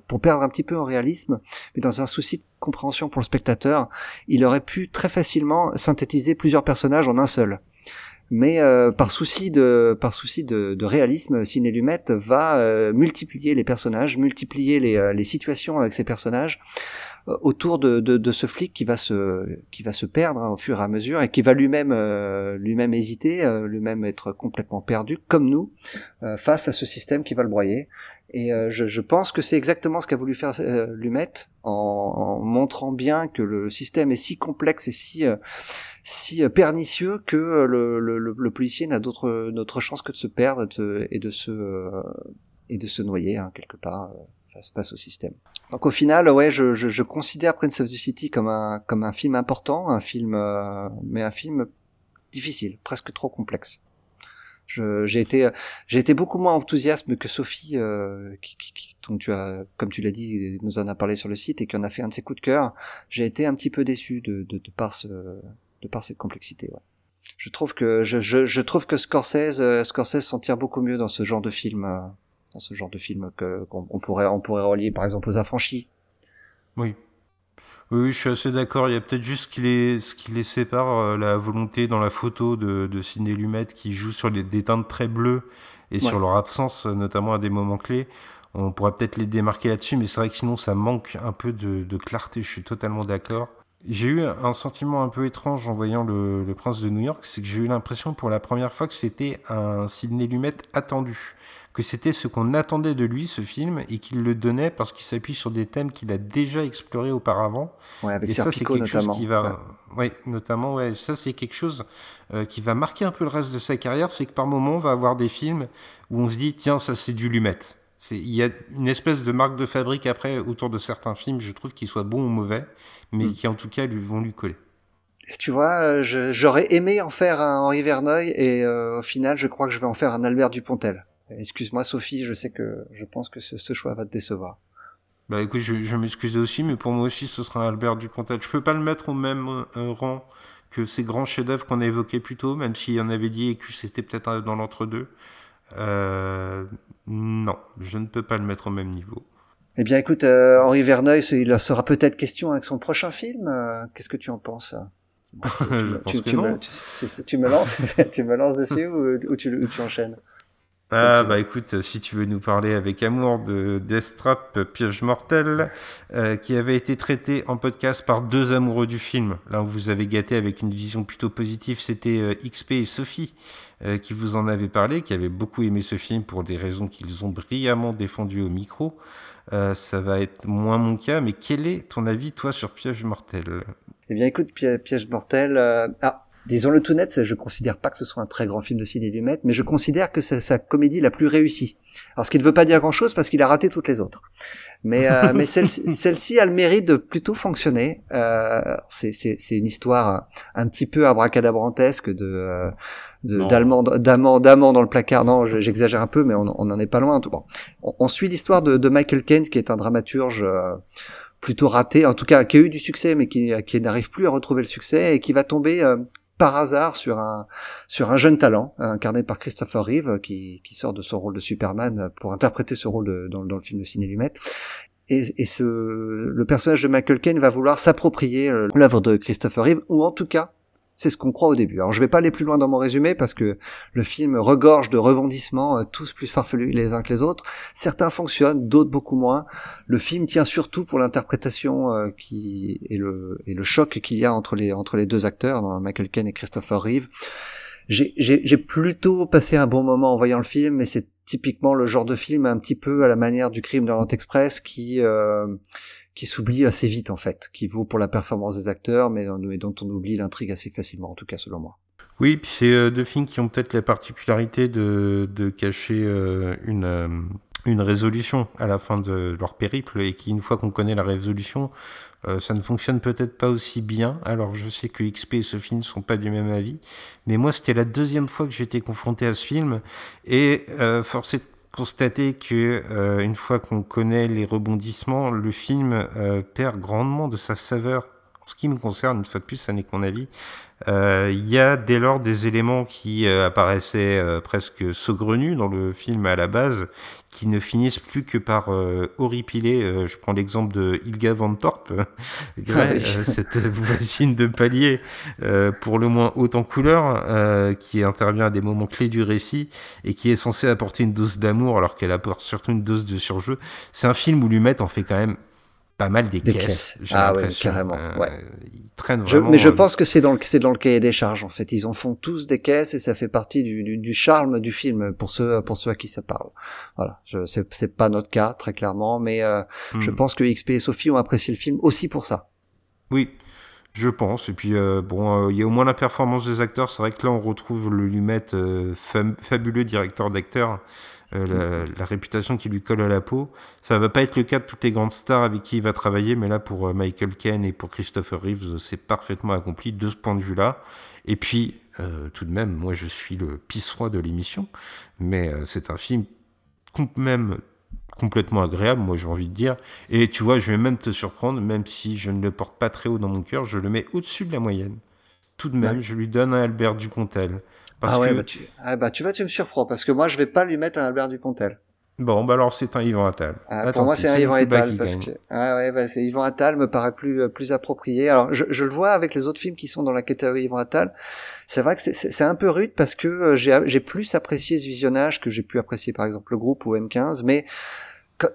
pour perdre un petit peu en réalisme, mais dans un souci de compréhension pour le spectateur, il aurait pu très facilement synthétiser plusieurs personnages en un seul mais euh, par souci de par souci de, réalisme, Ciné Lumet va euh, multiplier les personnages, multiplier les, euh, situations avec ces personnages autour de, de, de, ce flic qui va se qui va se perdre hein, au fur et à mesure et qui va lui-même lui-même hésiter, lui-même être complètement perdu comme nous face à ce système qui va le broyer. Et je, je, pense que c'est exactement ce qu'a voulu faire Lumet en, en, montrant bien que le système est si complexe et si si euh, pernicieux que euh, le, le, le policier n'a d'autre d'autre chance que de se perdre et de se euh, et de se noyer hein, quelque part face, face au système. Donc au final, ouais, je, je, je, considère Prince of the City comme un comme un film important, un film mais un film difficile, presque trop complexe. J'ai été j'ai été beaucoup moins enthousiaste que Sophie, euh, qui, qui, dont tu as, comme tu l'as dit, nous en a parlé sur le site et qui en a fait un de ses coups de cœur. J'ai été un petit peu déçu de, de, de par ce de par cette complexité. Ouais. Je trouve que je, je, je trouve que Scorsese euh, Scorsese s'en tire beaucoup mieux dans ce genre de film, euh, dans ce genre de film que qu'on pourrait on pourrait relier par exemple aux Affranchis. Oui. Oui, je suis assez d'accord. Il y a peut-être juste ce qui les, ce qui les sépare, euh, la volonté dans la photo de, de Ciné Lumet qui joue sur les, des teintes très bleues et sur leur absence, notamment à des moments clés. On pourrait peut-être les démarquer là-dessus, mais c'est vrai que sinon ça manque un peu de, de clarté. Je suis totalement d'accord. J'ai eu un sentiment un peu étrange en voyant le, le Prince de New York, c'est que j'ai eu l'impression pour la première fois que c'était un Sidney Lumet attendu, que c'était ce qu'on attendait de lui, ce film, et qu'il le donnait parce qu'il s'appuie sur des thèmes qu'il a déjà explorés auparavant. Ouais, avec et ça, c'est quelque chose qui va, ouais. notamment, ouais, ça c'est quelque chose euh, qui va marquer un peu le reste de sa carrière, c'est que par moment on va avoir des films où on se dit tiens ça c'est du Lumet. Il y a une espèce de marque de fabrique après autour de certains films, je trouve qu'ils soient bons ou mauvais, mais mm. qui en tout cas lui, vont lui coller. tu vois, euh, j'aurais aimé en faire un Henri Verneuil et euh, au final, je crois que je vais en faire un Albert Dupontel. Excuse-moi Sophie, je sais que je pense que ce, choix va te décevoir. Bah écoute, je, je m'excuse aussi, mais pour moi aussi, ce sera Albert Dupontel. Je peux pas le mettre au même euh, rang que ces grands chefs-d'œuvre qu'on a évoqués plus tôt, même s'il y en avait dit et que c'était peut-être dans l'entre-deux. Euh, non, je ne peux pas le mettre au même niveau. Eh bien, écoute, euh, Henri Verneuil, il en sera peut-être question avec son prochain film. Euh, qu'est-ce que tu en penses tu, [LAUGHS] tu, me, tu, me, lances, [LAUGHS] tu me lances dessus ou, ou, tu, tu enchaînes? Ah bah écoute, si tu veux nous parler avec amour de Death Trap Piège mortel, euh, qui avait été traité en podcast par deux amoureux du film. Là, on vous avez gâté avec une vision plutôt positive. C'était euh, XP et Sophie euh, qui vous en avaient parlé, qui avaient beaucoup aimé ce film pour des raisons qu'ils ont brillamment défendues au micro. ça va être moins mon cas, mais quel est ton avis toi sur Piège mortel? Eh bien écoute, Piège mortel. Ah disons-le tout net, je considère pas que ce soit un très grand film de Sidney Lumet, mais je considère que c'est sa comédie la plus réussie. Alors ce qui ne veut pas dire grand-chose parce qu'il a raté toutes les autres. Mais, euh, [LAUGHS] mais celle-ci a le mérite de plutôt fonctionner. Euh, c'est une histoire un petit peu abracadabrantesque de euh, d'amant d'amant dans le placard. Non, j'exagère un peu, mais on n'en est pas loin. Tout bon. On, suit l'histoire de, de, Michael Caine, qui est un dramaturge. Euh, plutôt raté, en tout cas qui a eu du succès mais qui, qui n'arrive plus à retrouver le succès et qui va tomber euh, par hasard sur un sur un jeune talent incarné par Christopher Reeve qui, qui sort de son rôle de Superman pour interpréter ce rôle de, dans, dans le film de Ciné Lumet. Et, et ce, le personnage de Michael Caine va vouloir s'approprier euh, l'œuvre de Christopher Reeve, ou en tout cas, c'est ce qu'on croit au début. Alors je vais pas aller plus loin dans mon résumé parce que le film regorge de rebondissements, euh, tous plus farfelus les uns que les autres. Certains fonctionnent, d'autres beaucoup moins. Le film tient surtout pour l'interprétation euh, qui et le et le choc qu'il y a entre les entre les deux acteurs, Michael Caine et Christopher Reeve. J'ai plutôt passé un bon moment en voyant le film, mais c'est typiquement le genre de film un petit peu à la manière du crime de l'Orient Express qui euh, qui s'oublie assez vite en fait, qui vaut pour la performance des acteurs, mais, dont on oublie l'intrigue assez facilement, en tout cas selon moi. Oui, puis c'est euh, deux films qui ont peut-être la particularité de, cacher euh, une une résolution à la fin de leur périple et qui, une fois qu'on connaît la résolution, euh, ça ne fonctionne peut-être pas aussi bien. Alors je sais que XP et Sophie ne sont pas du même avis, mais moi c'était la deuxième fois que j'étais confronté à ce film et euh, force est de constater que euh, une fois qu'on connaît les rebondissements, le film euh, perd grandement de sa saveur. En ce qui me concerne, une fois de plus, ça n'est qu'un avis. Euh, il y a dès lors des éléments qui euh, apparaissaient euh, presque saugrenus dans le film à la base, qui ne finissent plus que par horripiler. je prends l'exemple de Ilga Van Torp, [LAUGHS] ah cette voisine de palier, pour le moins haute en couleur, qui intervient à des moments clés du récit et qui est censée apporter une dose d'amour alors qu'elle apporte surtout une dose de surjeu. C'est un film où Lumet en fait quand même pas mal des, caisses. Ah ouais, carrément. Euh, ouais. Ils traînent vraiment. mais je pense que c'est dans le c'est dans le cahier des charges en fait. Ils en font tous des caisses et ça fait partie du, du, du charme du film pour ceux pour ceux à qui ça parle. Voilà. Je c'est c'est pas notre cas très clairement, mais euh, je hmm. pense que XP et Sophie ont apprécié le film aussi pour ça. Oui. Je pense. Et puis, euh, bon, il y a au moins la performance des acteurs. C'est vrai que là, on retrouve le Lumet, fabuleux directeur d'acteurs, euh, la, réputation qui lui colle à la peau. Ça va pas être le cas de toutes les grandes stars avec qui il va travailler, mais là pour euh, Michael Caine et pour Christopher Reeves, c'est parfaitement accompli de ce point de vue-là. Et puis, euh, tout de même, moi je suis le pisse-roi de l'émission, mais c'est un film même complètement agréable, moi j'ai envie de dire. Et tu vois, je vais même te surprendre, même si je ne le porte pas très haut dans mon cœur, je le mets au-dessus de la moyenne. Tout de même, je lui donne un Albert Dupontel ah ouais, bah tu, ah bah tu vois, tu me surprends parce que moi je vais pas lui mettre un Albert Dupontel. Bon, bah alors c'est un Yvan Attal. Ah, pour moi c'est un Yvan Attal parce que ah ouais, bah, c'est Yvan Attal me paraît plus plus approprié. Alors je, je, le vois avec les autres films qui sont dans la catégorie Yvan Attal. C'est vrai que c'est un peu rude parce que euh, j'ai j'ai plus apprécié ce visionnage que j'ai pu apprécier par exemple le groupe ou M15, mais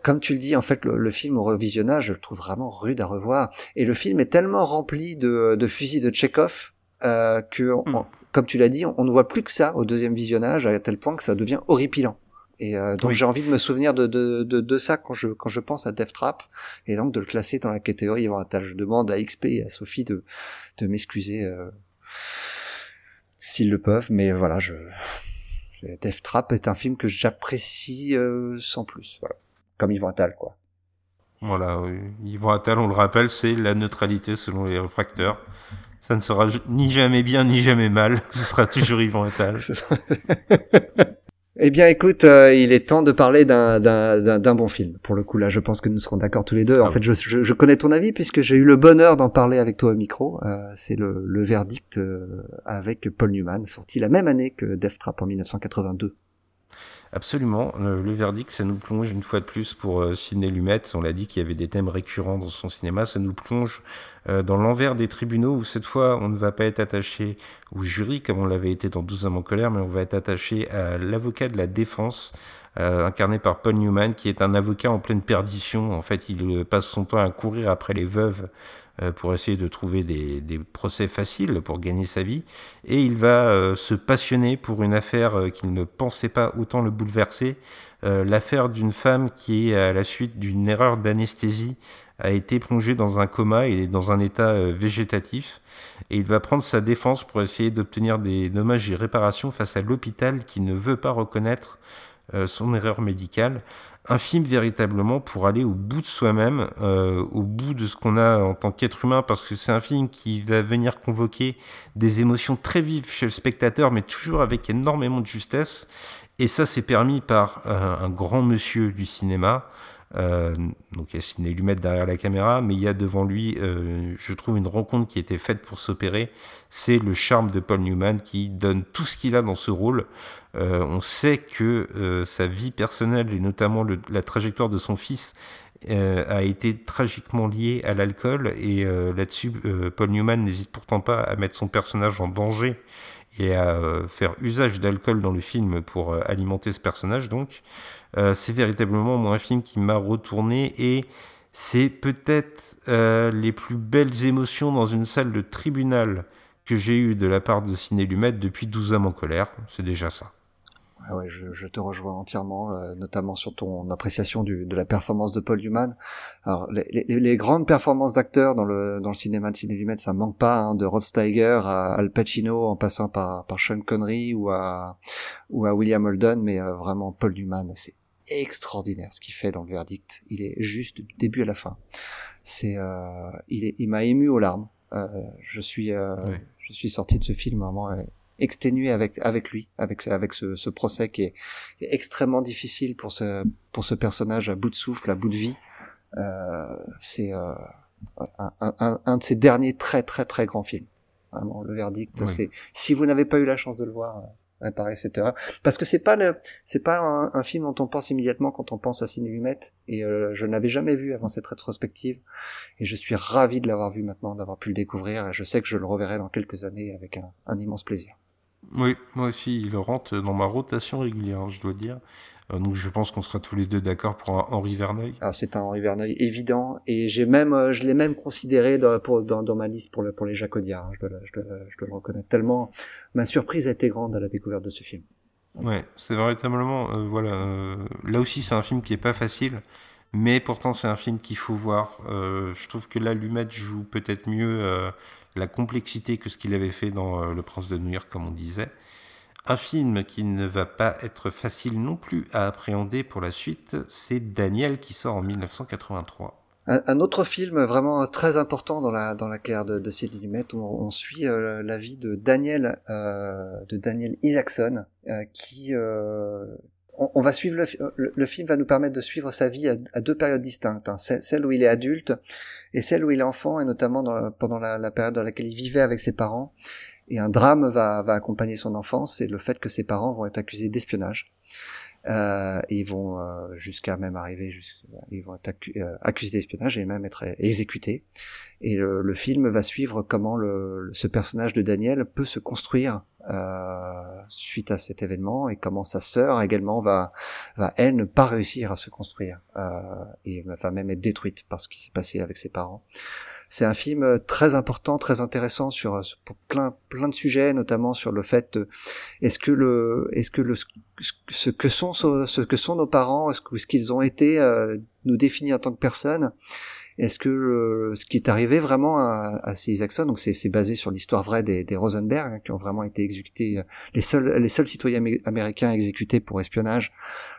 comme tu le dis, en fait, le, film au revisionnage, je le trouve vraiment rude à revoir. Et le film est tellement rempli de, de fusils de Tchekhov euh, que, hmm. comme tu l'as dit, on, ne voit plus que ça au deuxième visionnage, à tel point que ça devient horripilant. Et euh, donc j'ai envie de me souvenir de, de, de, de, ça quand je, quand je pense à Death Trap, et donc de le classer dans la catégorie Je demande à XP et à Sophie de, de m'excuser euh, s'ils le peuvent, mais voilà, je... Death Trap est un film que j'apprécie euh, sans plus, voilà. Comme Yvan Attal, quoi. Voilà, oui. Yvan Attal, on le rappelle, c'est la neutralité selon les réfracteurs. Ça ne sera ni jamais bien ni jamais mal. [LAUGHS] Ce sera toujours Yvan Attal. [LAUGHS] Eh bien, écoute, euh, il est temps de parler d'un bon film. Pour le coup, là, je pense que nous serons d'accord tous les deux. En ah fait, je, je, connais ton avis puisque j'ai eu le bonheur d'en parler avec toi au micro. Euh, C'est le, le, verdict euh, avec Paul Newman, sorti la même année que Death Trap en 1982. Absolument. Le, verdict, ça nous plonge une fois de plus pour euh, Sidney Lumet. On l'a dit qu'il y avait des thèmes récurrents dans son cinéma. Ça nous plonge euh, dans l'envers des tribunaux où cette fois, on ne va pas être attaché au jury comme on l'avait été dans 12 hommes en colère, mais on va être attaché à l'avocat de la défense, euh, incarné par Paul Newman, qui est un avocat en pleine perdition. En fait, il passe son temps à courir après les veuves euh, pour essayer de trouver des, procès faciles pour gagner sa vie. Et il va euh, se passionner pour une affaire euh, qu'il ne pensait pas autant le bouleverser, l'affaire d'une femme qui, à la suite d'une erreur d'anesthésie, a été plongée dans un coma et dans un état végétatif. Et il va prendre sa défense pour essayer d'obtenir des dommages et réparations face à l'hôpital qui ne veut pas reconnaître son erreur médicale un film véritablement pour aller au bout de soi-même, euh, au bout de ce qu'on a en tant qu'être humain, parce que c'est un film qui va venir convoquer des émotions très vives chez le spectateur, mais toujours avec énormément de justesse. Et ça, c'est permis par euh, un grand monsieur du cinéma, donc il y a Sidney Lumet derrière la caméra, mais il y a devant lui, euh, je trouve, une rencontre qui été faite pour s'opérer. C'est le charme de Paul Newman qui donne tout ce qu'il a dans ce rôle. Euh, on sait que sa vie personnelle et notamment le, la trajectoire de son fils a été tragiquement liée à l'alcool et là-dessus, Paul Newman n'hésite pourtant pas à mettre son personnage en danger et à faire usage d'alcool dans le film pour alimenter ce personnage. Donc, euh, c'est véritablement un film qui m'a retourné et c'est peut-être euh, les plus belles émotions dans une salle de tribunal que j'ai eu de la part de Ciné Lumet depuis 12 hommes en colère. C'est déjà ça. Ah ouais, je, je, te rejoins entièrement, euh, notamment sur ton appréciation du, de la performance de Paul Newman. Alors, les, les, les grandes performances d'acteurs dans le, dans le cinéma de Ciné Lumet, ça manque pas, hein, de Rod Steiger à Al Pacino, en passant par, par Sean Connery ou à, ou à William Holden, mais vraiment Paul Newman, c'est extraordinaire ce qu'il fait dans le verdict. Il est juste du début à la fin. C'est, euh, il, est, il m'a ému aux larmes. Euh, je suis, euh, je suis sorti de ce film vraiment euh, exténué avec avec lui, avec avec ce, ce procès qui est, qui est, extrêmement difficile pour ce pour ce personnage à bout de souffle, à bout de vie. Euh, c'est euh, un, un, un, de ses derniers très très très grands films. Vraiment, le verdict. C'est si vous n'avez pas eu la chance de le voir, erreur parce que c'est pas le c'est pas un, film dont on pense immédiatement quand on pense à Ciné Lumet et euh, je n'avais jamais vu avant cette rétrospective et je suis ravi de l'avoir vu maintenant d'avoir pu le découvrir et je sais que je le reverrai dans quelques années avec un, un immense plaisir. Oui moi aussi il rentre dans ma rotation régulière je dois dire donc je pense qu'on sera tous les deux d'accord pour un Henri Verneuil. C'est un Henri Verneuil évident et j'ai même euh, je l'ai même considéré dans, pour, dans, dans, ma liste pour le, pour les Jacodiards. Hein, je, dois, je, dois, je dois le reconnaître tellement ma surprise a été grande à la découverte de ce film. Ouais, c'est véritablement euh, voilà. Euh, là aussi c'est un film qui est pas facile, mais pourtant c'est un film qu'il faut voir. Euh, je trouve que là Lumet joue peut-être mieux la complexité que ce qu'il avait fait dans Le Prince de New York, comme on disait. Un film qui ne va pas être facile non plus à appréhender pour la suite, c'est Daniel qui sort en 1983. Un, autre film vraiment très important dans la dans la de, de Sidney Lumet, on, on suit euh, la vie de Daniel euh, de Daniel Isaacson, euh, qui on, va suivre le, film va nous permettre de suivre sa vie à, deux périodes distinctes, hein. celle où il est adulte et celle où il est enfant, et notamment pendant la, période dans laquelle il vivait avec ses parents et un drame va, va accompagner son enfance, c'est le fait que ses parents vont être accusés d'espionnage. Euh, ils vont euh, jusqu'à même arriver, ils vont être euh, accusés d'espionnage et même être exécutés. Et le, le, film va suivre comment le, ce personnage de Daniel peut se construire euh, suite à cet événement et comment sa sœur également va, va elle ne pas réussir à se construire euh, et va même être détruite par ce qui s'est passé avec ses parents. C'est un film euh, très important, très intéressant sur, euh, pour plein plein de sujets, notamment sur le fait est-ce que le est-ce que le ce que sont ce que sont nos parents, est-ce ce qu'ils ont été euh, nous définit en tant que personne. Est-ce que ce qui est arrivé vraiment à, à ces Isaacson, donc c'est basé sur l'histoire vraie des, des Rosenberg, hein, qui ont vraiment été exécutés, les seuls les seuls citoyens américains exécutés pour espionnage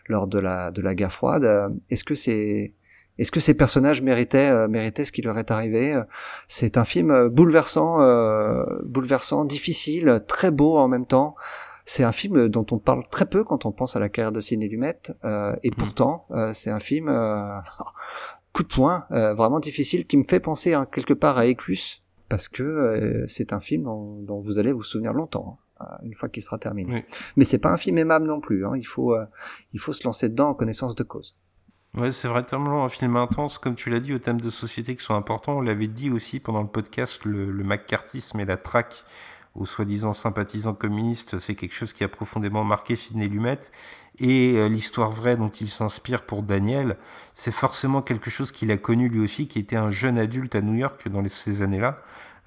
lors de la de la guerre froide. Est-ce que c'est est-ce que ces personnages méritaient, euh, méritaient ce qui leur est arrivé C'est un film euh, bouleversant, euh, bouleversant, difficile, très beau en même temps. C'est un film dont on parle très peu quand on pense à la carrière de Sidney Lumet, euh, et mmh. pourtant c'est un film [LAUGHS] coup de poing, vraiment difficile, qui me fait penser hein, quelque part à Éclus, parce que c'est un film dont, vous allez vous souvenir longtemps hein, une fois qu'il sera terminé. Mais c'est pas un film aimable non plus. Hein. Il faut, il faut se lancer dedans en connaissance de cause. Ouais, c'est vraiment un film intense, comme tu l'as dit, aux thèmes de société qui sont importants. On l'avait dit aussi pendant le podcast, le, le McCarthyisme et la traque aux soi-disant sympathisants communistes, c'est quelque chose qui a profondément marqué Sidney Lumet. Et euh, l'histoire vraie dont il s'inspire pour Daniel, c'est forcément quelque chose qu'il a connu lui aussi, qui était un jeune adulte à New York dans ces années-là.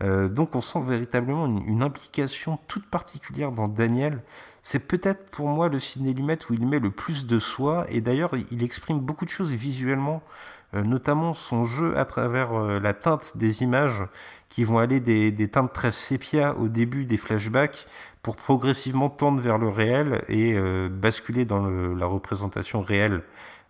Euh, donc on sent véritablement une, implication toute particulière dans Daniel. C'est peut-être pour moi le ciné Lumet où il met le plus de soi, et d'ailleurs il exprime beaucoup de choses visuellement, euh, notamment son jeu à travers euh, la teinte des images, qui vont aller des, des, teintes très sépia au début des flashbacks, pour progressivement tendre vers le réel et basculer dans la représentation réelle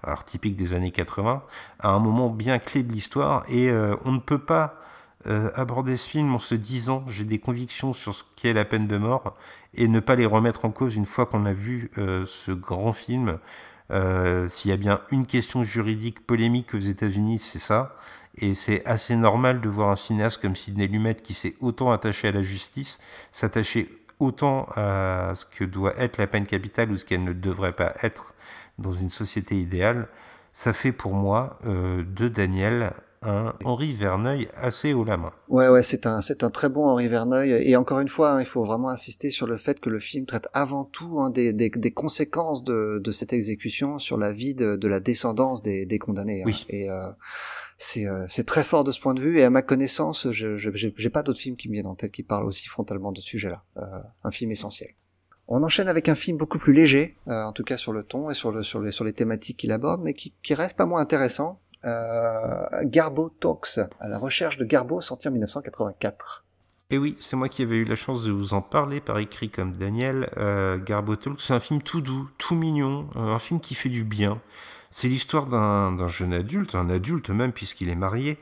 alors typique des années 80, à un moment bien clé de l'histoire, et on ne peut pas euh, aborder ce film en se disant j'ai des convictions sur ce qu'est la peine de mort et ne pas les remettre en cause une fois qu'on a vu euh, ce grand film. Euh, S'il y a bien une question juridique polémique aux États-Unis, c'est ça. Et c'est assez normal de voir un cinéaste comme Sidney Lumet qui s'est autant attaché à la justice, s'attacher autant à ce que doit être la peine capitale ou ce qu'elle ne devrait pas être dans une société idéale. Ça fait pour moi de Daniel un Henri Verneuil assez haut la main. Ouais, ouais, c'est un, c'est un très bon Henri Verneuil. Et encore une fois, hein, il faut vraiment insister sur le fait que le film traite avant tout hein, des, des, des, conséquences de, de cette exécution sur la vie de, de la descendance des, des condamnés. Hein. Oui. Et euh, c'est, euh, c'est très fort de ce point de vue. Et à ma connaissance, je, je j'ai pas d'autres films qui me viennent en tête qui parlent aussi frontalement de ce sujet-là. Euh, un film essentiel. On enchaîne avec un film beaucoup plus léger, euh, en tout cas sur le ton et sur, le, sur, les, sur les thématiques qu'il aborde, mais qui, qui reste pas moins intéressant. Euh, Garbo Talks, à la recherche de Garbo, sorti en 1984. Et oui, c'est moi qui avais eu la chance de vous en parler par écrit comme Daniel. Euh, Garbo Talks, c'est un film tout doux, tout mignon, euh, un film qui fait du bien. C'est l'histoire d'un jeune adulte, un adulte même puisqu'il est marié,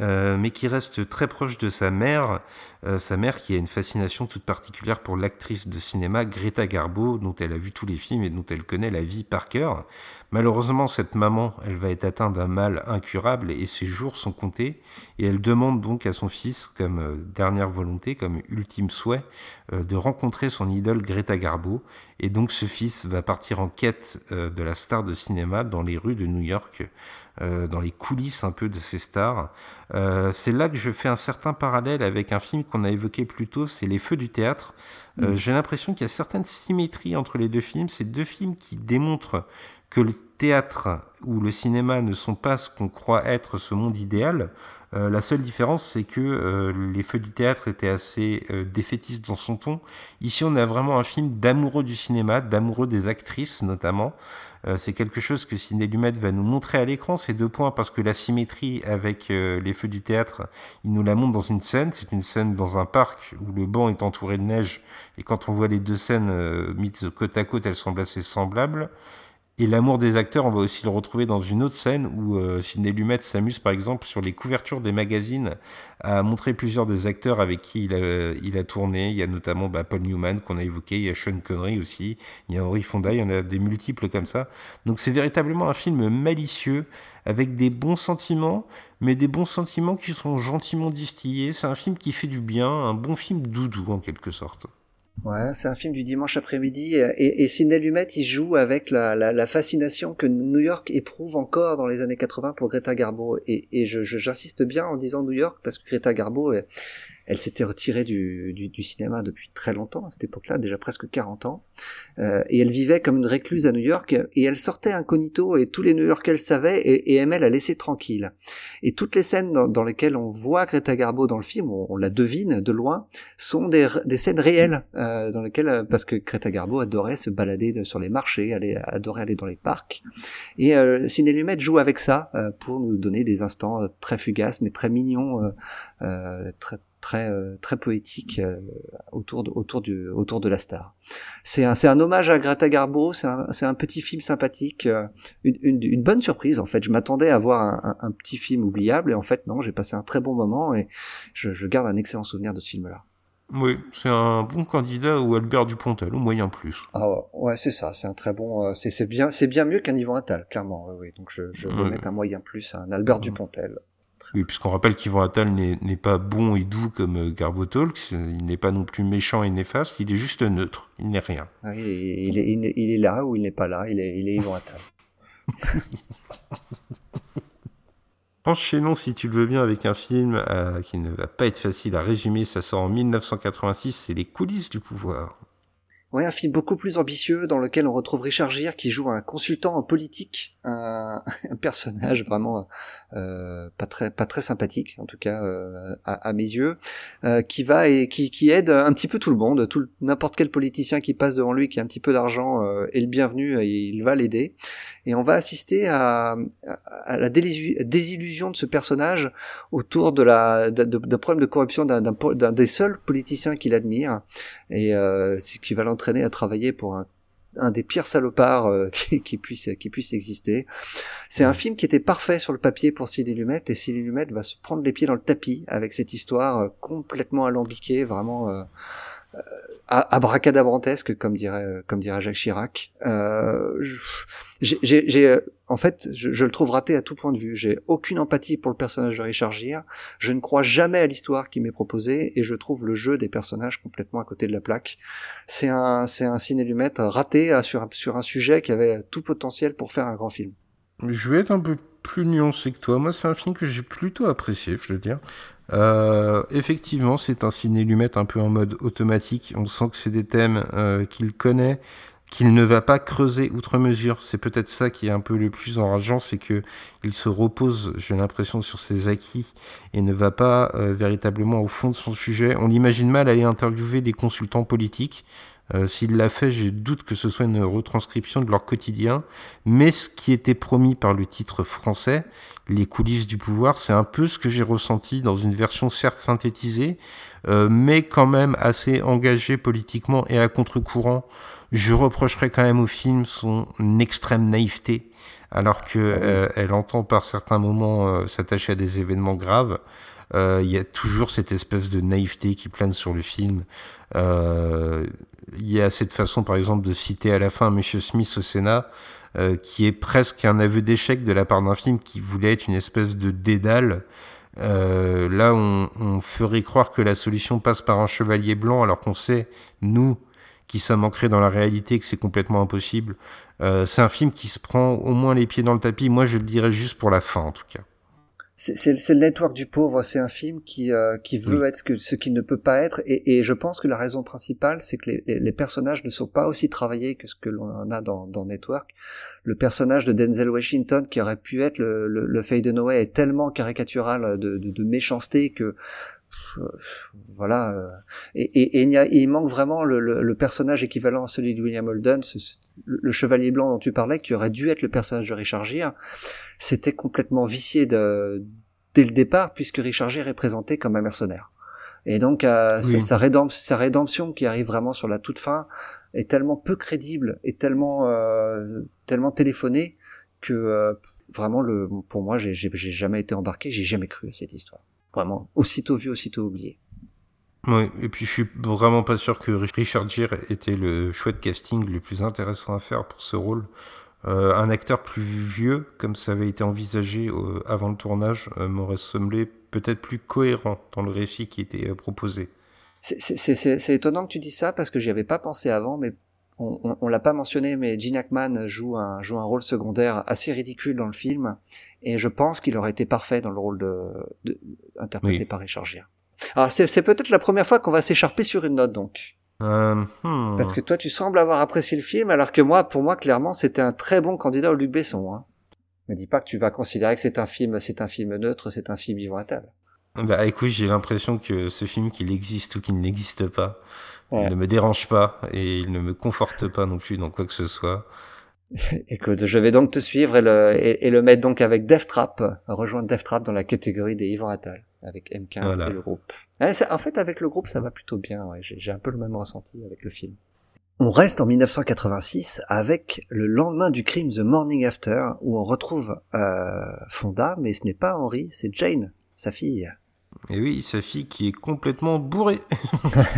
mais qui reste très proche de sa mère, euh, sa mère qui a une fascination toute particulière pour l'actrice de cinéma Greta Garbo, dont elle a vu tous les films et dont elle connaît la vie par cœur. Malheureusement, cette maman, elle va être atteinte d'un mal incurable et ses jours sont comptés, et elle demande donc à son fils, comme euh, dernière volonté, comme ultime souhait, euh, de rencontrer son idole Greta Garbo, et donc ce fils va partir en quête de la star de cinéma dans les rues de New York, dans les coulisses un peu de ces stars. C'est là que je fais un certain parallèle avec un film qu'on a évoqué plus tôt, c'est Les Feux du théâtre. Euh, Mm. J'ai l'impression qu'il y a certaines symétries entre les deux films. C'est deux films qui démontrent que le théâtre ou le cinéma ne sont pas ce qu'on croit être ce monde idéal. Euh, la seule différence, c'est que euh, les feux du théâtre étaient assez euh, défaitistes dans son ton. Ici, on a vraiment un film d'amoureux du cinéma, d'amoureux des actrices notamment. C'est quelque chose que Sidney Lumet va nous montrer à l'écran. C'est deux points parce que la symétrie avec les feux du théâtre, il nous la montre dans une scène. C'est une scène dans un parc où le banc est entouré de neige. Et quand on voit les deux scènes mises côte à côte, elles semblent assez semblables. Et l'amour des acteurs, on va aussi le retrouver dans une autre scène où euh, Sidney Lumet s'amuse par exemple sur les couvertures des magazines à montrer plusieurs des acteurs avec qui il a, il a tourné. Il y a notamment bah, Paul Newman qu'on a évoqué, il y a Sean Connery aussi, il y a Henry Fonda, il y en a des multiples comme ça. Donc c'est véritablement un film malicieux avec des bons sentiments, mais des bons sentiments qui sont gentiment distillés. C'est un film qui fait du bien, un bon film doudou en quelque sorte. Ouais, c'est un film du dimanche après-midi et, et Sidney Lumet il joue avec la, la, la, fascination que New York éprouve encore dans les années 80 pour Greta Garbo. Et, je, j'insiste bien en disant New York parce que Greta Garbo elle, elle s'était retirée du, du, du, cinéma depuis très longtemps à cette époque-là, déjà presque 40 ans, euh, et elle vivait comme une récluse à New York et elle sortait incognito et tous les New-Yorkais le savaient et, et la laisser tranquille. Et toutes les scènes dans, dans lesquelles on voit Greta Garbo dans le film, on, la devine de loin, sont des, des scènes réelles euh, dans lesquelles parce que Greta Garbo adorait se balader de, sur les marchés, elle adorait aller dans les parcs et euh, Ciné Lumet joue avec ça euh, pour nous donner des instants euh, très fugaces mais très mignons, euh, euh, très très très poétique euh, autour de autour du autour de la star. C'est un c'est un hommage à Greta Garbo, c'est un c'est un petit film sympathique, euh, une, une, une bonne surprise en fait. Je m'attendais à voir un, un, un, petit film oubliable et en fait non, j'ai passé un très bon moment et je, je garde un excellent souvenir de ce film là. Oui, c'est un bon candidat au Albert Dupontel, au moyen plus. Ah ouais, c'est ça, c'est un très bon, euh, c'est bien, c'est bien mieux qu'un Yvan Attal, clairement. Oui, oui. Donc je, je vais Ouais. mettre un moyen plus à un Albert Dupontel. Oui, puisqu'on rappelle qu'Yvan Attal n'est pas bon et doux comme euh, Garbo Talks, il n'est pas non plus méchant et néfaste, il est juste neutre, il n'est rien. Ah, il, est, il, est, il, est, il est là ou il n'est pas là, il est, il est Yvan Attal. [LAUGHS] Enchaînons, si tu le veux bien, avec un film euh, qui ne va pas être facile à résumer. Ça sort en 1986, c'est Les coulisses du pouvoir. Ouais, un film beaucoup plus ambitieux dans lequel on retrouve Richard Gere qui joue un consultant en politique, un, [LAUGHS] un personnage vraiment euh, pas très pas très sympathique en tout cas euh, à, à, mes yeux, euh, qui va et qui, qui aide un petit peu tout le monde, tout n'importe quel politicien qui passe devant lui qui a un petit peu d'argent euh, est le bienvenu et il va l'aider. Et on va assister à, à la désillusion de ce personnage autour de la d'un problème de corruption d'un des seuls politiciens qu'il admire et euh, qui va l'entraîner à travailler pour un, un des pires salopards euh, [LAUGHS] qui, qui, puisse qui puisse exister. C'est un film qui était parfait sur le papier pour Sidney Lumet et Sidney Lumet va se prendre les pieds dans le tapis avec cette histoire euh, complètement alambiquée, vraiment euh, abracadabrantesque, comme dirait, comme dirait Jacques Chirac. Euh, j'ai, en fait, je, je, le trouve raté à tout point de vue. J'ai aucune empathie pour le personnage de Richard Gere. Je ne crois jamais à l'histoire qui m'est proposée et je trouve le jeu des personnages complètement à côté de la plaque. C'est un, c'est un cinélumètre raté sur sur un sujet qui avait tout potentiel pour faire un grand film. Je vais être un peu plus nuancé que toi. Moi, c'est un film que j'ai plutôt apprécié, je veux dire. Euh, effectivement, c'est un ciné-lumette un peu en mode automatique. On sent que c'est des thèmes euh, qu'il connaît, qu'il ne va pas creuser outre mesure. C'est peut-être ça qui est un peu le plus enrageant, c'est que il se repose, j'ai l'impression, sur ses acquis et ne va pas euh, véritablement au fond de son sujet. On l'imagine mal aller interviewer des consultants politiques. Euh, s'il l'a fait, j'ai doute que ce soit une retranscription de leur quotidien. Mais ce qui était promis par le titre français, Les coulisses du pouvoir, c'est un peu ce que j'ai ressenti dans une version certes synthétisée, euh, mais quand même assez engagée politiquement et à contre-courant. Je reprocherais quand même au film son extrême naïveté, alors que euh, elle entend par certains moments s'attacher à des événements graves. Il y a toujours cette espèce de naïveté qui plane sur le film. Euh, il y a cette façon, par exemple, de citer à la fin Monsieur Smith au Sénat, euh, qui est presque un aveu d'échec de la part d'un film qui voulait être une espèce de dédale. Euh, là, on, on, ferait croire que la solution passe par un chevalier blanc, alors qu'on sait, nous, qui sommes ancrés dans la réalité, que c'est complètement impossible. Euh, c'est un film qui se prend au moins les pieds dans le tapis. Moi, je le dirais juste pour la fin, en tout cas c'est le network du pauvre. C'est un film qui euh, qui veut être ce que ce qu'il ne peut pas être. Et, et, je pense que la raison principale, c'est que les, les, personnages ne sont pas aussi travaillés que ce que l'on a dans, dans Network. Le personnage de Denzel Washington, qui aurait pu être le, le, le Dunaway, est tellement caricatural de, de, de méchanceté que voilà. Euh, et, et, et il, manque vraiment le, le, personnage équivalent à celui de William Holden, le chevalier blanc dont tu parlais, qui aurait dû être le personnage de Richard Gere. C'était complètement vicié de, dès le départ, puisque Richard Gere est présenté comme un mercenaire. Et donc euh, sa, rédemption, sa rédemption qui arrive vraiment sur la toute fin est tellement peu crédible et tellement euh, tellement téléphonée que vraiment le pour moi j'ai jamais été embarqué, j'ai jamais cru à cette histoire. Vraiment, aussitôt vu, aussitôt oublié. Oui, et puis je suis vraiment pas sûr que Richard Gere était le chouette casting le plus intéressant à faire pour ce rôle. Euh, un acteur plus vieux, comme ça avait été envisagé euh, avant le tournage, euh, m'aurait semblé peut-être plus cohérent dans le récit qui était proposé. C'est étonnant que tu dis ça parce que j'y avais pas pensé avant, mais on, on, l'a pas mentionné, mais Gene Hackman joue un, joue un rôle secondaire assez ridicule dans le film, et je pense qu'il aurait été parfait dans le rôle de, de interprété par Richard Gere. Alors c'est peut-être la première fois qu'on va s'écharper sur une note donc. Euh, hmm. Parce que toi tu sembles avoir apprécié le film, alors que moi, pour moi, clairement, c'était un très bon candidat au Luc Besson. Hein. Me dis pas que tu vas considérer que c'est un film, c'est un film neutre, c'est un film vivant à table. Bah écoute, j'ai l'impression que ce film, qu'il existe ou qu'il n'existe pas, il ne me dérange pas et il ne me conforte pas non plus dans quoi que ce soit. [LAUGHS] Écoute, je vais donc te suivre et le, et, le mettre donc avec Death Trap, rejoindre Death Trap dans la catégorie des Yvan Attal, avec M15 et le groupe. en fait, avec le groupe, ça va plutôt bien, j'ai un peu le même ressenti avec le film. On reste en 1986 avec le lendemain du crime The Morning After, où on retrouve euh, Fonda, mais ce n'est pas Henry, c'est Jane, sa fille. Et oui, sa fille qui est complètement bourrée.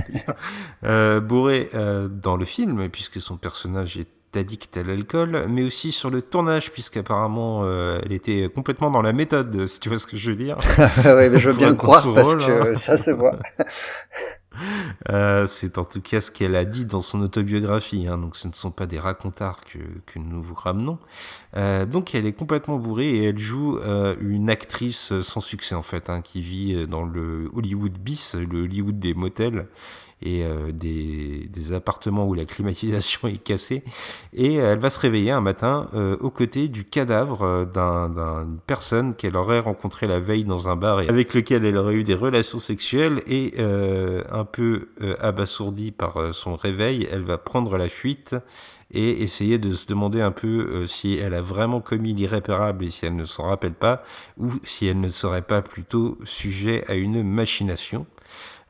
[LAUGHS] euh, bourrée euh, dans le film, puisque son personnage est addict à l'alcool, mais aussi sur le tournage, puisqu'apparemment euh, elle était complètement dans la méthode, [LAUGHS] si tu vois ce que je veux dire. [LAUGHS] oui, mais je veux bien croire, parce que hein. ça se voit. [LAUGHS] Euh, c'est en tout cas ce qu'elle a dit dans son autobiographie, hein, donc ce ne sont pas des racontards que, que nous vous ramenons. Euh, donc elle est complètement bourrée et elle joue euh, une actrice sans succès en fait, hein, qui vit dans le Hollywood bis, le Hollywood des motels et euh, des, appartements où la climatisation [LAUGHS] est cassée. Et elle va se réveiller un matin euh, aux côtés du cadavre euh, d'une personne qu'elle aurait rencontré la veille dans un bar et avec lequel elle aurait eu des relations sexuelles. Et un peu abasourdie par son réveil, elle va prendre la fuite et essayer de se demander un peu si elle a vraiment commis l'irréparable et si elle ne s'en rappelle pas, ou si elle ne serait pas plutôt sujet à une machination.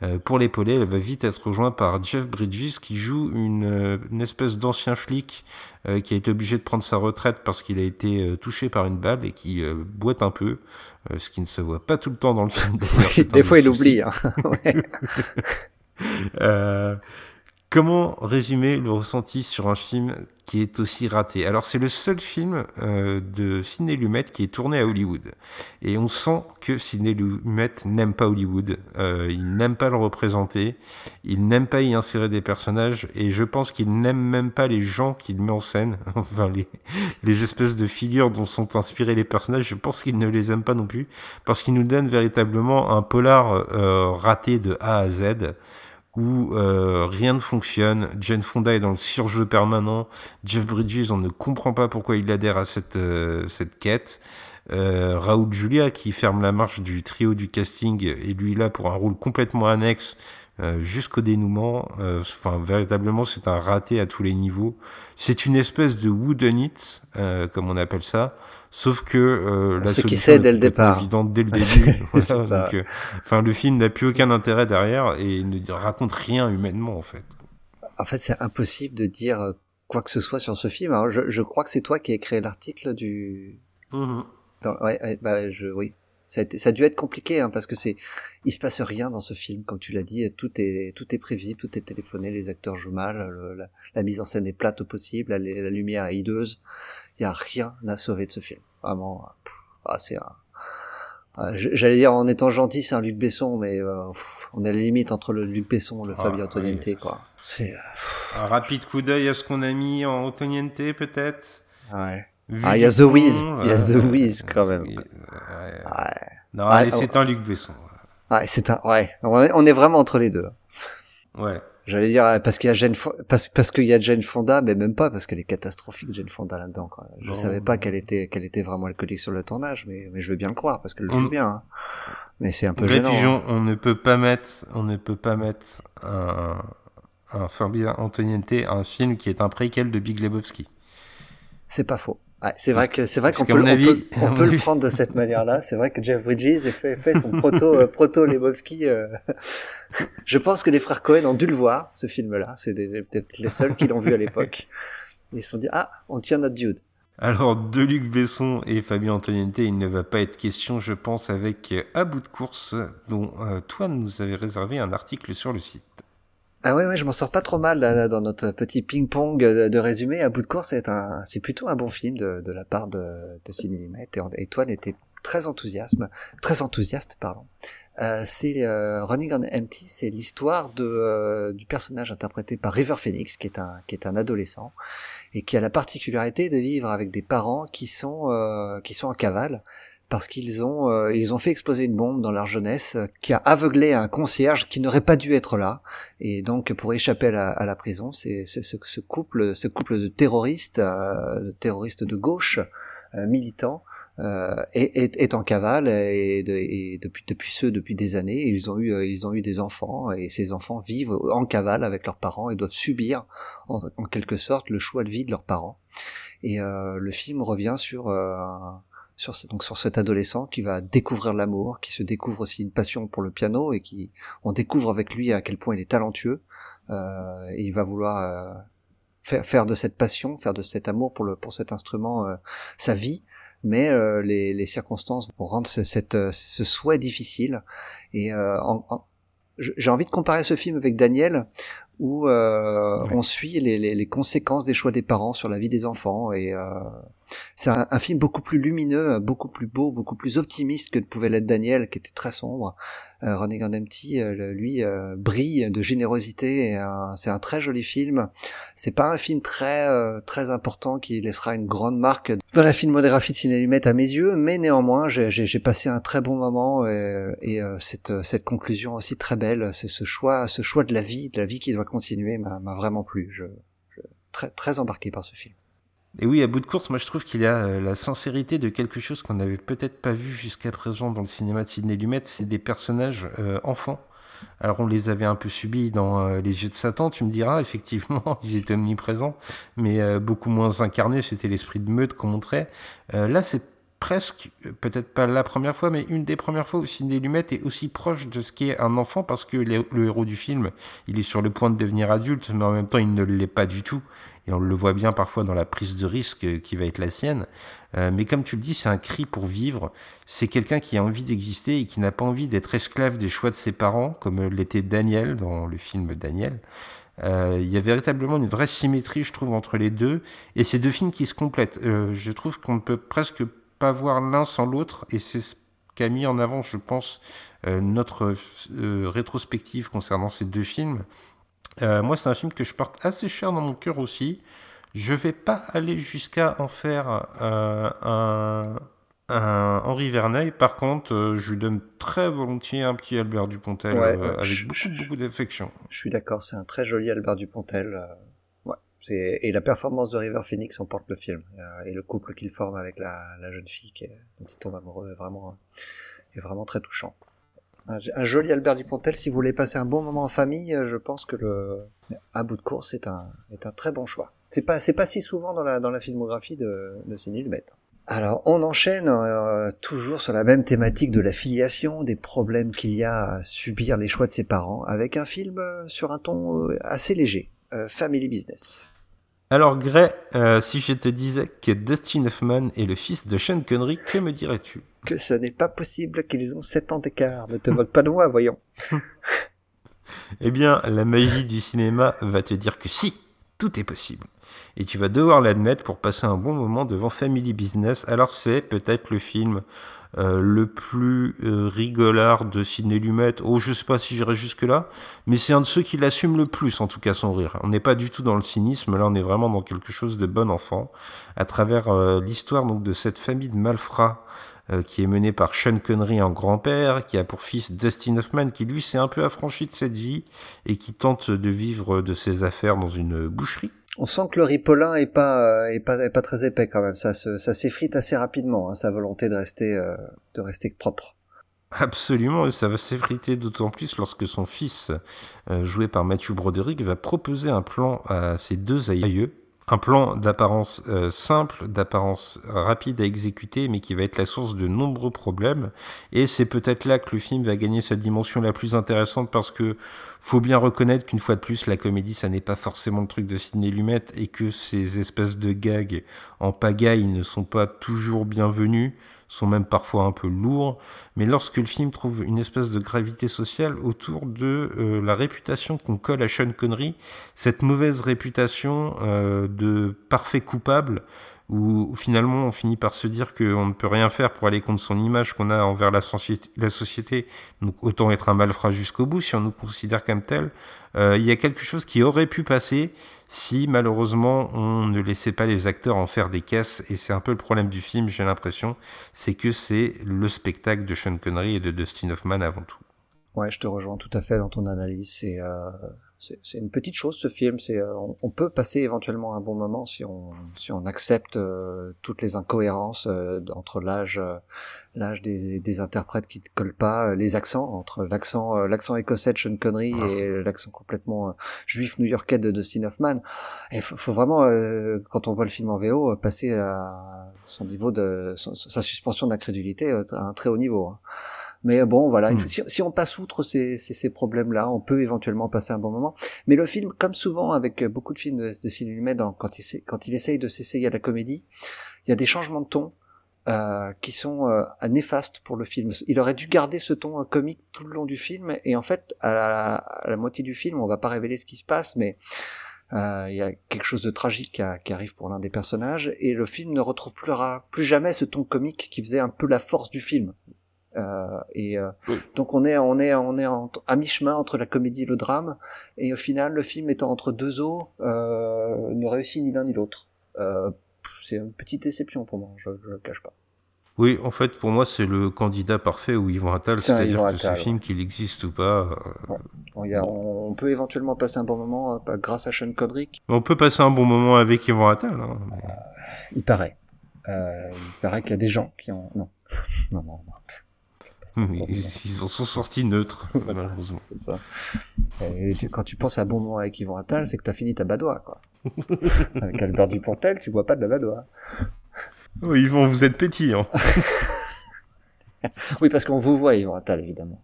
Euh, pour l'épauler, elle va vite être rejointe par Jeff Bridges qui joue une, euh, une espèce d'ancien flic euh, qui a été obligé de prendre sa retraite parce qu'il a été touché par une balle et qui boite un peu, ce qui ne se voit pas tout le temps dans le film. Des fois, il oublie. Hein. [LAUGHS] [LAUGHS] Euh, comment résumer le ressenti sur un film qui est aussi raté? Alors c'est le seul film euh, de Sidney Lumet qui est tourné à Hollywood. Et on sent que Sidney Lumet n'aime pas Hollywood. Euh, il n'aime pas le représenter. Il n'aime pas y insérer des personnages. Et je pense qu'il n'aime même pas les gens qu'il met en scène. [LAUGHS] enfin les, espèces de figures dont sont inspirés les personnages. Je pense qu'il ne les aime pas non plus. Parce qu'il nous donne véritablement un polar euh, raté de A à Z où euh, rien ne fonctionne. Jane Fonda est dans le surjeu permanent. Jeff Bridges, on ne comprend pas pourquoi il adhère à cette, euh, cette quête. Euh, Raoul Julia qui ferme la marche du trio du casting et lui là pour un rôle complètement annexe euh, jusqu'au dénouement. Euh, enfin, véritablement, c'est un raté à tous les niveaux. C'est une espèce de wooden it, euh, comme on appelle ça. Sauf que euh, la Ce qui sait dès le départ. évidente dès le [LAUGHS] début. [LAUGHS] Voilà, donc, euh, enfin, le film n'a plus aucun intérêt derrière et ne raconte rien humainement en fait. En fait, c'est impossible de dire quoi que ce soit sur ce film. Alors, je, je crois que c'est toi qui as créé l'article du. Mhm. dans- Ouais, ouais, bah, je, oui. Ça a, été, ça a dû être compliqué hein, parce que c'est, il se passe rien dans ce film, comme tu l'as dit. Tout est, tout est prévisible, tout est téléphoné. Les acteurs jouent mal, le- la, la mise en scène est plate au possible, la, la lumière est hideuse. Il y a rien à sauver de ce film. Vraiment, pff, ah, c'est un. ah, J'allais dire en étant gentil, c'est un Luc Besson, mais euh, pff, on est à la limite entre le Luc Besson et le Ah, Fabio oui. Antoniente, quoi. C'est, euh, Un rapide coup d'œil à ce qu'on a mis en Antoniente peut-être? ouais. Vu Ah, il y a The Wiz. Il y a euh, The Wiz, quand même. Ouais. Ouais. Non, oh. c'est un Luc Besson. Ouais, c'est un, ouais. On est, vraiment entre les deux. Ouais. J'allais dire euh, parce qu'il y a Jane, parce, parce qu'il y a Jane Fonda, mais même pas parce qu'elle est catastrophique Jane Fonda là-dedans. Quoi. Je Non. savais pas qu'elle était, qu'elle était vraiment alcoolique sur le tournage, mais, mais je veux bien le croire parce qu'elle le On- joue bien. hein. Mais c'est un peu Vrai gênant. pigeon, hein. on ne peut pas mettre, on ne peut pas mettre un, un Fabien Antoniente, un film qui est un préquel de Big Lebowski. C'est pas faux. Ouais, c'est vrai que c'est vrai qu'on peut, on avis- peut, on [LAUGHS] le prendre de cette manière-là. C'est vrai que Jeff Bridges a fait, fait son [LAUGHS] proto euh, proto Lebowski. euh. [LAUGHS] Je pense que les frères Cohen ont dû le voir ce film-là. C'est peut-être les seuls qui l'ont vu à l'époque. Ils se sont dit ah on tient notre dude. Alors, de Luc Besson et Fabien Antoniente, il ne va pas être question, je pense, avec euh, À bout de course, dont euh, toi nous avais réservé un article sur le site. Ah ouais, ouais, je m'en sors pas trop mal là, dans notre petit ping-pong de, résumé. À bout de course, c'est un, c'est plutôt un bon film de, de la part de, de Sidney. Et, et toi, n'était très enthousiasme, très enthousiaste, pardon. Euh, c'est euh, Running on Empty, c'est l'histoire de euh, du personnage interprété par River Phoenix, qui est un qui est un adolescent et qui a la particularité de vivre avec des parents qui sont qui sont en cavale parce qu'ils ont euh, ils ont fait exploser une bombe dans leur jeunesse euh, qui a aveuglé un concierge qui n'aurait pas dû être là. Et donc pour échapper à la, à la prison c'est ce, ce couple ce couple de terroristes euh, de terroristes de gauche euh, militants euh, est, est, est en cavale et, de- et depuis depuis ce depuis des années ils ont eu euh, ils ont eu des enfants et ces enfants vivent en cavale avec leurs parents et doivent subir en, en quelque sorte le choix de vie de leurs parents. Et le film revient sur sur ce- donc sur cet adolescent qui va découvrir l'amour, qui se découvre aussi une passion pour le piano et qui on découvre avec lui à quel point il est talentueux. Euh, et il va vouloir euh, faire, faire de cette passion, faire de cet amour pour le pour cet instrument euh, sa vie. Mais euh, les, les circonstances vont rendre ce, cette, euh, ce souhait difficile. Et euh, en- j'ai envie de comparer ce film avec Daniel, où euh, Ouais. on suit les, les, les conséquences des choix des parents sur la vie des enfants. Et euh, c'est un, un film beaucoup plus lumineux, beaucoup plus beau, beaucoup plus optimiste que pouvait l'être Daniel, qui était très sombre. Euh, on Empty, euh, lui, euh, brille de générosité. C'est un très joli film. C'est pas un film très euh, très important qui laissera une grande marque dans la filmographie de Ciné Lumet à mes yeux, mais néanmoins, j'ai- passé un très bon moment et, et, cette cette conclusion aussi très belle, c'est ce choix ce choix de la vie, de la vie qui doit continuer, m'a vraiment plu. Je, je très très embarqué par ce film. Et oui, à bout de course, moi je trouve qu'il a euh, la sincérité de quelque chose qu'on n'avait peut-être pas vu jusqu'à présent dans le cinéma de Sidney Lumet, c'est des personnages euh, enfants. Alors on les avait un peu subis dans euh, Les Yeux de Satan, tu me diras, [LAUGHS] effectivement, ils étaient omniprésents, mais beaucoup moins incarnés, c'était l'esprit de meute qu'on montrait. Là, c'est presque, peut-être pas la première fois, mais une des premières fois où Sidney Lumet est aussi proche de ce qu'est un enfant, parce que le héros du film, il est sur le point de devenir adulte, mais en même temps, il ne l'est pas du tout. Et on le voit bien parfois dans la prise de risque qui va être la sienne. Euh, mais comme tu le dis, c'est un cri pour vivre. C'est quelqu'un qui a envie d'exister et qui n'a pas envie d'être esclave des choix de ses parents, comme l'était Daniel dans le film Daniel. Euh, il y a véritablement une vraie symétrie, je trouve, entre les deux, et ces deux films qui se complètent. Euh, je trouve qu'on ne peut presque pas voir l'un sans l'autre, et c'est ce qu'a mis en avant, je pense, notre rétrospective concernant ces deux films. Moi, c'est un film que je porte assez cher dans mon cœur aussi. Je vais pas aller jusqu'à en faire un, un Henri Verneuil, par contre, euh, je lui donne très volontiers un petit Albert Dupontel euh, avec beaucoup, beaucoup d'affection. Je suis d'accord, c'est un très joli Albert Dupontel. Euh, ouais. Et la performance de River Phoenix emporte le film. et le couple qu'il forme avec la, la, jeune fille qui est, dont il tombe amoureux est vraiment, est vraiment très touchant. Un, joli Albert Dupontel, si vous voulez passer un bon moment en famille, je pense que le Un bout de course est un, est un très bon choix. C'est pas, pas si souvent dans la, dans la filmographie de, de Sidney Lumet. Alors, on enchaîne euh, toujours sur la même thématique de la filiation, des problèmes qu'il y a à subir les choix de ses parents, avec un film euh, sur un ton euh, assez léger, Family Business. Alors, Gray, si je te disais que Dustin Hoffman est le fils de Sean Connery, que me dirais-tu? Que ce n'est pas possible qu'ils ont 7 ans d'écart. Ne te moque pas de moi, voyons. [LAUGHS] eh bien, la magie du cinéma va te dire que si, tout est possible et tu vas devoir l'admettre pour passer un bon moment devant Family Business. Alors c'est peut-être le film euh, le plus euh, rigolard de Sidney Lumet. Oh, je sais pas si j'irai jusque là, mais c'est un de ceux qui l'assume le plus, en tout cas son rire. On n'est pas du tout dans le cynisme, là on est vraiment dans quelque chose de bon enfant, à travers euh, l'histoire de cette famille de malfrats qui est menée par Sean Connery en grand-père, qui a pour fils Dustin Hoffman, qui lui s'est un peu affranchi de cette vie et qui tente de vivre de ses affaires dans une boucherie on sent que le ripolin est pas euh, est pas est pas très épais quand même. Ça ça s'effrite assez rapidement. Hein, sa volonté de rester euh, de rester propre. Absolument, ça va s'effriter d'autant plus lorsque son fils, euh, joué par Matthew Broderick, va proposer un plan à ses deux aïeux un plan d'apparence euh, simple, d'apparence rapide à exécuter, mais qui va être la source de nombreux problèmes. Et c'est peut-être là que le film va gagner sa dimension la plus intéressante parce que faut bien reconnaître qu'une fois de plus, la comédie, ça n'est pas forcément le truc de Sidney Lumet et que ces espèces de gags en pagaille ne sont pas toujours bienvenus sont même parfois un peu lourds, mais lorsque le film trouve une espèce de gravité sociale autour de euh, la réputation qu'on colle à Sean Connery, cette mauvaise réputation euh, de parfait coupable, où, finalement on finit par se dire qu'on ne peut rien faire pour aller contre son image qu'on a envers la, société, la société, donc autant être un malfrat jusqu'au bout si on nous considère comme tel. Euh, il y a quelque chose qui aurait pu passer si malheureusement on ne laissait pas les acteurs en faire des caisses, et c'est un peu le problème du film, j'ai l'impression, c'est que c'est le spectacle de Sean Connery et de Dustin Hoffman avant tout. Ouais, je te rejoins tout à fait dans ton analyse. C'est euh, c'est une petite chose ce film. C'est euh, on, peut passer éventuellement un bon moment si on si on accepte euh, toutes les incohérences euh, entre l'âge l'âge des, des interprètes qui ne collent pas, les accents entre l'accent l'accent écossais de Sean Connery ah. et l'accent complètement juif new-yorkais de Dustin Hoffman. Il faut, faut, vraiment quand on voit le film en VO passer à son niveau de sa suspension d'incrédulité à un très haut niveau. Hein. Mais bon, voilà, hmm. si, on passe outre ces, ces, problèmes-là, on peut éventuellement passer un bon moment. Mais le film, comme souvent avec beaucoup de films de, de Sidney quand il, quand il essaye de s'essayer à la comédie, il y a des changements de ton euh, qui sont euh, néfastes pour le film. Il aurait dû garder ce ton euh, comique tout le long du film, et en fait, à la, à la moitié du film, on va pas révéler ce qui se passe, mais euh, il y a quelque chose de tragique qui, qui arrive pour l'un des personnages, et le film ne retrouve plus, plus jamais ce ton comique qui faisait un peu la force du film. Euh, et euh, donc on est on est on est à mi-chemin entre la comédie et le drame et au final le film étant entre deux eaux euh, ne réussit ni l'un ni l'autre. c'est une petite déception pour moi, je, je le cache pas. Oui, en fait, pour moi, c'est le candidat parfait où Yvon Attal, c'est-à-dire que ce film, qu'il existe ou pas. on, peut éventuellement passer un bon moment grâce à Sean Connery. On peut passer un bon moment avec Yvon Attal. Hein, il paraît. il paraît qu'il y a des gens qui ont. Non, [LAUGHS] non, non. non. [LAUGHS] Ils en sont sortis neutres, [LAUGHS] malheureusement. Ça. Et quand tu penses à bon moment avec Yvon Attal, c'est que t'as fini ta badoie, quoi. [LAUGHS] avec Albert Dupontel, tu vois pas de la badoie. Oui, Yvon, vous êtes pétillant. oui, parce qu'on vous voit, Yvon Attal, évidemment.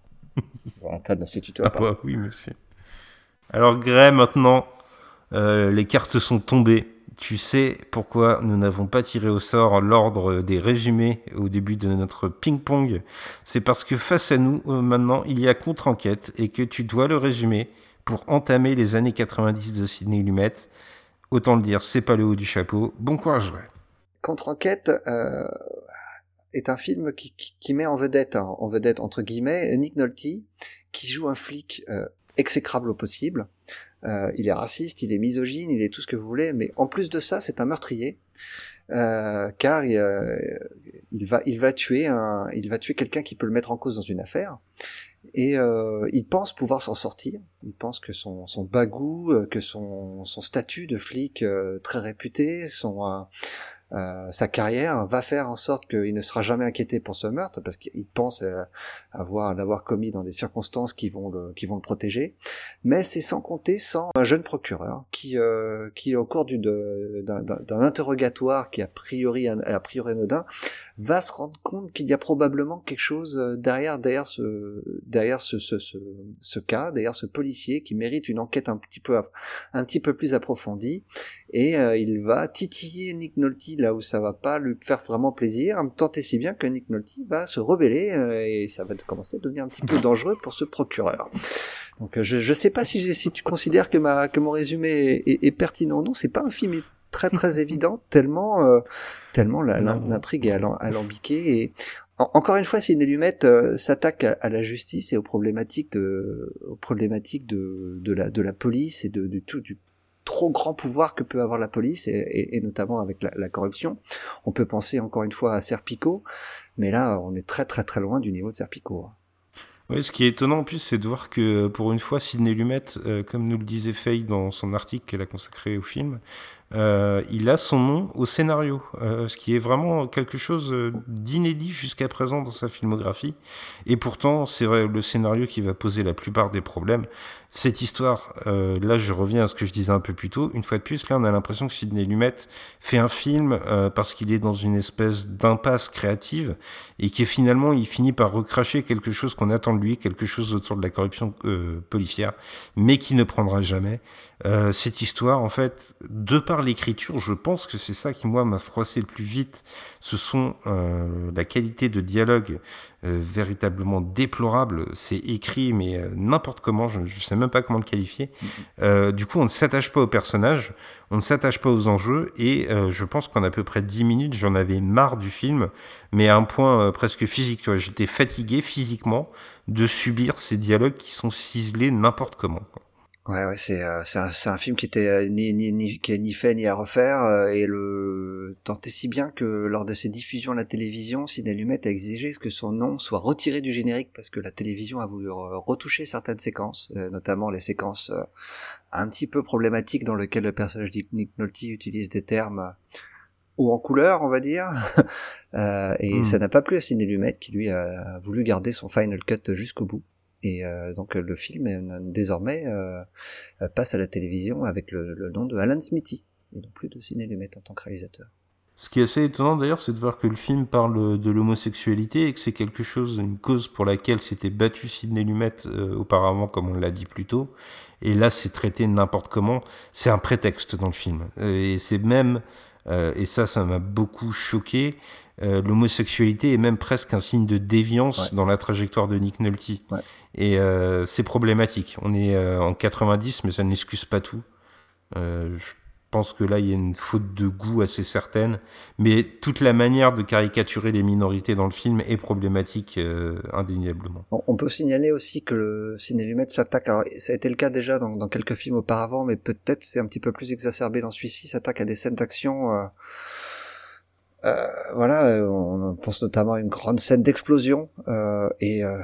Yvon Attal ne se tutoie Ah bah oui, monsieur. Alors, Gray, maintenant, euh, les cartes sont tombées. Tu sais pourquoi nous n'avons pas tiré au sort l'ordre des résumés au début de notre ping-pong C'est parce que face à nous, euh, maintenant, il y a contre-enquête et que tu dois le résumer pour entamer les années 90 de Sidney Lumet. Autant le dire, c'est pas le haut du chapeau. Bon courage. Contre-enquête euh, est un film qui met en vedette, hein, en vedette entre guillemets, Nick Nolte, qui joue un flic euh, exécrable au possible. Euh, il est raciste, il est misogyne, il est tout ce que vous voulez, mais en plus de ça, c'est un meurtrier, euh, car il, euh, il, va, il va tuer un, il va tuer quelqu'un qui peut le mettre en cause dans une affaire. Et il pense pouvoir s'en sortir. Il pense que son, son bagou, que son, son statut de flic très réputé, son, euh, sa carrière va faire en sorte qu'il ne sera jamais inquiété pour ce meurtre parce qu'il pense euh, avoir l'avoir commis dans des circonstances qui vont le qui vont le protéger. Mais c'est sans compter sans un jeune procureur qui euh, qui au cours d'un interrogatoire qui a priori a priori anodin va se rendre compte qu'il y a probablement quelque chose euh, derrière derrière ce derrière ce ce, ce, cas derrière ce policier qui mérite une enquête un petit peu un petit peu plus approfondie et euh, il va titiller Nick Nolte là où ça va pas lui faire vraiment plaisir, tant et si bien que Nick Nolte va se rebeller euh, et ça va commencer à devenir un petit peu dangereux pour ce procureur. Donc je je sais pas si si tu considères que ma que mon résumé est, est, est pertinent non, c'est pas un film très très évident tellement euh, tellement l'intrigue est alambiquée et encore une fois, Sidney Lumet euh, s'attaque à, à, la justice et aux problématiques de, aux problématiques de, de la, de la police et de, de tout, du trop grand pouvoir que peut avoir la police et, et, et notamment avec la, la, corruption. On peut penser encore une fois à Serpico, mais là on est très très très loin du niveau de Serpico. Oui, ce qui est étonnant en plus, c'est de voir que pour une fois, Sidney Lumet, euh, comme nous le disait Faye dans son article qu'elle a consacré au film, euh, il a son nom au scénario, euh, ce qui est vraiment quelque chose d'inédit jusqu'à présent dans sa filmographie. Et pourtant, c'est le scénario qui va poser la plupart des problèmes. Cette histoire, euh, là je reviens à ce que je disais un peu plus tôt, une fois de plus, là on a l'impression que Sidney Lumet fait un film euh, parce qu'il est dans une espèce d'impasse créative et qui finalement il finit par recracher quelque chose qu'on attend de lui, quelque chose autour de la corruption euh, policière, mais qui ne prendra jamais. Euh, cette histoire, en fait, de par l'écriture, je pense que c'est ça qui, moi, m'a froissé le plus vite. Ce sont euh, la qualité de dialogue euh, véritablement déplorable. C'est écrit, mais euh, n'importe comment, je ne sais même pas comment le qualifier. Euh, du coup, on ne s'attache pas au personnage, on ne s'attache pas aux enjeux, et je pense qu'en à peu près 10 minutes, j'en avais marre du film, mais à un point presque physique. J'étais fatigué physiquement de subir ces dialogues qui sont ciselés n'importe comment. Quoi. Ouais, ouais, c'est euh, c'est un, un, film qui était euh, ni, ni, ni, qui est ni fait ni à refaire euh, et le tentait si bien que lors de ses diffusions à la télévision, Sidney Lumet a exigé que son nom soit retiré du générique parce que la télévision a voulu retoucher certaines séquences, notamment les séquences un petit peu problématiques dans lesquelles le personnage de Nick Nolte utilise des termes ou en couleur, on va dire. [LAUGHS] euh, et mm. ça n'a pas plu à Sidney Lumet qui lui a voulu garder son final cut jusqu'au bout. Et euh, donc le film euh, désormais euh, passe à la télévision avec le, le, nom de Alan Smithy et non plus de Sidney Lumet en tant que réalisateur. Ce qui est assez étonnant d'ailleurs, c'est de voir que le film parle de l'homosexualité et que c'est quelque chose, une cause pour laquelle s'était battu Sidney Lumet euh, auparavant, comme on l'a dit plus tôt. Et là, c'est traité n'importe comment. C'est un prétexte dans le film. Et c'est même, euh, et ça, ça m'a beaucoup choqué, euh, l'homosexualité est même presque un signe de déviance ouais. dans la trajectoire de Nick Nolte. Ouais. Et euh, c'est problématique. On est euh, en 90, mais ça n'excuse pas tout. Euh, je pense que là, il y a une faute de goût assez certaine. Mais toute la manière de caricaturer les minorités dans le film est problématique, euh, indéniablement. On peut signaler aussi que le Ciné s'attaque, alors ça a été le cas déjà dans, dans quelques films auparavant, mais peut-être c'est un petit peu plus exacerbé dans celui-ci, s'attaque à des scènes d'action... Euh, voilà, on pense notamment à une grande scène d'explosion euh, et euh,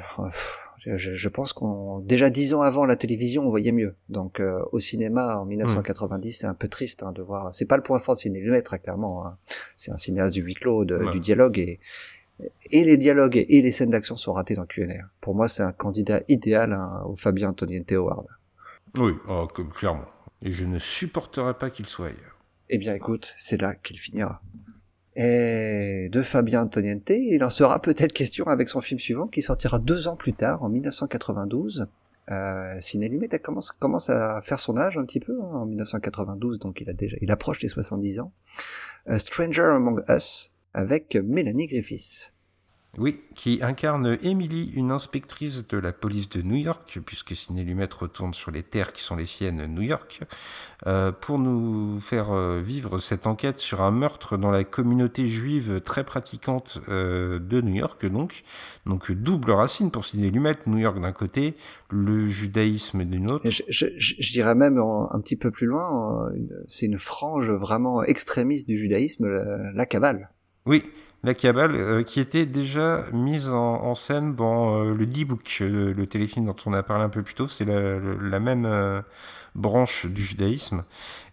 je, je, pense qu'on déjà dix ans avant la télévision on voyait mieux. Donc euh, au cinéma en 1990 mmh. c'est un peu triste hein, de voir. C'est pas le point fort de Ciné Lumet très clairement. Hein. C'est un cinéaste du huis clos, de, ouais. du dialogue et et les dialogues et les scènes d'action sont ratés dans QNR. Pour moi c'est un candidat idéal hein, au Fabien Antoniente Howard. Oui, oh, clairement. Et je ne supporterai pas qu'il soit ailleurs. Eh bien écoute, c'est là qu'il finira. Et de Fabien Antoniente, il en sera peut-être question avec son film suivant qui sortira deux ans plus tard, en 1992. Euh, Ciné Lumet commence, à faire son âge un petit peu hein, en 1992, donc il a déjà, il approche les 70 ans. Euh, Stranger Among Us avec Mélanie Griffiths. Oui, qui incarne Emily, une inspectrice de la police de New York, puisque Ciné Lumet retourne sur les terres qui sont les siennes, New York, euh, pour nous faire euh, vivre cette enquête sur un meurtre dans la communauté juive très pratiquante euh, de New York, donc. Donc double racine pour Ciné Lumet, New York d'un côté, le judaïsme d'une autre. Je, je, je, dirais même un petit peu plus loin, c'est une frange vraiment extrémiste du judaïsme, la, la Kabbale. Oui, la cabale, euh, qui était déjà mise en, en scène dans euh, le D-Book, le, le, téléfilm dont on a parlé un peu plus tôt. C'est la, la, même euh, branche du judaïsme.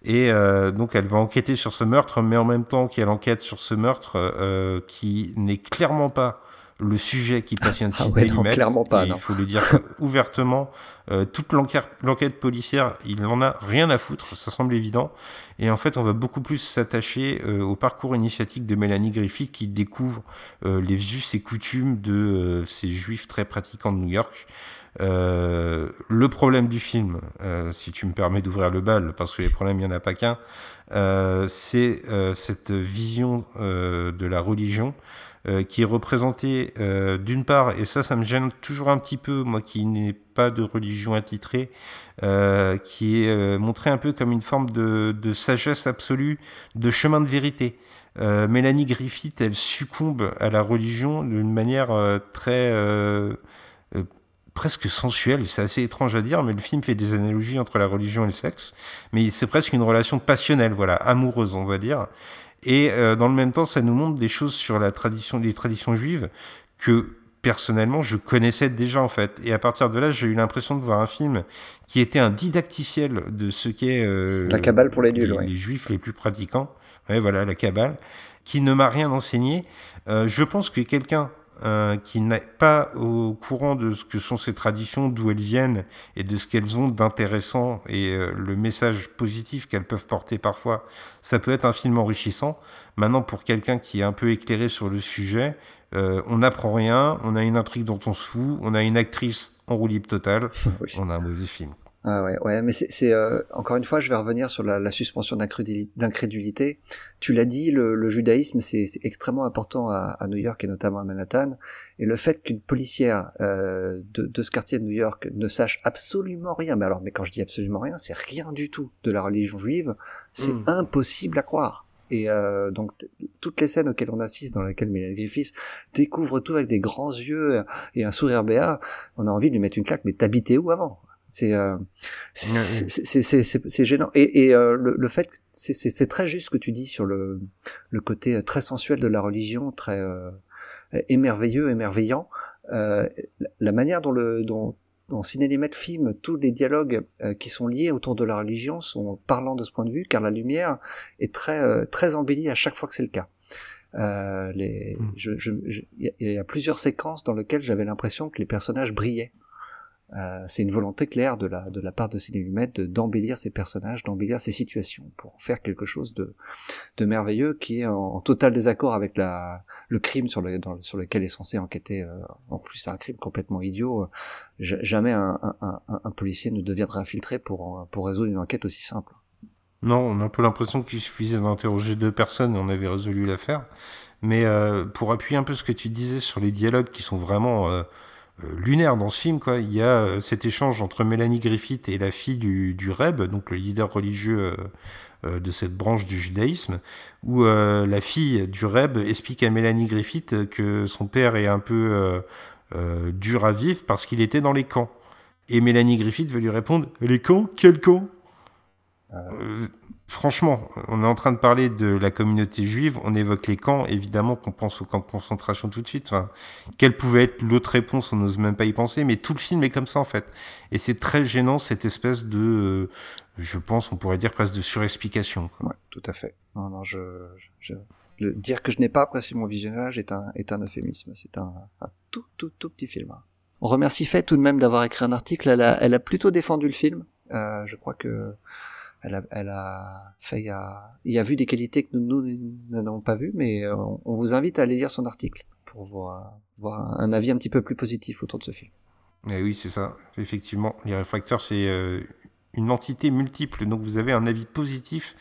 Et donc elle va enquêter sur ce meurtre, mais en même temps qu'elle enquête sur ce meurtre qui n'est clairement pas le sujet qui passionne ah ouais, non, clairement pas. Il faut le dire [LAUGHS] ouvertement. Euh, toute l'enquête policière, il n'en a rien à foutre, ça semble évident. Et en fait, on va beaucoup plus s'attacher euh, au parcours initiatique de Mélanie Griffith qui découvre euh, les us et coutumes de ces juifs très pratiquants de New York. Euh, le problème du film, si tu me permets d'ouvrir le bal, parce que les problèmes, il n'y en a pas qu'un, c'est cette vision de la religion euh, qui est représenté euh, d'une part, et ça, ça me gêne toujours un petit peu, moi qui n'ai pas de religion attitrée, euh, qui est montré un peu comme une forme de, sagesse absolue, de chemin de vérité. Mélanie Griffith, elle succombe à la religion d'une manière très presque sensuelle. C'est assez étrange à dire, mais le film fait des analogies entre la religion et le sexe. Mais c'est presque une relation passionnelle, voilà, amoureuse, on va dire. Et euh, dans le même temps, ça nous montre des choses sur la tradition, les traditions juives que personnellement je connaissais déjà en fait. Et à partir de là, j'ai eu l'impression de voir un film qui était un didacticiel de ce qu'est euh, la cabale pour les nuls, les, ouais. les juifs les plus pratiquants. Ouais, voilà, la cabale, qui ne m'a rien enseigné. Euh, je pense que quelqu'un euh, qui n'est pas au courant de ce que sont ces traditions, d'où elles viennent et de ce qu'elles ont d'intéressant et euh, le message positif qu'elles peuvent porter parfois, ça peut être un film enrichissant. Maintenant, pour quelqu'un qui est un peu éclairé sur le sujet, euh, on n'apprend rien, on a une intrigue dont on se fout, on a une actrice en roue libre totale, [LAUGHS] oui. on a un mauvais film. Ah ouais, ouais, mais c'est euh, encore une fois, je vais revenir sur la, la suspension d'incrédulité. Tu l'as dit, le, le judaïsme c'est extrêmement important à, à, New York et notamment à Manhattan. Et le fait qu'une policière euh, de, de, ce quartier de New York ne sache absolument rien, mais alors, mais quand je dis absolument rien, c'est rien du tout de la religion juive, c'est mm. impossible à croire. Et euh, donc toutes les scènes auxquelles on assiste, dans lesquelles Mélanie Griffiths découvre tout avec des grands yeux et un sourire béat, on a envie de lui mettre une claque. Mais t'habitais où avant? C'est euh, c'est gênant. Et, et euh, le, le, fait c'est très juste ce que tu dis sur le le côté très sensuel de la religion très euh, émerveilleux émerveillant. Euh, la manière dont le dont dans Cinélimètre filme tous les dialogues euh, qui sont liés autour de la religion sont parlants de ce point de vue car la lumière est très euh, très embellie à chaque fois que c'est le cas. Euh, les, mm. je, je, il y a plusieurs séquences dans lesquelles j'avais l'impression que les personnages brillaient euh, c'est une volonté claire de la, de la part de Sidney Lumet d'embellir ses personnages, d'embellir ses situations pour faire quelque chose de, de merveilleux qui est en, total désaccord avec la, le crime sur, le, sur lequel est censé enquêter. Euh, en plus, c'est un crime complètement idiot. Euh, jamais un, un, un, un, policier ne deviendra infiltré pour, pour résoudre une enquête aussi simple. Non, on a un peu l'impression qu'il suffisait d'interroger deux personnes et on avait résolu l'affaire. Mais euh, pour appuyer un peu ce que tu disais sur les dialogues qui sont vraiment euh, euh, lunaire dans ce film. Quoi. Il y a euh, cet échange entre Mélanie Griffith et la fille du, du Reb, donc le leader religieux euh, de cette branche du judaïsme, où la fille du Reb explique à Mélanie Griffith que son père est un peu dur à vivre parce qu'il était dans les camps. Et Mélanie Griffith veut lui répondre Les camps? Quel camp euh, franchement, on est en train de parler de la communauté juive, on évoque les camps, évidemment qu'on pense aux camps de concentration tout de suite. Enfin, quelle pouvait être l'autre réponse On n'ose même pas y penser, mais tout le film est comme ça en fait. Et c'est très gênant cette espèce de, euh, je pense, on pourrait dire presque de surexplication. Quoi. Ouais, tout à fait. Non, non, je, je, le, dire que je n'ai pas apprécié mon visionnage est un, est un euphémisme. C'est un, un tout, tout, tout petit film. On remercie Fait tout de même d'avoir écrit un article. Elle a, elle a plutôt défendu le film. Euh, je crois que elle a, fait, il a, vu des qualités que nous, n'avons pas vues, mais on, on, vous invite à aller lire son article pour voir, voir un avis un petit peu plus positif autour de ce film. Eh oui, c'est ça. Effectivement, les réfracteurs, c'est euh, une entité multiple. Donc vous avez un avis positif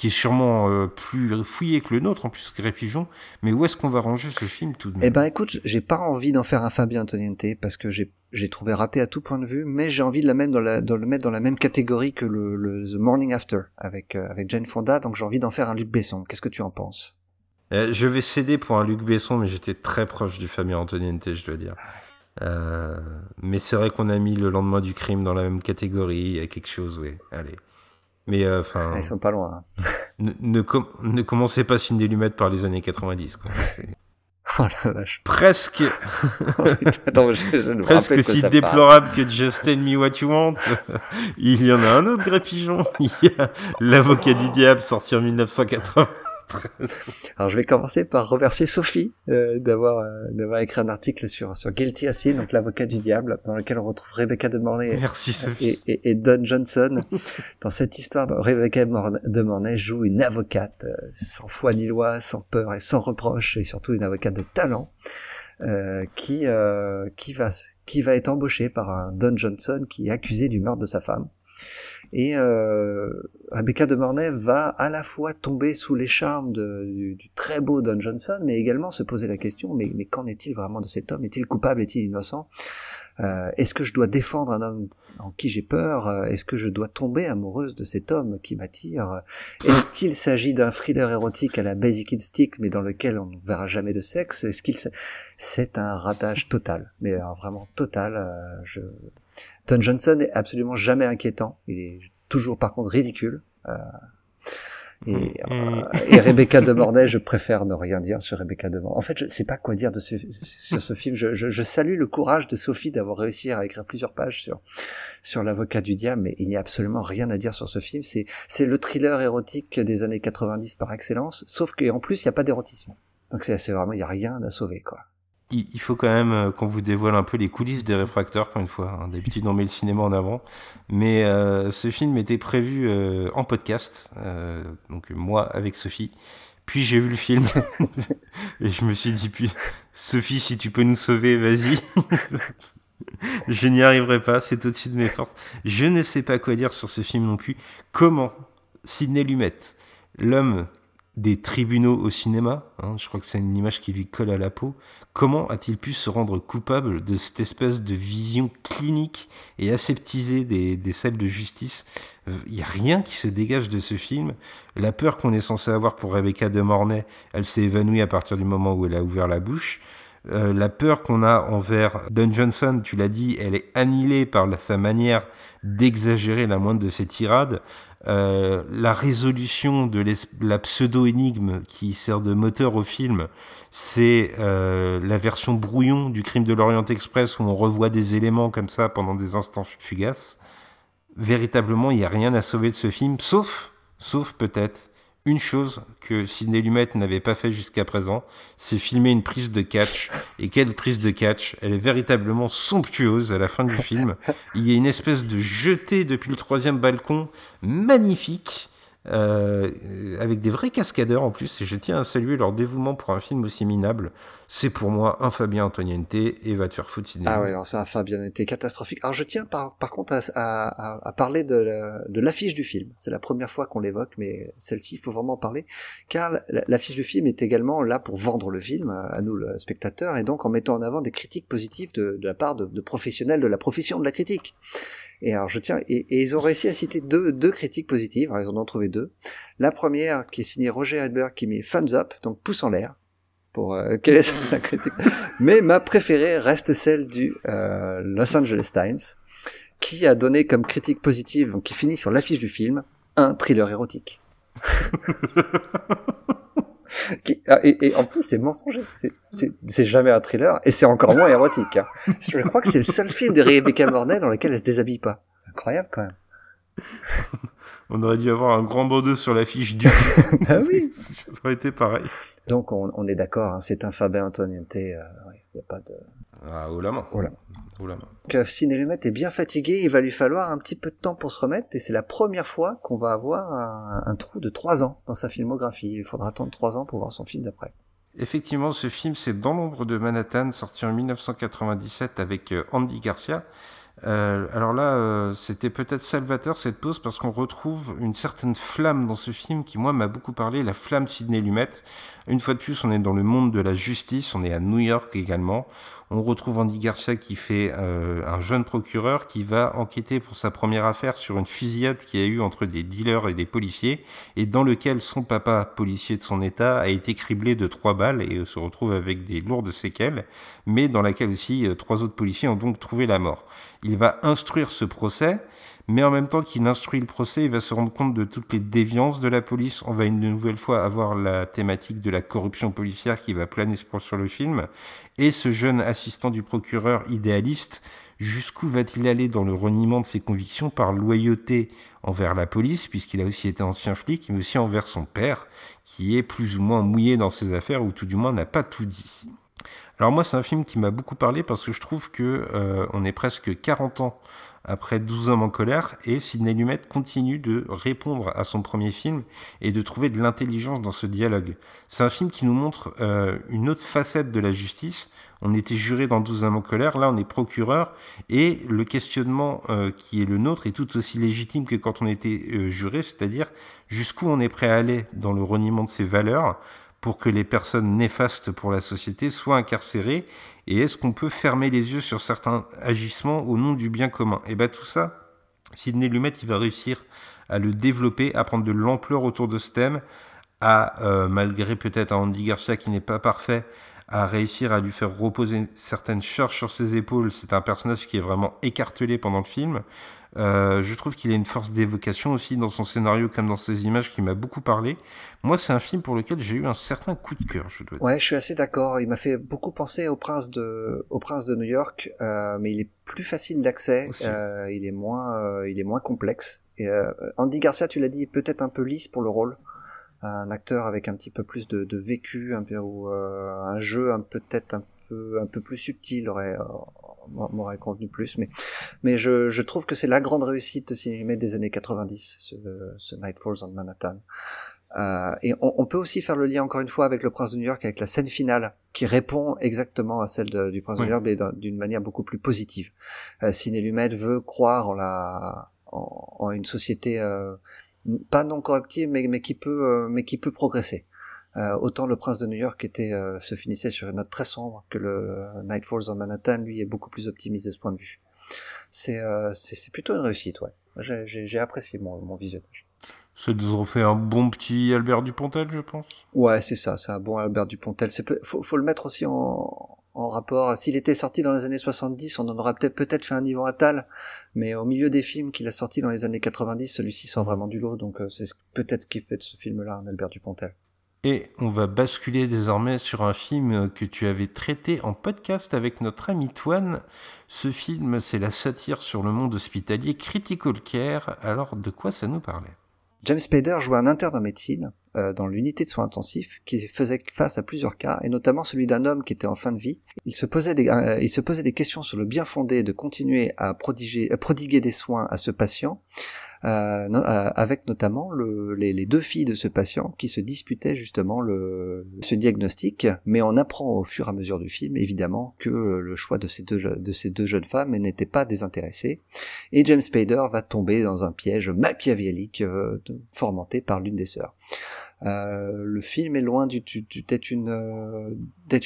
qui est sûrement euh, plus fouillé que le nôtre, en plus que Répigeon. Mais où est-ce qu'on va ranger ce film tout de même? Eh ben écoute, j'ai pas envie d'en faire un Fabien Antoniente parce que j'ai trouvé raté à tout point de vue, mais j'ai envie de, la même dans la, de le mettre dans la même catégorie que le, le The Morning After avec euh, avec Jane Fonda, donc j'ai envie d'en faire un Luc Besson. Qu'est-ce que tu en penses? Euh, Je vais céder pour un Luc Besson, mais j'étais très proche du Fabien Antoniente, je dois dire. Euh, mais c'est vrai qu'on a mis le lendemain du crime dans la même catégorie. Il y a quelque chose, oui. Allez. Mais euh, enfin. Ils sont pas loin. Hein. [LAUGHS] Ne, ne, com ne, commencez pas Cindy Lumet par les années 90. Quoi. [LAUGHS] Oh la vache. Presque. [LAUGHS] Attends, je, je Presque si déplorable que Just Tell Me What You Want. Il y en a un autre, Gré-Pigeon. Il y a L'avocat du diable sorti en 1980. [LAUGHS] Alors je vais commencer par remercier Sophie euh, d'avoir euh, d'avoir écrit un article sur sur Guilty as Sin, donc l'avocat du diable, dans lequel on retrouve Rebecca de Mornay Merci, Sophie. Et, et, et, Don Johnson. [LAUGHS] dans cette histoire, Rebecca de Mornay joue une avocate euh, sans foi ni loi, sans peur et sans reproche, et surtout une avocate de talent. Euh, qui euh, qui va qui va être embauchée par un Don Johnson qui est accusé du meurtre de sa femme et euh, Rebecca de Mornay va à la fois tomber sous les charmes du, très beau Don Johnson, mais également se poser la question, mais, qu'en est-il vraiment de cet homme? Est-il coupable? Est-il innocent? Euh, Est-ce que je dois défendre un homme en qui j'ai peur? Euh, Est-ce que je dois tomber amoureuse de cet homme qui m'attire? Est-ce qu'il s'agit d'un thriller érotique à la Basic Instinct, mais dans lequel on ne verra jamais de sexe? Est-ce qu'il c'est un ratage total, mais vraiment total. Je Don Johnson est absolument jamais inquiétant. Il est toujours par contre ridicule. Euh, et, mm. euh, et, Rebecca de Mornay, je préfère ne rien dire sur Rebecca de Mornay. En fait, je sais pas quoi dire de ce, sur ce film. Je, je, je, salue le courage de Sophie d'avoir réussi à écrire plusieurs pages sur sur l'avocat du diable, mais il n'y a absolument rien à dire sur ce film. C'est c'est le thriller érotique des années 90 par excellence, sauf qu'en plus il n'y a pas d'érotisme. Donc c'est vraiment il y a rien à sauver quoi il faut quand même euh, qu'on vous dévoile un peu les coulisses des réfracteurs pour une fois. Hein. D'habitude, on met le cinéma en avant, mais euh, ce film était prévu euh, en podcast, donc moi avec Sophie. Puis j'ai vu le film [LAUGHS] et je me suis dit Sophie, si tu peux nous sauver, vas-y. [LAUGHS] je n'y arriverai pas, c'est au-dessus de mes forces. Je ne sais pas quoi dire sur ce film non plus. Comment Sidney Lumet, l'homme des tribunaux au cinéma, hein, je crois que c'est une image qui lui colle à la peau, comment a-t-il pu se rendre coupable de cette espèce de vision clinique et aseptisée des, des salles de justice? Il n'y a rien qui se dégage de ce film. La peur qu'on est censé avoir pour Rebecca de Mornay, elle s'est évanouie à partir du moment où elle a ouvert la bouche. Euh, la peur qu'on a envers Don Johnson, tu l'as dit, elle est annihilée par sa manière d'exagérer la moindre de ses tirades. Euh, la résolution de la pseudo-énigme qui sert de moteur au film, c'est euh, la version brouillon du crime de l'Orient Express où on revoit des éléments comme ça pendant des instants fugaces. Véritablement, il n'y a rien à sauver de ce film, sauf, sauf peut-être une chose que Sidney Lumet n'avait pas fait jusqu'à présent, c'est filmer une prise de catch. Et quelle prise de catch? Elle est véritablement somptueuse à la fin du [LAUGHS] film. Il y a une espèce de jetée depuis le troisième balcon magnifique euh, avec des vrais cascadeurs en plus, et je tiens à saluer leur dévouement pour un film aussi minable. C'est pour moi un Fabien Antoniente et va te faire foutre cinéma. Ah ouais, alors c'est un Fabien Antoniente catastrophique. Alors je tiens par, par contre à, à, à parler de l'affiche du film. C'est la première fois qu'on l'évoque, mais celle-ci, il faut vraiment en parler, car l'affiche du film est également là pour vendre le film à nous, le spectateur, et donc en mettant en avant des critiques positives de, de la part de, de professionnels de la profession de la critique. Et alors je tiens, et, et, ils ont réussi à citer deux, deux critiques positives, alors ils en ont trouvé deux. La première qui est signée Roger Edberg qui met thumbs up, donc pouce en l'air, pour euh, [LAUGHS] quelle est sa critique. Mais ma préférée reste celle du euh, Los Angeles Times, qui a donné comme critique positive, donc qui finit sur l'affiche du film, un thriller érotique. [LAUGHS] Qui, ah, et, et, en plus, c'est mensonger. C'est jamais un thriller et c'est encore moins érotique. Hein. [LAUGHS] Je crois que c'est le seul film de Rebecca Mornay dans lequel elle se déshabille pas. Incroyable quand même. On aurait dû avoir un grand bandeau sur l'affiche du. ah oui. Ça aurait été pareil. Donc on, on est d'accord, hein, c'est un Fabien Antoniente. Il euh, n'y a pas de. Ah, la main. La trouve la main. Donc Ciné Lumet est bien fatigué, il va lui falloir un petit peu de temps pour se remettre, et c'est la première fois qu'on va avoir un, un, trou de trois ans dans sa filmographie. Il faudra attendre trois ans pour voir son film d'après. Effectivement, ce film, c'est Dans l'ombre de Manhattan, sorti en 1997 avec Andy Garcia. Euh, alors là, euh, c'était peut-être salvateur cette pause parce qu'on retrouve une certaine flamme dans ce film qui, moi, m'a beaucoup parlé, la flamme Sidney Lumet. Une fois de plus, on est dans le monde de la justice, on est à New York également. On retrouve Andy Garcia qui fait euh, un jeune procureur qui va enquêter pour sa première affaire sur une fusillade qui a eu entre des dealers et des policiers et dans lequel son papa, policier de son état, a été criblé de trois balles et se retrouve avec des lourdes séquelles, mais dans laquelle aussi trois autres policiers ont donc trouvé la mort. Il va instruire ce procès, mais en même temps qu'il instruit le procès, il va se rendre compte de toutes les déviances de la police. On va une nouvelle fois avoir la thématique de la corruption policière qui va planer sur le film. Et ce jeune assistant du procureur idéaliste, jusqu'où va-t-il aller dans le reniement de ses convictions par loyauté envers la police, puisqu'il a aussi été ancien flic, mais aussi envers son père, qui est plus ou moins mouillé dans ses affaires, ou tout du moins n'a pas tout dit. Alors moi, c'est un film qui m'a beaucoup parlé parce que je trouve que euh, on est presque 40 ans après 12 hommes en colère et Sidney Lumet continue de répondre à son premier film et de trouver de l'intelligence dans ce dialogue. C'est un film qui nous montre euh, une autre facette de la justice. On était juré dans 12 hommes en colère, là on est procureur et le questionnement euh, qui est le nôtre est tout aussi légitime que quand on était juré, c'est-à-dire jusqu'où on est prêt à aller dans le reniement de ses valeurs pour que les personnes néfastes pour la société soient incarcérées Et est-ce qu'on peut fermer les yeux sur certains agissements au nom du bien commun? Et eh bien tout ça, Sidney Lumet, il va réussir à le développer, à prendre de l'ampleur autour de ce thème, à, euh, malgré peut-être un Andy Garcia qui n'est pas parfait, à réussir à lui faire reposer certaines charges sur ses épaules. C'est un personnage qui est vraiment écartelé pendant le film. Euh, je trouve qu'il a une force d'évocation aussi dans son scénario comme dans ses images qui m'a beaucoup parlé. Moi, c'est un film pour lequel j'ai eu un certain coup de cœur, je dois dire. Ouais, je suis assez d'accord. Il m'a fait beaucoup penser au Prince de, au Prince de New York, euh, mais il est plus facile d'accès. Euh, il est moins, euh, il est moins complexe. Et euh, Andy Garcia, tu l'as dit, peut-être un peu lisse pour le rôle. Un acteur avec un petit peu plus de, de vécu, un peu ou un jeu un peut-être un peu un peu plus subtil aurait m'aurait convenu plus, mais mais je, je trouve que c'est la grande réussite de cinéma des années 90, ce, ce Night Falls on Manhattan. Euh, et on, on, peut aussi faire le lien encore une fois avec le Prince de New York, avec la scène finale qui répond exactement à celle du Prince de New York, mais d'une manière beaucoup plus positive. Euh, Ciné Lumet veut croire en la en, en une société euh, pas non corruptive, mais, mais qui peut euh, mais qui peut progresser. Euh, autant le Prince de New York était euh, se finissait sur une note très sombre que le Night Falls on Manhattan lui est beaucoup plus optimiste de ce point de vue. C'est euh, c'est plutôt une réussite, ouais. J'ai apprécié mon, mon visionnage. Ça nous ont fait un bon petit Albert Dupontel, je pense. Ouais, c'est ça, c'est un bon Albert Dupontel. C'est faut, faut le mettre aussi en, en rapport. S'il était sorti dans les années 70, on en aurait peut-être fait un niveau Atal, mais au milieu des films qu'il a sortis dans les années 90, celui-ci sort vraiment du lot, donc c'est peut-être ce qui fait de ce film-là un Albert Dupontel. Et on va basculer désormais sur un film que tu avais traité en podcast avec notre ami Toine. Ce film, c'est la satire sur le monde hospitalier Critical Care. Alors, de quoi ça nous parlait? James Spader jouait un interne en médecine euh, dans l'unité de soins intensifs qui faisait face à plusieurs cas, et notamment celui d'un homme qui était en fin de vie. Il se posait des, euh, il se posait des questions sur le bien fondé de continuer à, prodiger, à prodiguer des soins à ce patient, avec notamment le, les, deux filles de ce patient qui se disputaient justement ce diagnostic, mais on apprend au fur et à mesure du film évidemment que le choix de ces deux, jeunes femmes n'était pas désintéressé, et James Spader va tomber dans un piège machiavélique euh, fomenté par l'une des sœurs. Euh, le film est loin d'être une, euh,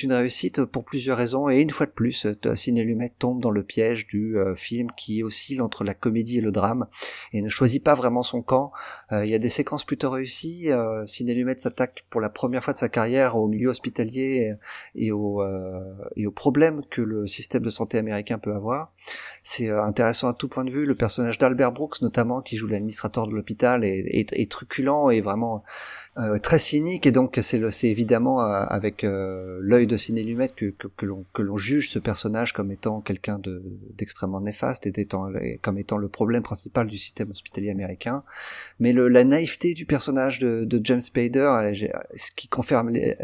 une réussite pour plusieurs raisons et une fois de plus, euh, Ciné Lumet tombe dans le piège du film qui oscille entre la comédie et le drame et ne choisit pas vraiment son camp. Il y a des séquences plutôt réussies. Ciné Lumet s'attaque pour la première fois de sa carrière au milieu hospitalier et, et aux problèmes que le système de santé américain peut avoir. C'est intéressant à tout point de vue. Le personnage d'Albert Brooks, notamment, qui joue l'administrateur de l'hôpital, est, est, est, truculent et vraiment euh, très cynique et donc c'est c'est évidemment euh, avec euh, l'œil de Ciné Lumet que que, que l'on juge ce personnage comme étant quelqu'un de d'extrêmement néfaste et comme étant le problème principal du système hospitalier américain. Mais le, la naïveté du personnage de, de James Spader ce qui confirme les,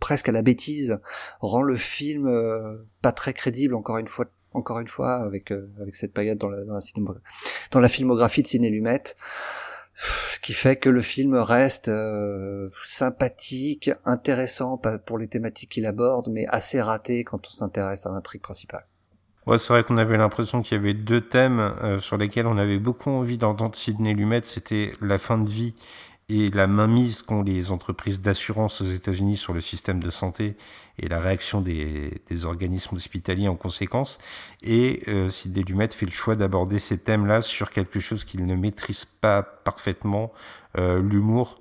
presque à la bêtise rend le film pas très crédible encore une fois encore une fois, avec avec cette période dans la, dans la, dans la filmographie de Ciné Lumet ce qui fait que le film reste euh, sympathique, intéressant pour les thématiques qu'il aborde, mais assez raté quand on s'intéresse à l'intrigue principale. Ouais, c'est vrai qu'on avait l'impression qu'il y avait deux thèmes euh, sur lesquels on avait beaucoup envie d'entendre Sidney Lumet, c'était la fin de vie et la mainmise qu'ont les entreprises d'assurance aux États-Unis sur le système de santé et la réaction des, des organismes hospitaliers en conséquence. Et euh, Sidney Lumet fait le choix d'aborder ces thèmes-là sur quelque chose qu'il ne maîtrise pas parfaitement, euh, l'humour.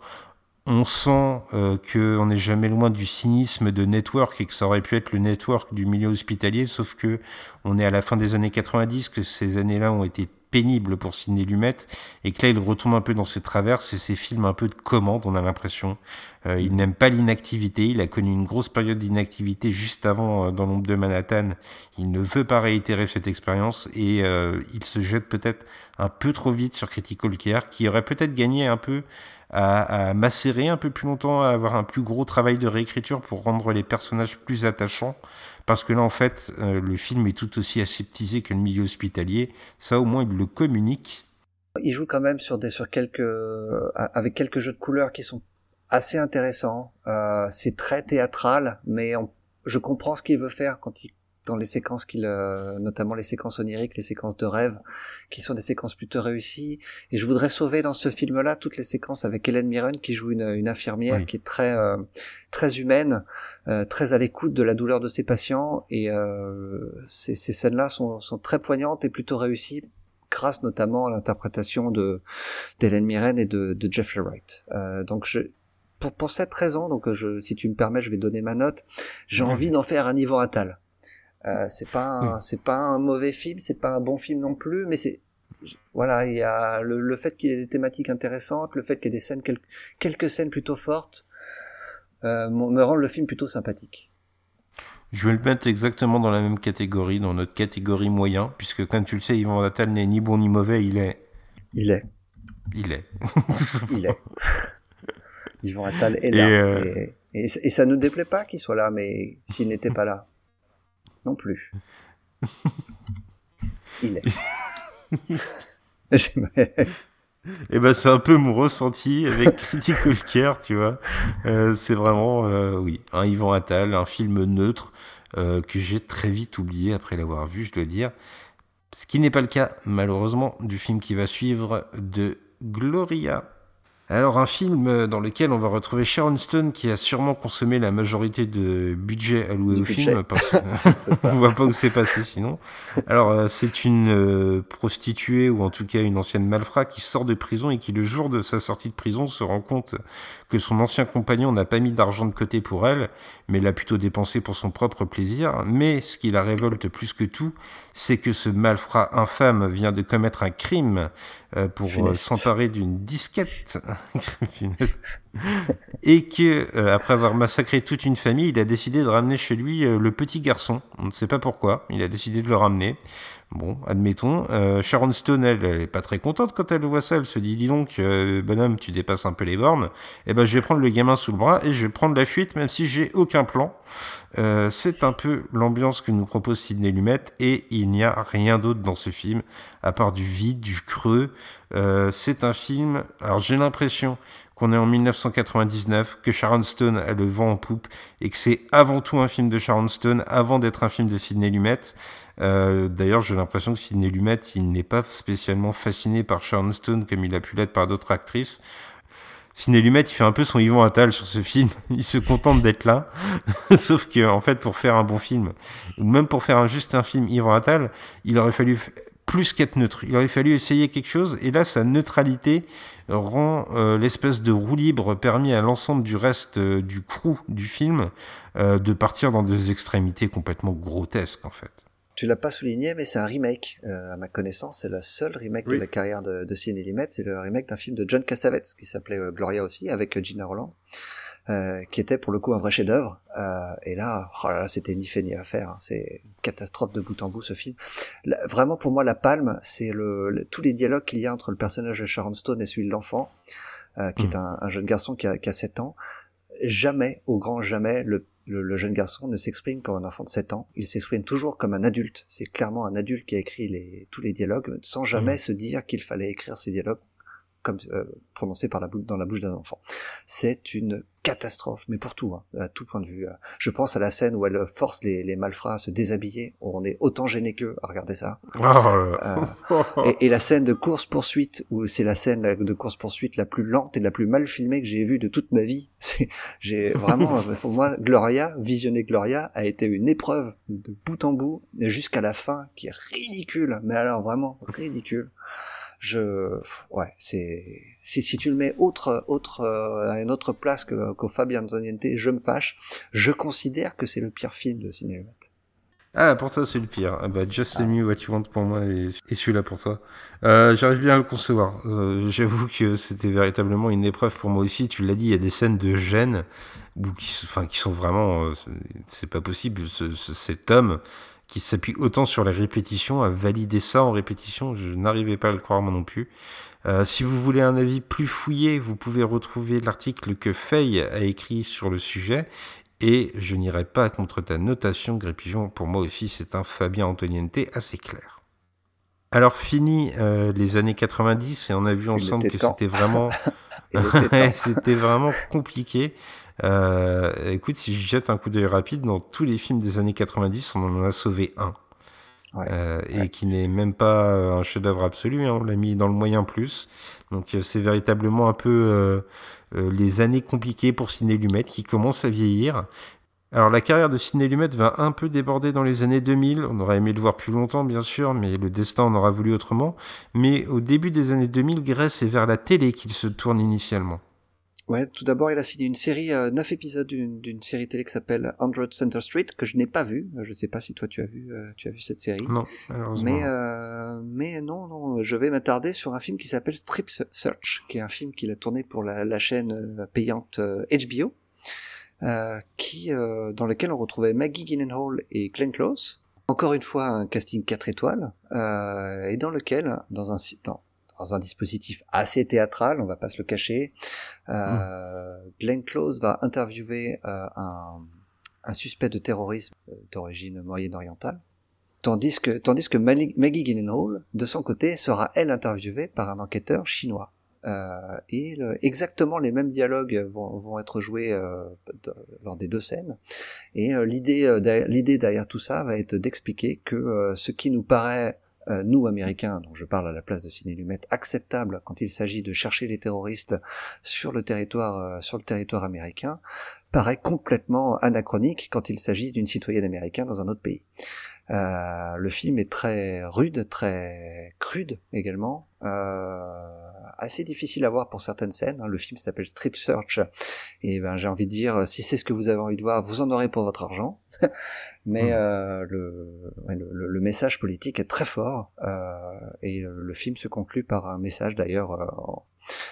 On sent euh, qu'on n'est jamais loin du cynisme de network et que ça aurait pu être le network du milieu hospitalier, sauf que on est à la fin des années 90, que ces années-là ont été pénible pour Sidney Lumet et que là il retombe un peu dans ses travers et ses films un peu de commande on a l'impression. Euh, il n'aime pas l'inactivité. Il a connu une grosse période d'inactivité juste avant euh, dans l'ombre de Manhattan. Il ne veut pas réitérer cette expérience et euh, il se jette peut-être un peu trop vite sur Critical Care qui aurait peut-être gagné un peu à, à, macérer un peu plus longtemps à avoir un plus gros travail de réécriture pour rendre les personnages plus attachants parce que là, en fait, euh, le film est tout aussi aseptisé que le milieu hospitalier. Ça, au moins, il le communique. Il joue quand même sur des, sur quelques, euh, avec quelques jeux de couleurs qui sont assez intéressants. Euh, c'est très théâtral, mais je comprends ce qu'il veut faire quand il dans les séquences qu'il, euh, notamment les séquences oniriques, les séquences de rêve, qui sont des séquences plutôt réussies. Et je voudrais sauver dans ce film-là toutes les séquences avec Hélène Mirren qui joue une, une infirmière qui est très euh, très humaine, euh, très à l'écoute de la douleur de ses patients. Et ces, ces scènes-là sont, sont très poignantes et plutôt réussies grâce notamment à l'interprétation de d'Hélène Mirren et de, de Jeffrey Wright. donc je, pour, pour cette raison, donc je, si tu me permets, je vais donner ma note. J'ai envie d'en faire un Yvan Attal. Euh, c'est pas c'est pas un mauvais film, c'est pas un bon film non plus, mais c'est voilà, il y a le, le fait qu'il y ait des thématiques intéressantes, le fait qu'il y ait des scènes quelques, quelques scènes plutôt fortes, euh, me rend le film plutôt sympathique. Je vais le mettre exactement dans la même catégorie, dans notre catégorie moyen, puisque comme tu le sais, Yvan Attal n'est ni bon ni mauvais, il est. Il est. Il est. [LAUGHS] il est. Yvan Attal est là. Et, euh... et, et, et ça nous déplaît pas qu'il soit là, mais s'il n'était pas là non plus. [LAUGHS] Il est. Et [LAUGHS] eh ben c'est un peu mon ressenti avec Critical [LAUGHS] Care, tu vois. Euh, c'est vraiment, euh, oui, un Yvan Attal, un film neutre euh, que j'ai très vite oublié après l'avoir vu, je dois dire. Ce qui n'est pas le cas, malheureusement, du film qui va suivre de Gloria. Alors un film dans lequel on va retrouver Sharon Stone qui a sûrement consommé la majorité de budget alloué au film parce [LAUGHS] qu'on voit pas où c'est passé sinon. Alors euh, c'est une euh, prostituée ou en tout cas une ancienne malfrat qui sort de prison et qui le jour de sa sortie de prison se rend compte que son ancien compagnon n'a pas mis d'argent de côté pour elle mais l'a plutôt dépensé pour son propre plaisir. Mais ce qui la révolte plus que tout, c'est que ce malfrat infâme vient de commettre un crime euh, pour euh, s'emparer d'une disquette [LAUGHS] Gryffindor. [LAUGHS] et que euh, après avoir massacré toute une famille, il a décidé de ramener chez lui le petit garçon. On ne sait pas pourquoi, il a décidé de le ramener. Bon, admettons. Euh, Sharon Stone, elle, elle est pas très contente quand elle voit ça. Elle se dit, dis donc, euh, bonhomme, tu dépasses un peu les bornes. Eh ben, je vais prendre le gamin sous le bras et je vais prendre la fuite, même si j'ai aucun plan. Euh, c'est un peu l'ambiance que nous propose Sidney Lumet et il n'y a rien d'autre dans ce film à part du vide, du creux. Euh, c'est un film. Alors, j'ai l'impression qu'on est en 1999, que Sharon Stone a le vent en poupe et que c'est avant tout un film de Sharon Stone avant d'être un film de Sidney Lumet. Euh, D'ailleurs, j'ai l'impression que Sidney Lumet, il n'est pas spécialement fasciné par Sharon Stone comme il a pu l'être par d'autres actrices. Sidney Lumet, il fait un peu son Yvon Attal sur ce film. [LAUGHS] Il se contente d'être là. [LAUGHS] Sauf que, en fait, pour faire un bon film, ou même pour faire juste un film Yvon Attal, il aurait fallu plus qu'être neutre. Il aurait fallu essayer quelque chose, et là, sa neutralité rend euh, l'espèce de roue libre permis à l'ensemble du reste euh, du crew du film euh, de partir dans des extrémités complètement grotesques, en fait. Tu l'as pas souligné, mais c'est un remake. à ma connaissance, c'est le seul remake de la carrière de, de Sidney Lumet. C'est le remake d'un film de John Cassavetes qui s'appelait Gloria aussi, avec Gina Roland. Euh, qui était pour le coup un vrai chef-d'œuvre. Euh, et là, oh là, c'était ni fait ni à faire. Hein. C'est une catastrophe de bout en bout ce film. vraiment pour moi, la palme, c'est le, tous les dialogues qu'il y a entre le personnage de Sharon Stone et celui de l'enfant, euh, qui est mmh. un, un, jeune garçon qui a, qui a 7 ans. Jamais, au grand jamais, le le, le jeune garçon ne s'exprime comme un enfant de 7 ans, il s'exprime toujours comme un adulte. C'est clairement un adulte qui a écrit les, tous les dialogues sans jamais se dire qu'il fallait écrire ces dialogues comme euh, prononcés par la dans la bouche d'un enfant. C'est une catastrophe, mais pour tout, hein, à tout point de vue. euh. Je pense à la scène où elle force les, les malfrats à se déshabiller. On est autant gêné qu'eux à regarder ça. Oh là. Et, et la scène de course poursuite où c'est la scène de course poursuite la plus lente et la plus mal filmée que j'ai vue de toute ma vie. [LAUGHS] J'ai vraiment, pour moi, Gloria, visionner Gloria a été une épreuve de bout en bout jusqu'à la fin qui est ridicule. Mais alors vraiment ridicule. Je, ouais, c'est, si, si tu le mets autre, autre, euh, à une autre place que, qu'au Fabien Antoniente, je me fâche. Je considère que c'est le pire film de Ciné. Ah, pour toi, c'est le pire. Ah bah, Just Tell Me What You Want pour moi et, et celui-là pour toi. Euh, J'arrive bien à le concevoir. Euh, J'avoue que c'était véritablement une épreuve pour moi aussi. Tu l'as dit, il y a des scènes de gêne ou qui, s- enfin, qui sont vraiment, c'est- c'est pas possible. Ce, ce- cet homme qui s'appuie autant sur les répétitions, à valider ça en répétition, je n'arrivais pas à le croire moi non plus. Euh, si vous voulez un avis plus fouillé, vous pouvez retrouver l'article que Fay a écrit sur le sujet. Et je n'irai pas contre ta notation, Grépigeon. Pour moi aussi, c'est un Fabien Antoniente assez clair. Alors, fini euh, les années 90, et on a vu ensemble que c'était vraiment, [LAUGHS] [LAUGHS] c'était vraiment compliqué. Euh, écoute, si je jette un coup d'œil rapide, dans tous les films des années 90, on en a sauvé un. Ouais. Euh, et qui n'est même pas euh, un chef-d'œuvre absolu, hein, on l'a mis dans le moyen plus. Donc c'est véritablement un peu euh, les années compliquées pour Ciné Lumet qui commence à vieillir. Alors la carrière de Ciné Lumet va un peu déborder dans les années 2000, on aurait aimé le voir plus longtemps bien sûr, mais le destin en aura voulu autrement. Mais au début des années 2000, Grèce est vers la télé qu'il se tourne initialement. Ouais, tout d'abord, il a signé une série, euh, neuf épisodes d'une série télé qui s'appelle 100 Center Street, que je n'ai pas vue. Je sais pas si toi tu as vu, euh, tu as vu cette série. Non, malheureusement. Mais, euh, mais non, non, je vais m'attarder sur un film qui s'appelle Strip Search, qui est un film qu'il a tourné pour la, la chaîne euh, payante HBO, euh, qui, euh, dans lequel on retrouvait Maggie Gyllenhaal et Glenn Close. Encore une fois, un casting 4 étoiles, euh, et dans lequel, dans un, dans, dans un dispositif assez théâtral, on va pas se le cacher, euh, Glenn Close va interviewer euh, un, un suspect de terrorisme euh, d'origine moyenne-orientale, tandis que, tandis que Maggie Gyllenhaal, de son côté, sera elle interviewée par un enquêteur chinois. Euh, et le- exactement les mêmes dialogues vont, vont être joués euh, de- lors des deux scènes. Et euh, l'idée, euh, derrière- l'idée derrière tout ça va être d'expliquer que euh, ce qui nous paraît euh, nous Américains, donc je parle à la place de Ciné Lumet, acceptable quand il s'agit de chercher les terroristes sur le territoire, euh, sur le territoire américain, paraît complètement anachronique quand il s'agit d'une citoyenne américaine dans un autre pays. Euh, le film est très rude, très crude également, euh, assez difficile à voir pour certaines scènes. hein. Le film s'appelle Strip Search, et ben j'ai envie de dire, si c'est ce que vous avez envie de voir, vous en aurez pour votre argent. [LAUGHS] Mais euh, le, le, le- message politique est très fort, euh, et le, le film se conclut par un message d'ailleurs euh,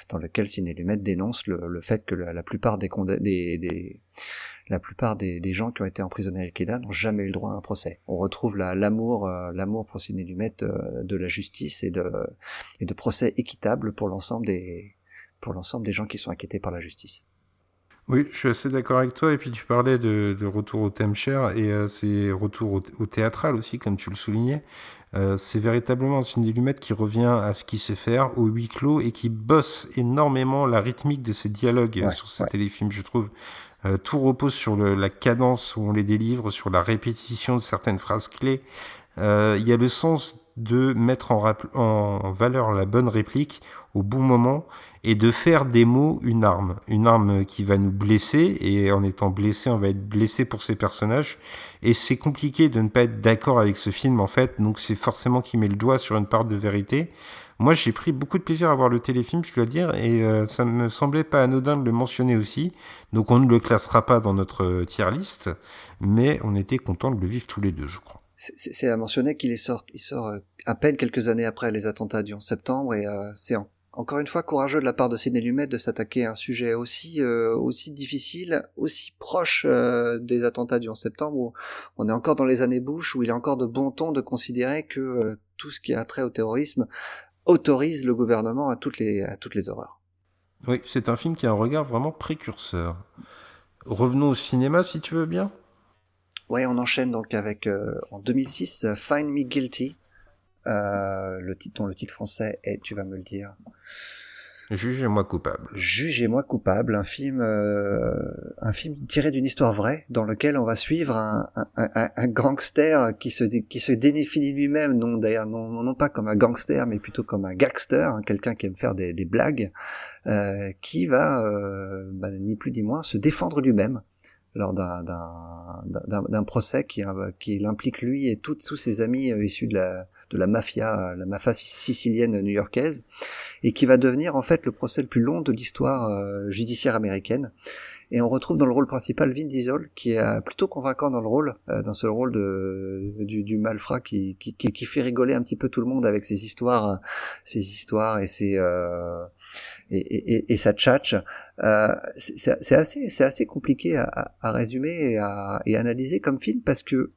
dans lequel Ciné Lumet dénonce le, le fait que la, la plupart des, des, des la plupart des, des gens qui ont été emprisonnés à Al-Qaïda n'ont jamais eu le droit à un procès. On retrouve la- l'amour, euh, l'amour pour Ciné Lumet euh, de la justice et de, et de procès équitables pour l'ensemble des, pour l'ensemble des gens qui sont inquiétés par la justice. Oui, je suis assez d'accord avec toi. Et puis tu parlais de, de retour au thème cher et euh, c'est retour au, au théâtral aussi, comme tu le soulignais. Euh, c'est véritablement un ciné Lumet qui revient à ce qu'il sait faire, au huis clos, et qui bosse énormément la rythmique de ses dialogues Ouais, sur ouais. téléfilms, je trouve. Euh, tout repose sur le- la cadence où on les délivre, sur la répétition de certaines phrases clés. Euh, Il y a le sens de mettre en, valeur la bonne réplique au bon moment et de faire des mots une arme. Une arme qui va nous blesser et en étant blessé, on va être blessé pour ces personnages. Et c'est compliqué de ne pas être d'accord avec ce film en fait, donc c'est forcément qui met le doigt sur une part de vérité. Moi, j'ai pris beaucoup de plaisir à voir le téléfilm, je dois dire, et euh, ça me semblait pas anodin de le mentionner aussi. Donc, on ne le classera pas dans notre euh, tier list, mais on était content de le vivre tous les deux, je crois. C'est- à mentionner qu'il sort, euh, à peine quelques années après les attentats du 11 septembre et euh, c'est en- encore une fois courageux de la part de Sidney Lumet de s'attaquer à un sujet aussi euh, difficile, aussi proche des attentats du 11 septembre où on est encore dans les années Bush où il est encore de bon ton de considérer que tout ce qui a trait au terrorisme autorise le gouvernement à toutes les à toutes les horreurs. Oui, c'est un film qui a un regard vraiment précurseur. Revenons au cinéma si tu veux bien. Ouais, on enchaîne donc avec euh, en 2006 euh, Find Me Guilty. Euh, le titre, dont le titre français est, tu vas me le dire. Jugez-moi coupable. Jugez-moi coupable, un film, euh, un film tiré d'une histoire vraie, dans lequel on va suivre un, un, un, un gangster qui se qui se définit lui-même, non d'ailleurs non, non pas comme un gangster, mais plutôt comme un gangster, hein, quelqu'un qui aime faire des, des blagues, euh, qui va euh, bah, ni plus ni moins se défendre lui-même lors d'un procès qui, qui l'implique lui et tous ses amis euh, issus de la, de la mafia, la mafia sicilienne new-yorkaise, et qui va devenir en fait le procès le plus long de l'histoire euh, judiciaire américaine. Et on retrouve dans le rôle principal Vin Diesel, qui est plutôt convaincant dans le rôle, euh, dans ce rôle de, du, du malfrat qui, qui, qui, fait rigoler un petit peu tout le monde avec ses histoires, ses histoires et ses euh, et, et, et, sa tchatch. Euh, c'est assez, c'est assez compliqué à, à résumer et à et analyser comme film parce que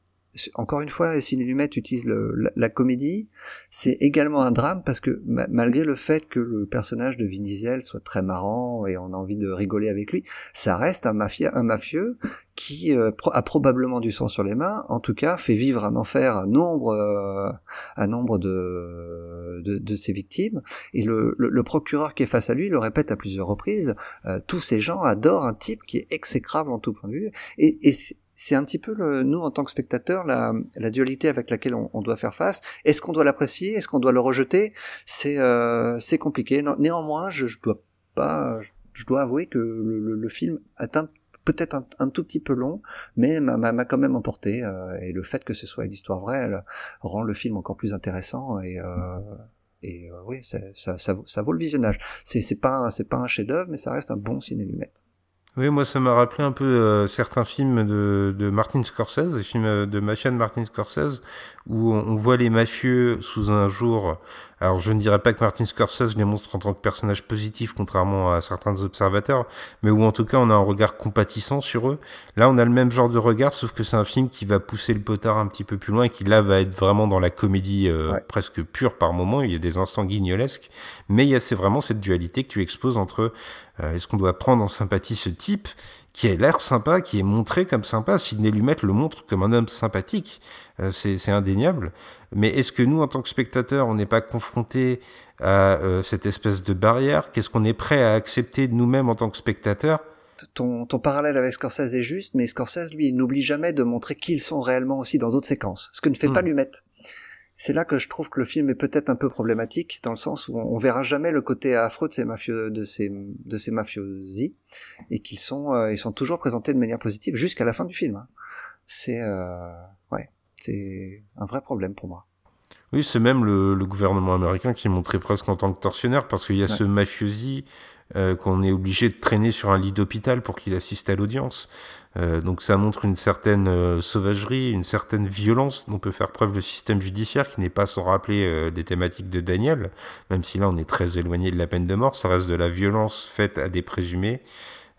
encore une fois, Ciné Lumet utilise le, la, comédie. C'est également un drame parce que malgré le fait que le personnage de Vin Diesel soit très marrant et on a envie de rigoler avec lui, ça reste un, mafia, un mafieux qui euh, a probablement du sang sur les mains, en tout cas fait vivre un enfer à nombre, euh, à nombre de, de, de, ses victimes. Et le, le, procureur qui est face à lui le répète à plusieurs reprises, euh, tous ces gens adorent un type qui est exécrable en tout point de vue. Et, et c'est un petit peu le, nous en tant que spectateurs la, la dualité avec laquelle on, on doit faire face. Est-ce qu'on doit l'apprécier? Est-ce qu'on doit le rejeter? C'est euh, compliqué. Néanmoins, je, je dois pas, je dois avouer que le, le, film atteint peut-être un, tout petit peu long, mais m'a quand même emporté. Euh, et le fait que ce soit une histoire vraie elle, rend le film encore plus intéressant. Et, euh, et euh, oui, ça, ça, ça, vaut, le visionnage. C'est pas pas un chef-d'œuvre, mais ça reste un bon ciné lumette. Oui, moi ça m'a rappelé un peu euh, certains films de, de Martin Scorsese, des films de mafia de Martin Scorsese, où on, voit les mafieux sous un jour. Alors je ne dirais pas que Martin Scorsese les montre en tant que personnage positif, contrairement à certains observateurs, mais où en tout cas on a un regard compatissant sur eux. Là on a le même genre de regard, sauf que c'est un film qui va pousser le potard un petit peu plus loin et qui là va être vraiment dans la comédie euh, presque pure par moment. Il y a des instants guignolesques, mais il y a c'est vraiment cette dualité que tu exposes entre euh, est-ce qu'on doit prendre en sympathie ce type qui a l'air sympa, qui est montré comme sympa. Sidney Lumet le montre comme un homme sympathique, c'est indéniable. Mais est-ce que nous, en tant que spectateurs, on n'est pas confronté à euh, cette espèce de barrière? Qu'est-ce qu'on est prêt à accepter de nous-mêmes en tant que spectateurs? Ton, ton parallèle avec Scorsese est juste, mais Scorsese, lui, n'oublie jamais de montrer qui ils sont réellement aussi dans d'autres séquences, ce que ne fait pas hmm. Lumet c'est là que je trouve que le film est peut-être un peu problématique dans le sens où on, verra jamais le côté affreux de ces mafieux de ces de ces mafiosi et qu'ils sont euh, ils sont toujours présentés de manière positive jusqu'à la fin du film. Hein. C'est euh, ouais, c'est un vrai problème pour moi. Oui, c'est même le, le, gouvernement américain qui est montré presque en tant que tortionnaire parce qu'il y a ce mafiosi euh, qu'on est obligé de traîner sur un lit d'hôpital pour qu'il assiste à l'audience. Euh, donc ça montre une certaine euh, sauvagerie, une certaine violence dont peut faire preuve le système judiciaire qui n'est pas sans rappeler des thématiques de Daniel, même si là on est très éloigné de la peine de mort, ça reste de la violence faite à des présumés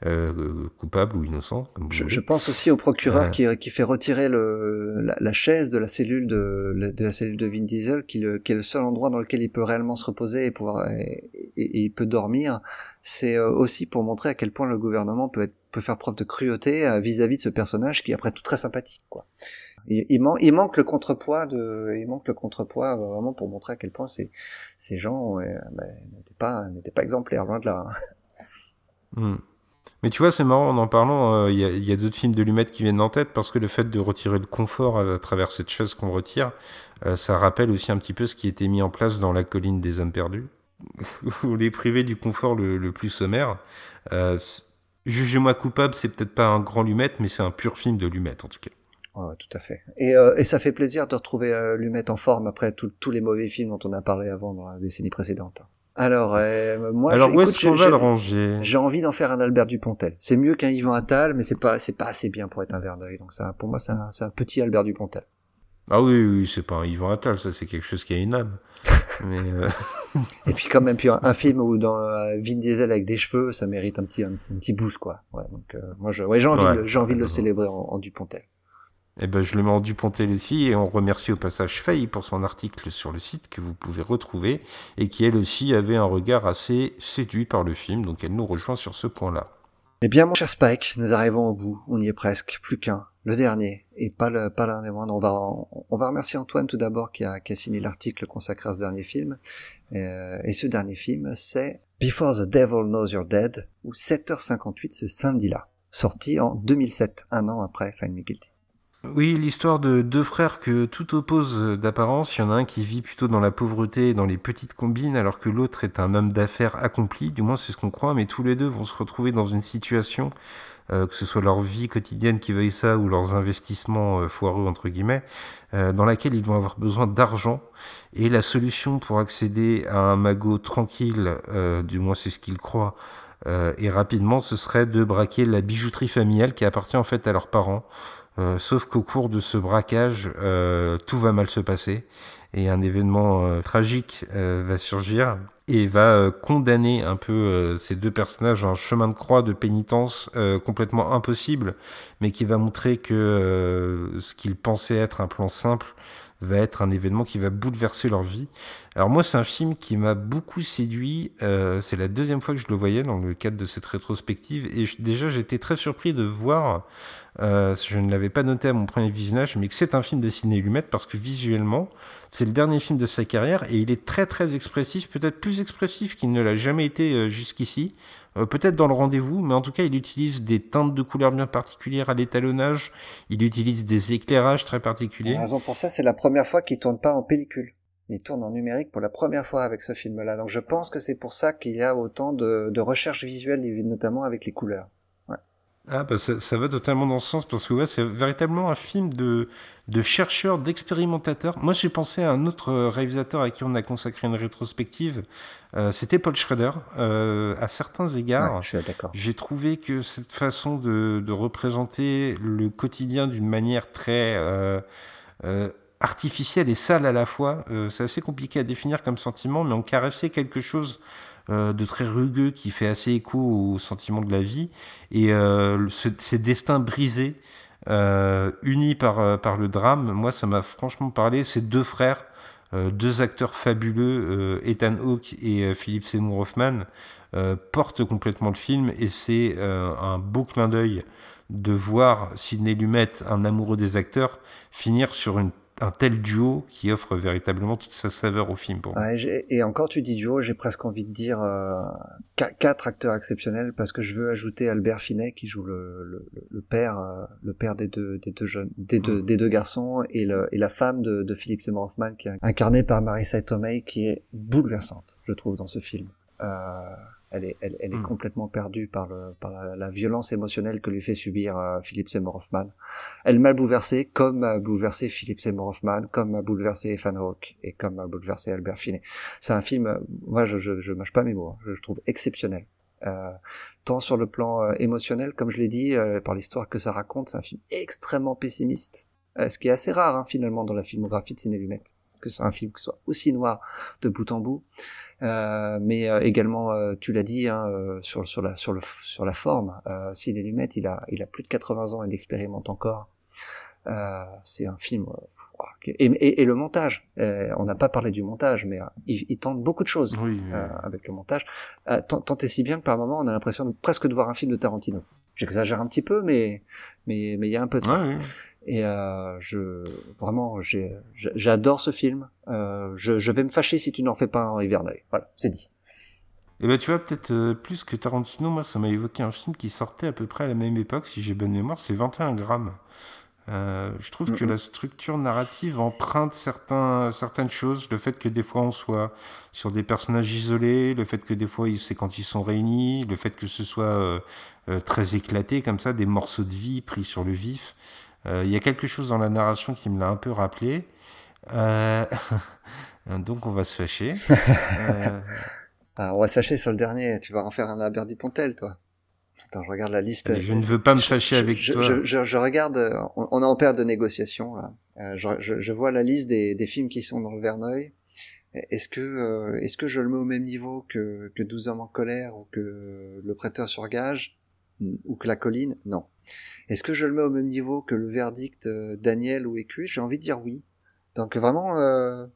euh, coupable ou innocent. je, pense aussi au procureur euh. qui, qui, fait retirer le, la, la, chaise de la cellule de, de la cellule de Vin Diesel, qui, le, qui, est le seul endroit dans lequel il peut réellement se reposer et pouvoir et, il peut dormir. C'est euh, aussi pour montrer à quel point le gouvernement peut être, peut faire preuve de cruauté vis-à-vis de ce personnage qui est après tout très sympathique. Quoi. Il, il, il, manque le contrepoids de, il manque le contrepoids vraiment pour montrer à quel point ces, ces gens ben, n'étaient pas n'étaient pas exemplaires loin de là. Hmm. Mais tu vois, c'est marrant, en en parlant, euh, il y a, d'autres films de Lumet qui viennent en tête parce que le fait de retirer le confort à, travers cette chaise qu'on retire, euh, ça rappelle aussi un petit peu ce qui était mis en place dans La colline des hommes perdus, [LAUGHS] où les privés du confort le, plus sommaire. Euh, Jugez-moi coupable, c'est peut-être pas un grand Lumet, mais c'est un pur film de Lumet en tout cas. Ouais, tout à fait. Et, et, ça fait plaisir de retrouver Lumet en forme après tous les mauvais films dont on a parlé avant dans la décennie précédente. Alors, euh, moi, Alors, où est-ce qu'on va le ranger? J'ai envie d'en faire un Albert Dupontel. C'est mieux qu'un Yvan Attal, mais c'est pas, c'est pas assez bien pour être un Verneuil. Donc ça, pour moi, c'est un, un, petit Albert Dupontel. Ah oui, oui, c'est pas un Yvan Attal, ça, c'est quelque chose qui a une âme. [LAUGHS] mais euh... Et puis quand même, puis un, film où dans euh, Vin Diesel avec des cheveux, ça mérite un petit, un petit, boost, quoi. Ouais, donc euh, moi, je, ouais, j'ai envie, j'ai envie de le célébrer en, en Dupontel. Eh ben, je le mets en Dupontel aussi et on remercie au passage Faye pour son article sur le site que vous pouvez retrouver et qui elle aussi avait un regard assez séduit par le film, donc elle nous rejoint sur ce point-là. Eh bien, mon cher Spike, nous arrivons au bout. On y est presque. Plus qu'un. Le dernier. Et pas le, pas l'un des moindres. On va, on va remercier Antoine tout d'abord qui a, qui a signé l'article consacré à ce dernier film. Euh, et ce dernier film, c'est Before the Devil Knows You're Dead, ou 7h58 ce samedi-là. Sorti en 2007, un an après Find Me Guilty. Oui, l'histoire de deux frères que tout oppose d'apparence. Il y en a un qui vit plutôt dans la pauvreté et dans les petites combines, alors que l'autre est un homme d'affaires accompli. Du moins, c'est ce qu'on croit. Mais tous les deux vont se retrouver dans une situation, euh, que ce soit leur vie quotidienne qui veuille ça ou leurs investissements euh, foireux entre guillemets, euh, dans laquelle ils vont avoir besoin d'argent. Et la solution pour accéder à un magot tranquille, du moins c'est ce qu'ils croient, et rapidement, ce serait de braquer la bijouterie familiale qui appartient en fait à leurs parents. Euh, sauf qu'au cours de ce braquage, euh, tout va mal se passer et un événement euh, tragique va surgir et va condamner un peu ces deux personnages à un chemin de croix de pénitence complètement impossible, mais qui va montrer que ce qu'ils pensaient être un plan simple va être un événement qui va bouleverser leur vie. Alors moi, c'est un film qui m'a beaucoup séduit. Euh, c'est la deuxième fois que je le voyais dans le cadre de cette rétrospective. Et déjà, j'étais très surpris de voir, euh, je ne l'avais pas noté à mon premier visionnage, mais que c'est un film de Ciné Lumet parce que visuellement, c'est le dernier film de sa carrière et il est très très expressif, peut-être plus expressif qu'il ne l'a jamais été euh, jusqu'ici. Euh, peut-être dans le rendez-vous, mais en tout cas, il utilise des teintes de couleurs bien particulières à l'étalonnage. Il utilise des éclairages très particuliers. La raison pour ça, c'est la première fois qu'il tourne pas en pellicule. Il tourne en numérique pour la première fois avec ce film-là. Donc je pense que c'est pour ça qu'il y a autant de, de recherche visuelle, notamment avec les couleurs. Ah bah ça, ça, va totalement dans ce sens parce que ouais, c'est véritablement un film de, de chercheurs, d'expérimentateurs. Moi j'ai pensé à un autre euh, réalisateur à qui on a consacré une rétrospective, euh, c'était Paul Schrader. Euh, à certains égards, ouais, j'ai trouvé que cette façon de, de représenter le quotidien d'une manière très euh, euh artificielle et sale à la fois, c'est assez compliqué à définir comme sentiment, mais on caressait quelque chose euh, de très rugueux qui fait assez écho au sentiment de la vie. Et euh, ce, ces destins brisés euh, unis par par le drame moi ça m'a franchement parlé. Ces deux frères deux acteurs fabuleux Ethan Hawke et Philip Seymour Hoffman portent complètement le film. Et c'est un beau clin d'œil de voir Sidney Lumet, un amoureux des acteurs, finir sur une un tel duo qui offre véritablement toute sa saveur au film pour ouais, Et encore tu dis duo, j'ai presque envie de dire euh, quatre acteurs exceptionnels parce que je veux ajouter Albert Finet qui joue le, le, le père, euh, le père des deux, des deux jeunes, des deux, mm. des deux garçons et, le, et la femme de, de Philippe Seymour Hoffman qui est incarnée par Marissa Tomei qui est bouleversante, je trouve, dans ce film. Euh, elle est, elle, elle est hmm. complètement perdue par, le, par la, violence émotionnelle que lui fait subir euh, Philippe Seymour Hoffman. Elle m'a bouleversé comme a bouleversé Philippe Seymour Hoffman, comme a bouleversé Ethan Hawke et comme a bouleversé Albert Finney. C'est un film, euh, moi je, je, je mâche pas mes mots, hein. je, trouve exceptionnel. Euh, tant sur le plan euh, émotionnel, comme je l'ai dit, par l'histoire que ça raconte, c'est un film extrêmement pessimiste, ce qui est assez rare hein, finalement dans la filmographie de Ciné Lumet, que c'est un film qui soit aussi noir de bout en bout. Euh, mais euh, également, euh, tu l'as dit, hein, sur, sur, la, sur, le, sur la forme, euh, Sidney Lumet, il a, il a plus de 80 ans, il expérimente encore. Euh, c'est un film et, et, et, le montage on n'a pas parlé du montage mais il, il, tente beaucoup de choses oui, avec le montage tant, tant et si bien que par moment on a l'impression de, presque de voir un film de Tarantino j'exagère un petit peu mais mais mais il y a un peu de ça ouais. Et euh, je vraiment, j'adore ce film. Euh, je, je, vais me fâcher si tu n'en fais pas un Hiverneuil. Voilà, c'est dit. Et eh ben tu vois peut-être euh, plus que Tarantino, moi ça m'a évoqué un film qui sortait à peu près à la même époque, si j'ai bonne mémoire, c'est 21 grammes. Je trouve mm -hmm. que la structure narrative emprunte certains, certaines choses, le fait que des fois on soit sur des personnages isolés, le fait que des fois c'est quand ils sont réunis, le fait que ce soit très éclaté comme ça, des morceaux de vie pris sur le vif. Euh, il y a quelque chose dans la narration qui me l'a un peu rappelé. Euh... [LAUGHS] Donc on va se fâcher. [LAUGHS] euh... ah, on va se fâcher sur le dernier. Tu vas en faire un Albert Dupontel, toi. Attends, je regarde la liste. Je ne veux pas me fâcher je, avec je, toi. Je, regarde, on, on, est en période de négociation. Là. Je, vois la liste des, des, films qui sont dans le Verneuil. Est-ce que, est-ce que je le mets au même niveau que, que 12 hommes en colère ou que Le prêteur sur gage? Ou que La colline Non. Est-ce que je le mets au même niveau que le verdict euh, Daniel ou Écu J'ai envie de dire oui. Donc vraiment, euh,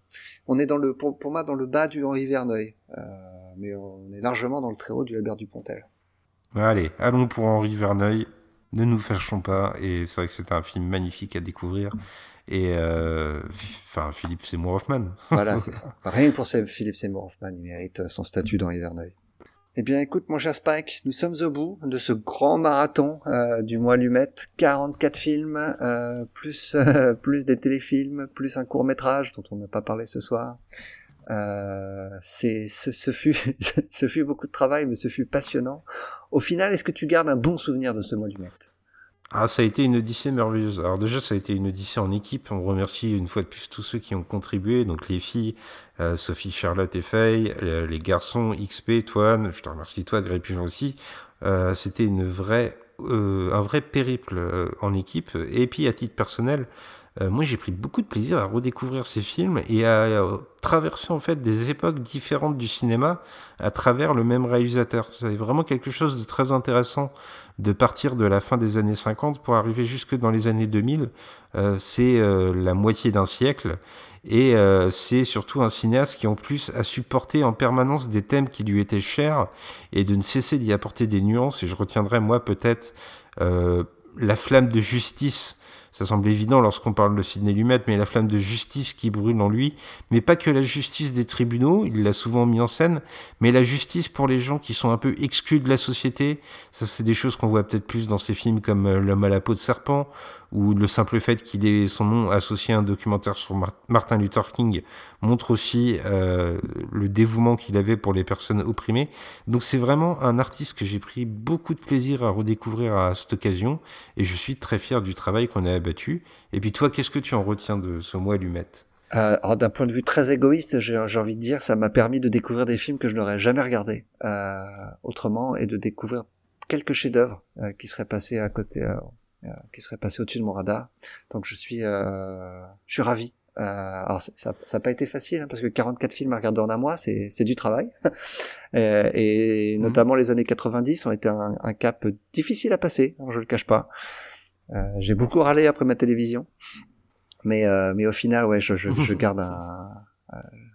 on est dans le, pour, pour, moi dans le bas du Henri Verneuil, euh, mais on est largement dans le très haut du Albert Dupontel. Allez, allons pour Henri Verneuil. Ne nous fâchons pas. Et c'est vrai que c'est un film magnifique à découvrir. Et euh, enfin, Philippe Seymour Hoffman. Voilà, [LAUGHS] c'est ça. Rien que pour Philippe Seymour Hoffman, il mérite son statut dans Verneuil. Eh bien, écoute, mon cher Spike, nous sommes au bout de ce grand marathon euh, du mois Lumette. 44 films, euh, plus [LAUGHS] euh, plus des téléfilms, plus un court métrage dont on n'a pas parlé ce soir. C'est ce, ce, fut [LAUGHS] ce fut beaucoup de travail, mais ce fut passionnant. Au final, est-ce que tu gardes un bon souvenir de ce mois Lumette? Ah, ça a été une odyssée merveilleuse. Alors déjà, ça a été une odyssée en équipe. On remercie une fois de plus tous ceux qui ont contribué, donc les filles, euh, Sophie, Charlotte et Faye, euh, les garçons, XP, toi, je te remercie toi, Greg Pigeon aussi. Euh, C'était une vraie, un vrai périple en équipe. Et puis à titre personnel, moi j'ai pris beaucoup de plaisir à redécouvrir ces films et à traverser en fait des époques différentes du cinéma à travers le même réalisateur. C'est vraiment quelque chose de très intéressant de partir de la fin des années 50 pour arriver jusque dans les années 2000. Euh, c'est euh, la moitié d'un siècle et euh, c'est surtout un cinéaste qui en plus a supporté en permanence des thèmes qui lui étaient chers et de ne cesser d'y apporter des nuances. Et je retiendrai moi peut-être la flamme de justice ça semble évident lorsqu'on parle de Sidney Lumet, mais la flamme de justice qui brûle en lui, mais pas que la justice des tribunaux, il l'a souvent mis en scène, mais la justice pour les gens qui sont un peu exclus de la société. Ça, c'est des choses qu'on voit peut-être plus dans ces films comme euh, L'homme à la peau de serpent, ou le simple fait qu'il ait son nom associé à un documentaire sur Martin Luther King montre aussi euh, le dévouement qu'il avait pour les personnes opprimées. Donc c'est vraiment un artiste que j'ai pris beaucoup de plaisir à redécouvrir à cette occasion et je suis très fier du travail qu'on a abattu. Et puis toi, qu'est-ce que tu en retiens de ce mois Lumette euh, d'un point de vue très égoïste, j'ai envie de dire, ça m'a permis de découvrir des films que je n'aurais jamais regardés euh, autrement et de découvrir quelques chefs-d'œuvre euh, qui seraient passés à côté, euh, qui serait passé au-dessus de mon radar. Donc je suis, euh, je suis ravi. Euh, alors ça n'a pas été facile hein, parce que 44 films à regarder en un mois, c'est du travail. [LAUGHS] et, mhm. notamment les années 90 ont été un, un cap difficile à passer, hein, je le cache pas. J'ai beaucoup râlé après ma télévision, mais mais au final, ouais, je, je, [LAUGHS] je garde un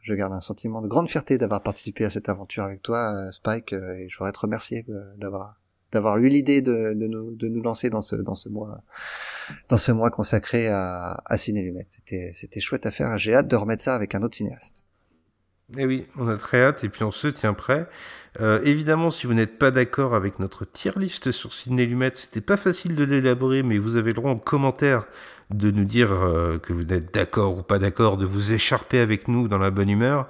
je garde un sentiment de grande fierté d'avoir participé à cette aventure avec toi, Spike, et je voudrais te remercier d'avoir d'avoir eu l'idée de, de, nous, de nous lancer dans ce, dans ce mois, dans ce mois consacré à, à Ciné Lumet. C'était, c'était chouette à faire. J'ai hâte de remettre ça avec un autre cinéaste. Eh oui, on a très hâte et puis on se tient prêt. Euh, évidemment, si vous n'êtes pas d'accord avec notre tier list sur Ciné Lumet, c'était pas facile de l'élaborer, mais vous avez le droit en commentaire de nous dire euh, que vous êtes d'accord ou pas d'accord, de vous écharper avec nous dans la bonne humeur.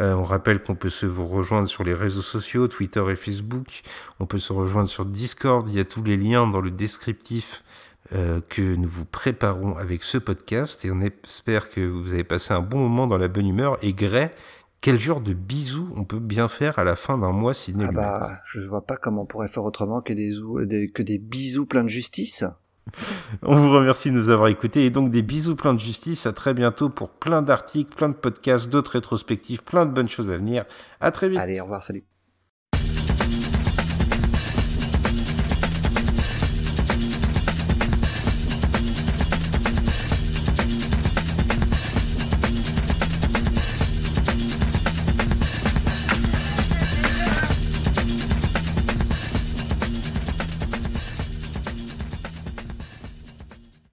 Euh, on rappelle qu'on peut se vous rejoindre sur les réseaux sociaux, Twitter et Facebook. On peut se rejoindre sur Discord. Il y a tous les liens dans le descriptif euh, que nous vous préparons avec ce podcast. Et on espère que vous avez passé un bon moment dans la bonne humeur. Et Gray, quel genre de bisous on peut bien faire à la fin d'un mois ciné Ah bah, je vois pas comment on pourrait faire autrement que des, que des bisous pleins de justice. On vous remercie de nous avoir écoutés et donc des bisous plein de justice. À très bientôt pour plein d'articles, plein de podcasts, d'autres rétrospectives, plein de bonnes choses à venir. À très vite. Allez, au revoir, salut.